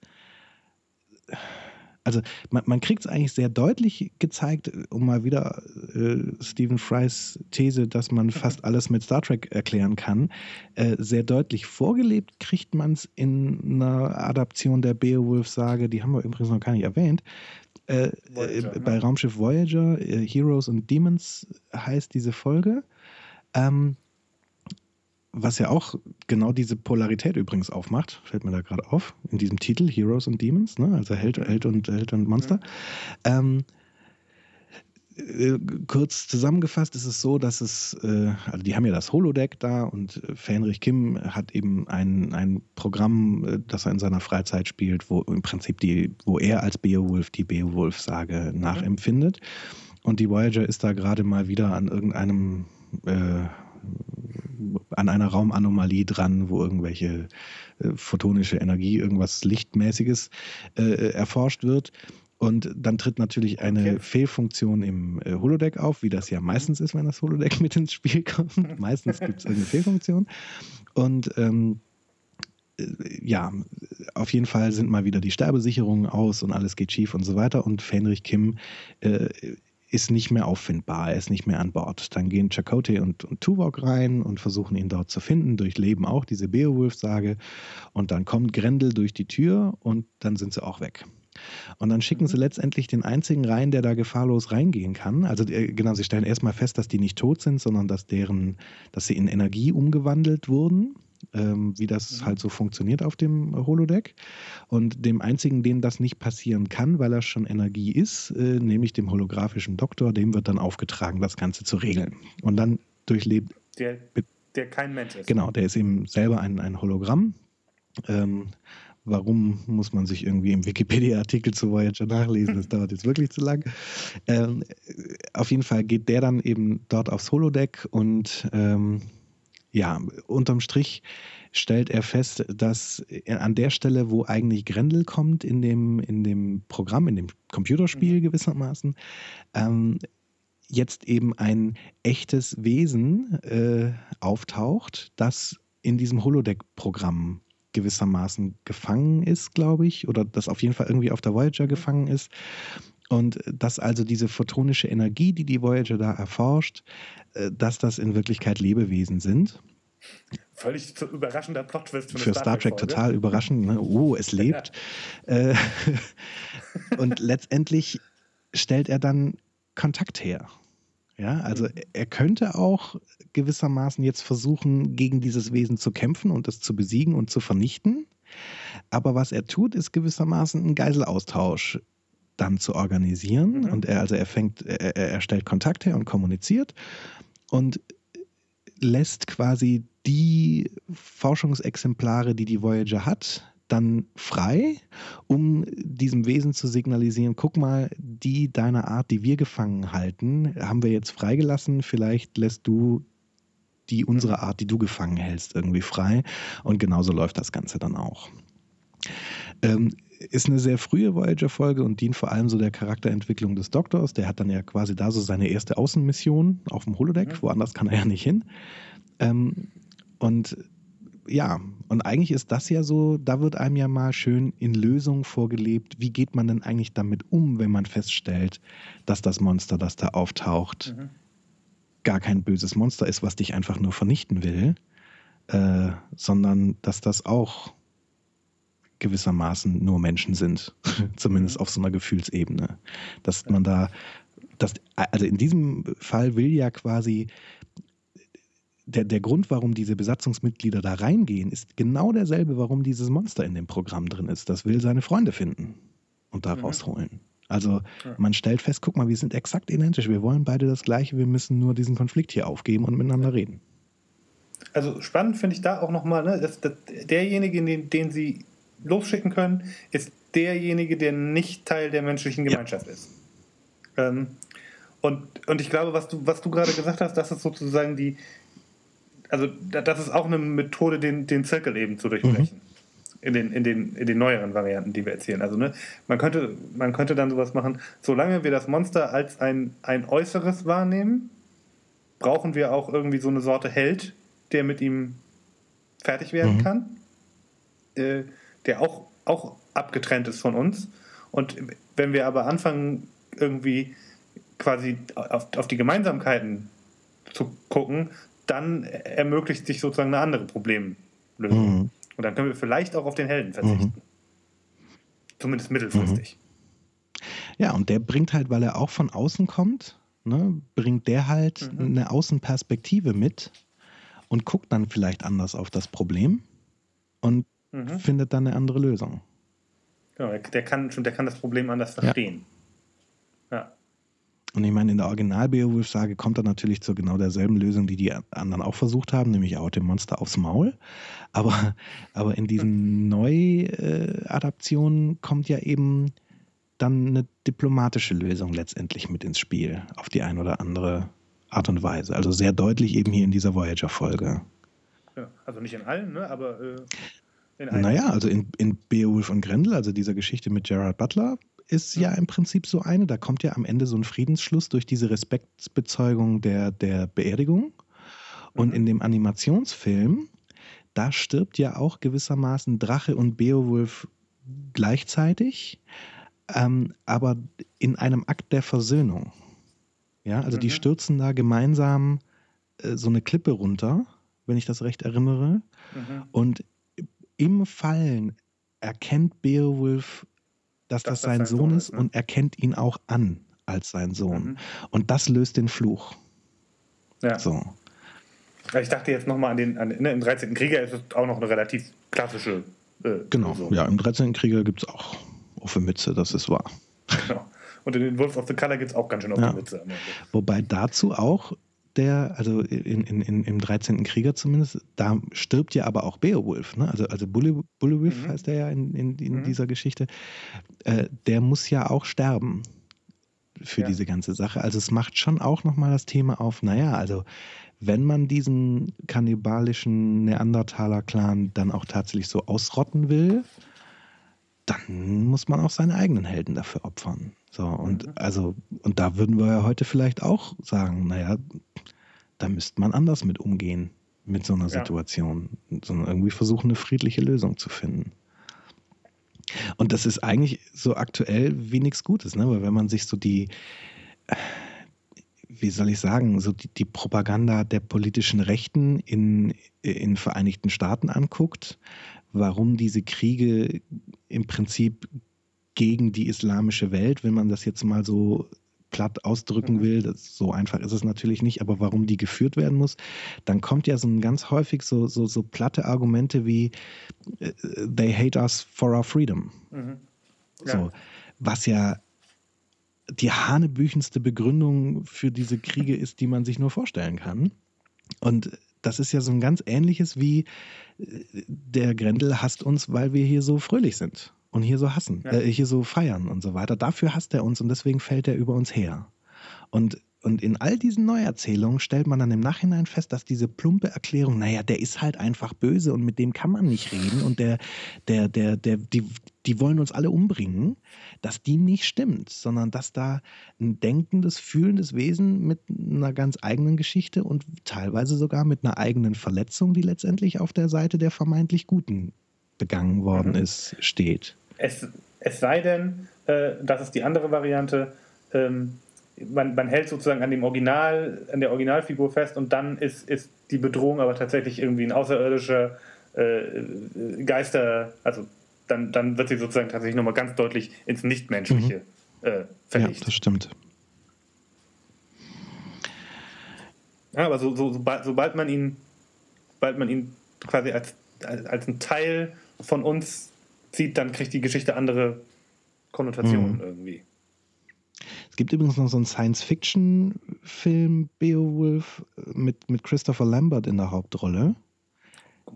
also man, man kriegt es eigentlich sehr deutlich gezeigt, um mal wieder äh, Stephen Frys These, dass man fast alles mit Star Trek erklären kann, äh, sehr deutlich vorgelebt kriegt man es in einer Adaption der Beowulf-Sage, die haben wir übrigens noch gar nicht erwähnt. Äh, Voyager, äh, bei ne? Raumschiff Voyager, äh, Heroes and Demons heißt diese Folge. Ähm, was ja auch genau diese Polarität übrigens aufmacht, fällt mir da gerade auf, in diesem Titel Heroes and Demons, ne? also Held, Held, und, Held und Monster. Ja. Ähm, äh, kurz zusammengefasst ist es so, dass es, äh, also die haben ja das Holodeck da und äh, Fenrich Kim hat eben ein, ein Programm, das er in seiner Freizeit spielt, wo im Prinzip die, wo er als Beowulf die Beowulf-Sage mhm. nachempfindet. Und die Voyager ist da gerade mal wieder an irgendeinem äh, an einer Raumanomalie dran, wo irgendwelche äh, photonische Energie, irgendwas Lichtmäßiges äh, erforscht wird. Und dann tritt natürlich eine okay. Fehlfunktion im äh, Holodeck auf, wie das ja meistens ist, wenn das Holodeck mit ins Spiel kommt. meistens gibt es eine Fehlfunktion. Und ähm, äh, ja, auf jeden Fall sind mal wieder die Sterbesicherungen aus und alles geht schief und so weiter. Und Fenrich Kim äh, ist nicht mehr auffindbar, er ist nicht mehr an Bord. Dann gehen Chakotay und, und Tuvok rein und versuchen ihn dort zu finden, durchleben auch diese Beowulf-Sage. Und dann kommt Grendel durch die Tür und dann sind sie auch weg. Und dann schicken sie mhm. letztendlich den einzigen rein, der da gefahrlos reingehen kann. Also äh, genau, sie stellen erstmal fest, dass die nicht tot sind, sondern dass deren, dass sie in Energie umgewandelt wurden ähm, wie das mhm. halt so funktioniert auf dem Holodeck. Und dem einzigen, dem das nicht passieren kann, weil er schon Energie ist, äh, nämlich dem holographischen Doktor, dem wird dann aufgetragen, das Ganze zu regeln. Und dann durchlebt. Der, der kein Mensch ist. Genau, der ist eben selber ein, ein Hologramm. Ähm, Warum muss man sich irgendwie im Wikipedia-Artikel zu Voyager nachlesen? Das dauert jetzt wirklich zu lang. Ähm, auf jeden Fall geht der dann eben dort aufs Holodeck und ähm, ja, unterm Strich stellt er fest, dass an der Stelle, wo eigentlich Grendel kommt in dem, in dem Programm, in dem Computerspiel mhm. gewissermaßen, ähm, jetzt eben ein echtes Wesen äh, auftaucht, das in diesem Holodeck-Programm gewissermaßen gefangen ist, glaube ich, oder das auf jeden Fall irgendwie auf der Voyager gefangen ist. Und dass also diese photonische Energie, die die Voyager da erforscht, äh, dass das in Wirklichkeit Lebewesen sind. Völlig überraschender Plot-Twist für, für Star Trek. total überraschend. Ne? Oh, es lebt. Ja. Äh, und letztendlich stellt er dann Kontakt her. Ja, also mhm. er könnte auch gewissermaßen jetzt versuchen, gegen dieses Wesen zu kämpfen und es zu besiegen und zu vernichten. Aber was er tut, ist gewissermaßen einen Geiselaustausch dann zu organisieren. Mhm. Und er, also er fängt, er, er stellt Kontakt her und kommuniziert und lässt quasi die Forschungsexemplare, die die Voyager hat, dann frei, um diesem Wesen zu signalisieren, guck mal, die deiner Art, die wir gefangen halten, haben wir jetzt freigelassen, vielleicht lässt du die unsere Art, die du gefangen hältst, irgendwie frei. Und genauso läuft das Ganze dann auch. Ähm, ist eine sehr frühe Voyager-Folge und dient vor allem so der Charakterentwicklung des Doktors. Der hat dann ja quasi da so seine erste Außenmission auf dem Holodeck. Mhm. Woanders kann er ja nicht hin. Ähm, und ja, und eigentlich ist das ja so, da wird einem ja mal schön in Lösungen vorgelebt. Wie geht man denn eigentlich damit um, wenn man feststellt, dass das Monster, das da auftaucht, mhm. gar kein böses Monster ist, was dich einfach nur vernichten will, äh, sondern dass das auch gewissermaßen nur Menschen sind, zumindest mhm. auf so einer Gefühlsebene. Dass man da, dass, also in diesem Fall will ja quasi der, der Grund, warum diese Besatzungsmitglieder da reingehen, ist genau derselbe, warum dieses Monster in dem Programm drin ist. Das will seine Freunde finden und da mhm. rausholen. Also man stellt fest, guck mal, wir sind exakt identisch. Wir wollen beide das Gleiche. Wir müssen nur diesen Konflikt hier aufgeben und miteinander reden. Also spannend finde ich da auch nochmal, ne, dass, dass derjenige, den, den sie losschicken können, ist derjenige, der nicht Teil der menschlichen Gemeinschaft ja. ist. Ähm, und, und ich glaube, was du, was du gerade gesagt hast, das ist sozusagen die, also das ist auch eine Methode, den, den Zirkel eben zu durchbrechen. Mhm. In den, in, den, in den neueren Varianten, die wir erzählen. Also, ne, man könnte, man könnte dann sowas machen, solange wir das Monster als ein, ein Äußeres wahrnehmen, brauchen wir auch irgendwie so eine Sorte Held, der mit ihm fertig werden mhm. kann. Äh, der auch, auch abgetrennt ist von uns. Und wenn wir aber anfangen, irgendwie quasi auf, auf die Gemeinsamkeiten zu gucken, dann ermöglicht sich sozusagen eine andere Problemlösung. Mhm. Und dann können wir vielleicht auch auf den Helden verzichten. Mhm. Zumindest mittelfristig. Mhm. Ja, und der bringt halt, weil er auch von außen kommt, ne, bringt der halt mhm. eine Außenperspektive mit und guckt dann vielleicht anders auf das Problem und mhm. findet dann eine andere Lösung. Genau, der kann, der kann das Problem anders verstehen. Ja. ja. Und ich meine, in der Original-Beowulf-Sage kommt er natürlich zu genau derselben Lösung, die die anderen auch versucht haben, nämlich auch dem Monster aufs Maul. Aber, aber in diesen Neuadaptionen kommt ja eben dann eine diplomatische Lösung letztendlich mit ins Spiel, auf die eine oder andere Art und Weise. Also sehr deutlich eben hier in dieser Voyager-Folge. Ja, also nicht in allen, ne? aber äh, naja, also in, in Beowulf und Grendel, also dieser Geschichte mit Gerard Butler, ist ja im Prinzip so eine. Da kommt ja am Ende so ein Friedensschluss durch diese Respektsbezeugung der, der Beerdigung. Und mhm. in dem Animationsfilm, da stirbt ja auch gewissermaßen Drache und Beowulf gleichzeitig, ähm, aber in einem Akt der Versöhnung. Ja, also mhm. die stürzen da gemeinsam äh, so eine Klippe runter, wenn ich das recht erinnere. Mhm. Und im Fallen erkennt Beowulf, dass das, das sein, sein Sohn, Sohn ist ne? und erkennt ihn auch an als sein Sohn. Mhm. Und das löst den Fluch. Ja. So. Ich dachte jetzt nochmal an den, an, ne, im 13. Krieger ist es auch noch eine relativ klassische. Äh, genau, Lösung. ja, im 13. Krieger gibt es auch auf Mütze, das ist wahr. Genau. Und in den Wolf of the Color gibt es auch ganz schön auf ja. Mütze. Wobei dazu auch der, also in, in, in, im 13. Krieger zumindest, da stirbt ja aber auch Beowulf, ne? also, also Bullywulf mhm. heißt er ja in, in, in mhm. dieser Geschichte, äh, der muss ja auch sterben für ja. diese ganze Sache. Also es macht schon auch nochmal das Thema auf, naja, also wenn man diesen kannibalischen Neandertaler-Clan dann auch tatsächlich so ausrotten will, dann muss man auch seine eigenen Helden dafür opfern. So, und mhm. also, und da würden wir ja heute vielleicht auch sagen, naja, da müsste man anders mit umgehen. mit so einer Situation, sondern irgendwie versuchen, eine friedliche Lösung zu finden. Und das ist eigentlich so aktuell wie nichts Gutes, ne? weil wenn man sich so die, wie soll ich sagen, so die, die Propaganda der politischen Rechten in, in Vereinigten Staaten anguckt, warum diese Kriege im Prinzip gegen die islamische Welt, wenn man das jetzt mal so platt ausdrücken mhm. will, das, so einfach ist es natürlich nicht, aber warum die geführt werden muss, dann kommt ja so ein ganz häufig so, so, so platte Argumente wie äh, they hate us for our freedom. Mhm. Ja. So, was ja die hanebüchenste Begründung für diese Kriege ist, die man sich nur vorstellen kann. Und das ist ja so ein ganz ähnliches wie äh, der Grendel hasst uns, weil wir hier so fröhlich sind und hier so hassen, ja. äh, hier so feiern und so weiter. Dafür hasst er uns und deswegen fällt er über uns her. Und und in all diesen Neuerzählungen stellt man dann im Nachhinein fest, dass diese plumpe Erklärung, naja, der ist halt einfach böse und mit dem kann man nicht reden und der, der, der, der, die, die wollen uns alle umbringen, dass die nicht stimmt, sondern dass da ein denkendes, fühlendes Wesen mit einer ganz eigenen Geschichte und teilweise sogar mit einer eigenen Verletzung, die letztendlich auf der Seite der vermeintlich Guten begangen worden mhm. ist, steht. Es, es sei denn, äh, das ist die andere Variante, ähm, man, man hält sozusagen an dem Original, an der Originalfigur fest und dann ist, ist die Bedrohung aber tatsächlich irgendwie ein außerirdischer äh, Geister, also dann, dann wird sie sozusagen tatsächlich nochmal ganz deutlich ins Nichtmenschliche mhm. äh, verlegt. Ja, das stimmt. Ja, aber so, so, sobald, sobald man ihn, sobald man ihn quasi als, als, als ein Teil von uns sieht, dann kriegt die Geschichte andere Konnotationen mhm. irgendwie. Es gibt übrigens noch so einen Science-Fiction-Film, Beowulf, mit, mit Christopher Lambert in der Hauptrolle,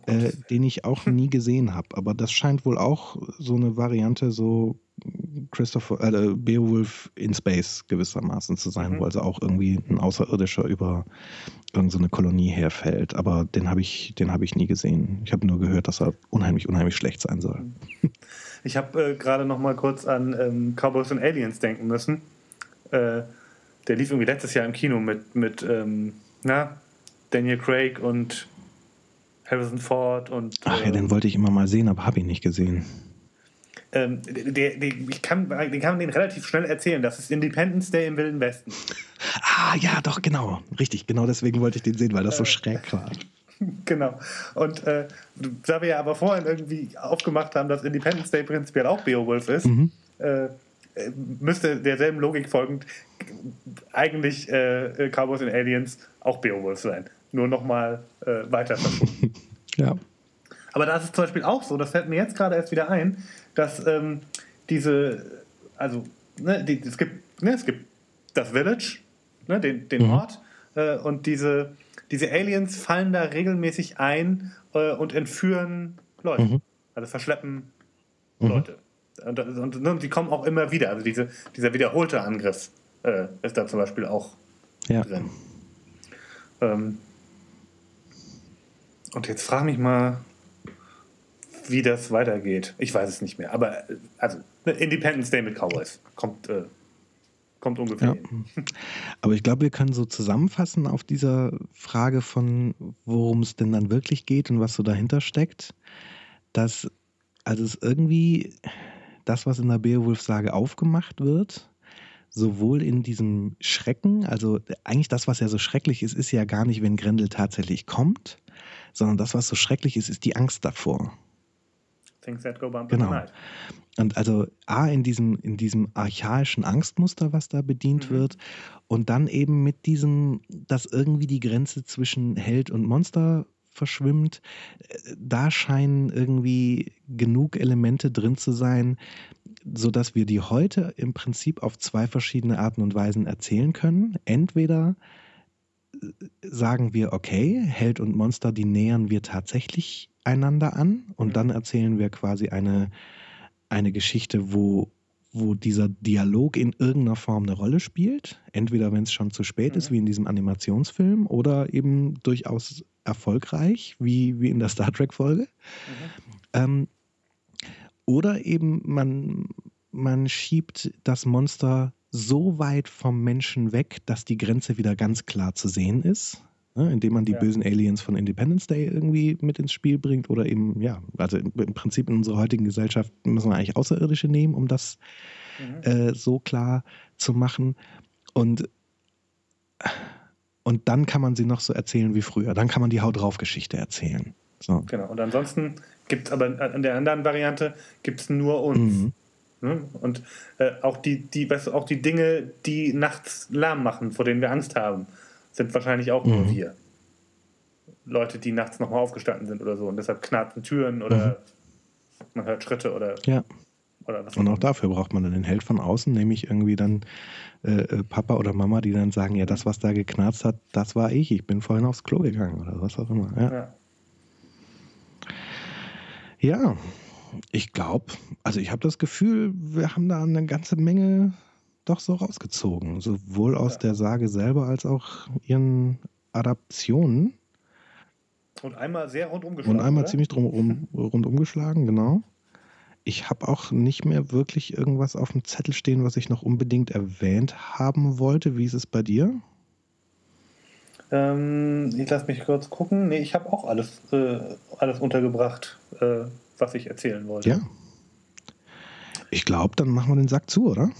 äh, den ich auch nie gesehen habe. Aber das scheint wohl auch so eine Variante, so Christopher, äh, Beowulf in Space gewissermaßen zu sein, mhm. wo also auch irgendwie ein Außerirdischer über irgendeine so Kolonie herfällt. Aber den habe ich, den ich nie gesehen. Ich habe nur gehört, dass er unheimlich, unheimlich schlecht sein soll. Ich habe äh, gerade noch mal kurz an ähm, Cowboys und Aliens denken müssen. Äh, der lief irgendwie letztes Jahr im Kino mit, mit ähm, na, Daniel Craig und Harrison Ford und. Ach ja, den ähm, wollte ich immer mal sehen, aber habe ihn nicht gesehen. Ähm, der, der, ich kann, den kann man den relativ schnell erzählen. Das ist Independence Day im Wilden Westen. Ah, ja, doch, genau. Richtig, genau deswegen wollte ich den sehen, weil das so äh, schräg war. Genau. Und äh, da wir ja aber vorhin irgendwie aufgemacht haben, dass Independence Day prinzipiell auch Beowulf ist, mhm. äh, müsste derselben Logik folgend eigentlich äh, Cowboys and Aliens auch Beowulf sein. Nur nochmal äh, weiter verschoben. ja. Aber da ist zum Beispiel auch so, das fällt mir jetzt gerade erst wieder ein, dass ähm, diese, also ne, die, es, gibt, ne, es gibt das Village, ne, den, den mhm. Ort, äh, und diese, diese Aliens fallen da regelmäßig ein äh, und entführen Leute. Mhm. Also verschleppen mhm. Leute. Und, und, und, die kommen auch immer wieder. Also diese, dieser wiederholte Angriff äh, ist da zum Beispiel auch ja. drin. Ähm, und jetzt frage mich mal, wie das weitergeht. Ich weiß es nicht mehr. Aber äh, also Independence Day mit Cowboys kommt, äh, kommt ungefähr. Ja. Aber ich glaube, wir können so zusammenfassen auf dieser Frage von, worum es denn dann wirklich geht und was so dahinter steckt, dass also es irgendwie das, was in der Beowulf-Sage aufgemacht wird, sowohl in diesem Schrecken, also eigentlich das, was ja so schrecklich ist, ist ja gar nicht, wenn Grendel tatsächlich kommt, sondern das, was so schrecklich ist, ist die Angst davor. Things that go bump genau. Und also A, in diesem, in diesem archaischen Angstmuster, was da bedient mhm. wird, und dann eben mit diesem, dass irgendwie die Grenze zwischen Held und Monster verschwimmt. Da scheinen irgendwie genug Elemente drin zu sein, sodass wir die heute im Prinzip auf zwei verschiedene Arten und Weisen erzählen können. Entweder sagen wir, okay, Held und Monster, die nähern wir tatsächlich einander an und dann erzählen wir quasi eine, eine Geschichte, wo, wo dieser Dialog in irgendeiner Form eine Rolle spielt. Entweder wenn es schon zu spät ist, wie in diesem Animationsfilm, oder eben durchaus erfolgreich, wie, wie in der Star Trek-Folge. Mhm. Ähm, oder eben man, man schiebt das Monster so weit vom Menschen weg, dass die Grenze wieder ganz klar zu sehen ist. Ne, indem man die ja. bösen Aliens von Independence Day irgendwie mit ins Spiel bringt oder eben, ja, also im, Prinzip in unserer heutigen Gesellschaft müssen wir eigentlich Außerirdische nehmen, um das mhm. äh, so klar zu machen. Und und dann kann man sie noch so erzählen wie früher. Dann kann man die Haut drauf Geschichte erzählen. So. Genau. Und ansonsten gibt es aber an der anderen Variante gibt es nur uns. Mhm. Ne? Und äh, auch, die, die, weißt du, auch die Dinge, die nachts Lärm machen, vor denen wir Angst haben, sind wahrscheinlich auch mhm. nur wir. Leute, die nachts nochmal aufgestanden sind oder so. Und deshalb knarzen Türen oder mhm. man hört Schritte oder, ja. oder was. Und auch dafür braucht man dann den Held von außen, nämlich irgendwie dann äh, äh, Papa oder Mama, die dann sagen, ja, das, was da geknarzt hat, das war ich. Ich bin vorhin aufs Klo gegangen oder was auch immer. Ja, ja. ja ich glaube, also ich habe das Gefühl, wir haben da eine ganze Menge doch so rausgezogen. Sowohl aus ja. der Sage selber als auch ihren Adaptionen. Und einmal sehr rundum geschlagen. Und einmal oder? ziemlich drum, rundum geschlagen, genau. Ich habe auch nicht mehr wirklich irgendwas auf dem Zettel stehen, was ich noch unbedingt erwähnt haben wollte. Wie ist es bei dir? Ähm, ich lasse mich kurz gucken. Nee, ich habe auch alles, äh, alles untergebracht, äh, was ich erzählen wollte. Ja. Ich glaube, dann machen wir den Sack zu, oder?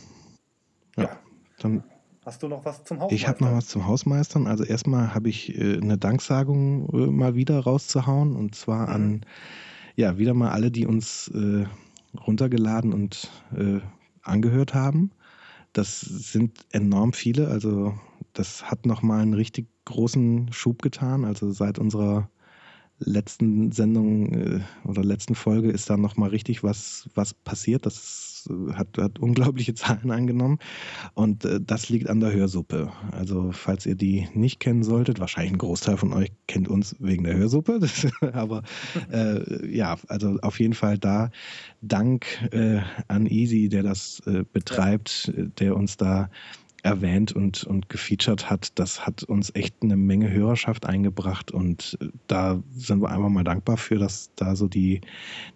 Ja. Dann Hast du noch was zum Hausmeistern? Ich habe noch was zum Hausmeistern. Also erstmal habe ich äh, eine Danksagung äh, mal wieder rauszuhauen und zwar mhm. an ja wieder mal alle, die uns äh, runtergeladen und äh, angehört haben. Das sind enorm viele. Also das hat nochmal einen richtig großen Schub getan. Also seit unserer letzten Sendung äh, oder letzten Folge ist da nochmal richtig was, was passiert. Das hat, hat unglaubliche Zahlen angenommen. Und äh, das liegt an der Hörsuppe. Also, falls ihr die nicht kennen solltet, wahrscheinlich ein Großteil von euch kennt uns wegen der Hörsuppe. Das, aber äh, ja, also auf jeden Fall da Dank äh, an Easy, der das äh, betreibt, der uns da erwähnt und, und gefeatured hat, das hat uns echt eine Menge Hörerschaft eingebracht und äh, da sind wir einfach mal dankbar für, dass da so die,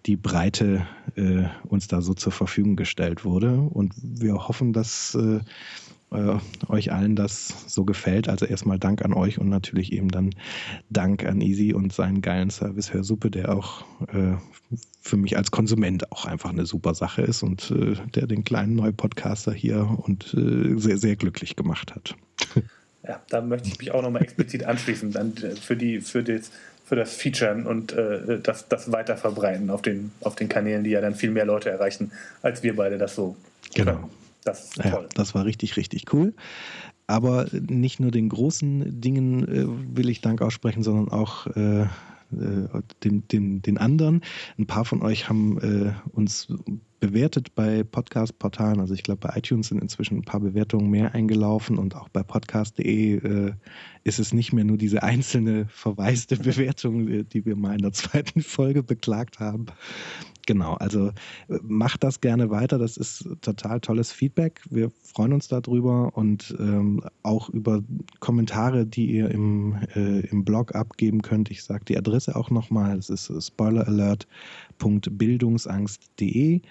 die Breite äh, uns da so zur Verfügung gestellt wurde und wir hoffen, dass äh, äh, euch allen das so gefällt. Also erstmal Dank an euch und natürlich eben dann Dank an Easy und seinen geilen Service Hörsuppe, der auch äh, für mich als Konsument auch einfach eine super Sache ist und äh, der den kleinen Neupodcaster hier und äh, sehr, sehr glücklich gemacht hat. Ja, da möchte ich mich auch nochmal explizit anschließen dann äh, für, die, für, das, für das Featuren und äh, das, das Weiterverbreiten auf den, auf den Kanälen, die ja dann viel mehr Leute erreichen, als wir beide das so. Genau. Das ist toll. Ja, das war richtig, richtig cool. Aber nicht nur den großen Dingen äh, will ich Dank aussprechen, sondern auch äh, äh, den, den, den anderen. Ein paar von euch haben äh, uns bewertet bei Podcast-Portalen. Also ich glaube, bei iTunes sind inzwischen ein paar Bewertungen mehr eingelaufen und auch bei podcast.de äh, ist es nicht mehr nur diese einzelne verwaiste Bewertung, äh, die wir mal in der zweiten Folge beklagt haben, Genau, also äh, macht das gerne weiter. Das ist total tolles Feedback. Wir freuen uns darüber und ähm, auch über Kommentare, die ihr im, äh, im Blog abgeben könnt. Ich sage die Adresse auch nochmal. Es ist spoileralert.bildungsangst.de.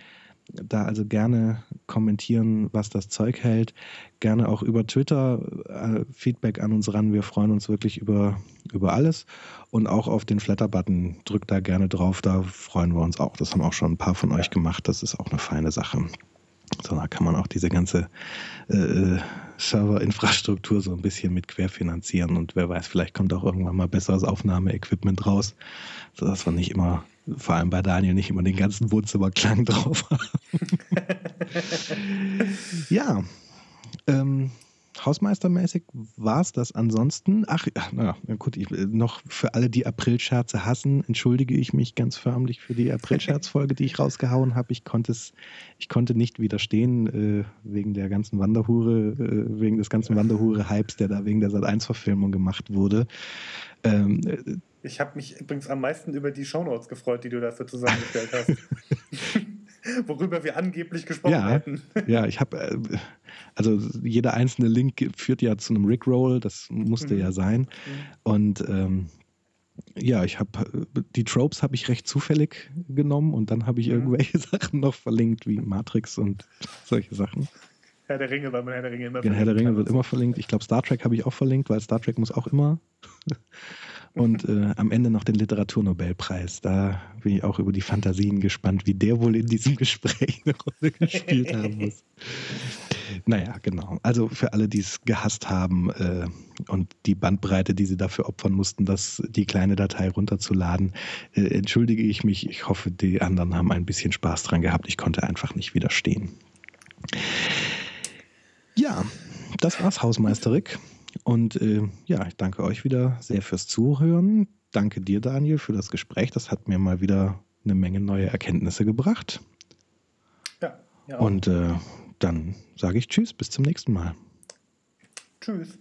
Da also gerne kommentieren, was das Zeug hält. Gerne auch über Twitter äh, Feedback an uns ran. Wir freuen uns wirklich über, über alles. Und auch auf den Flatter-Button drückt da gerne drauf. Da freuen wir uns auch. Das haben auch schon ein paar von euch gemacht. Das ist auch eine feine Sache. So, da kann man auch diese ganze äh, Serverinfrastruktur so ein bisschen mit querfinanzieren. Und wer weiß, vielleicht kommt auch irgendwann mal besseres Aufnahmeequipment raus, sodass wir nicht immer vor allem bei Daniel nicht immer den ganzen Wohnzimmerklang drauf haben. ja, ähm, Hausmeistermäßig war es das ansonsten. Ach, na gut, ich, noch für alle, die Aprilscherze hassen, entschuldige ich mich ganz förmlich für die Aprilscherzfolge, die ich rausgehauen habe. Ich ich konnte nicht widerstehen äh, wegen der ganzen Wanderhure, äh, wegen des ganzen Wanderhure-Hypes, der da wegen der Sat1-Verfilmung gemacht wurde. Ähm, äh, ich habe mich übrigens am meisten über die Shownotes gefreut, die du dafür zusammengestellt hast. Worüber wir angeblich gesprochen ja, hätten. ja, ich habe, äh, also jeder einzelne Link führt ja zu einem Rickroll, das musste mhm. ja sein. Mhm. Und ähm, ja, ich habe die Tropes habe ich recht zufällig genommen und dann habe ich mhm. irgendwelche Sachen noch verlinkt, wie Matrix und solche Sachen. Herr der Ringe, weil man Herr der Ringe immer genau, Herr der Ringe wird immer verlinkt. Ich glaube, Star Trek habe ich auch verlinkt, weil Star Trek muss auch immer. Und äh, am Ende noch den Literaturnobelpreis. Da bin ich auch über die Fantasien gespannt, wie der wohl in diesem Gespräch eine Rolle gespielt haben muss. Naja, genau. Also für alle, die es gehasst haben äh, und die Bandbreite, die sie dafür opfern mussten, das, die kleine Datei runterzuladen, äh, entschuldige ich mich. Ich hoffe, die anderen haben ein bisschen Spaß dran gehabt. Ich konnte einfach nicht widerstehen. Ja, das war's, Hausmeister Rick. Und äh, ja, ich danke euch wieder sehr fürs Zuhören. Danke dir, Daniel, für das Gespräch. Das hat mir mal wieder eine Menge neue Erkenntnisse gebracht. Ja. ja Und äh, dann sage ich Tschüss, bis zum nächsten Mal. Tschüss.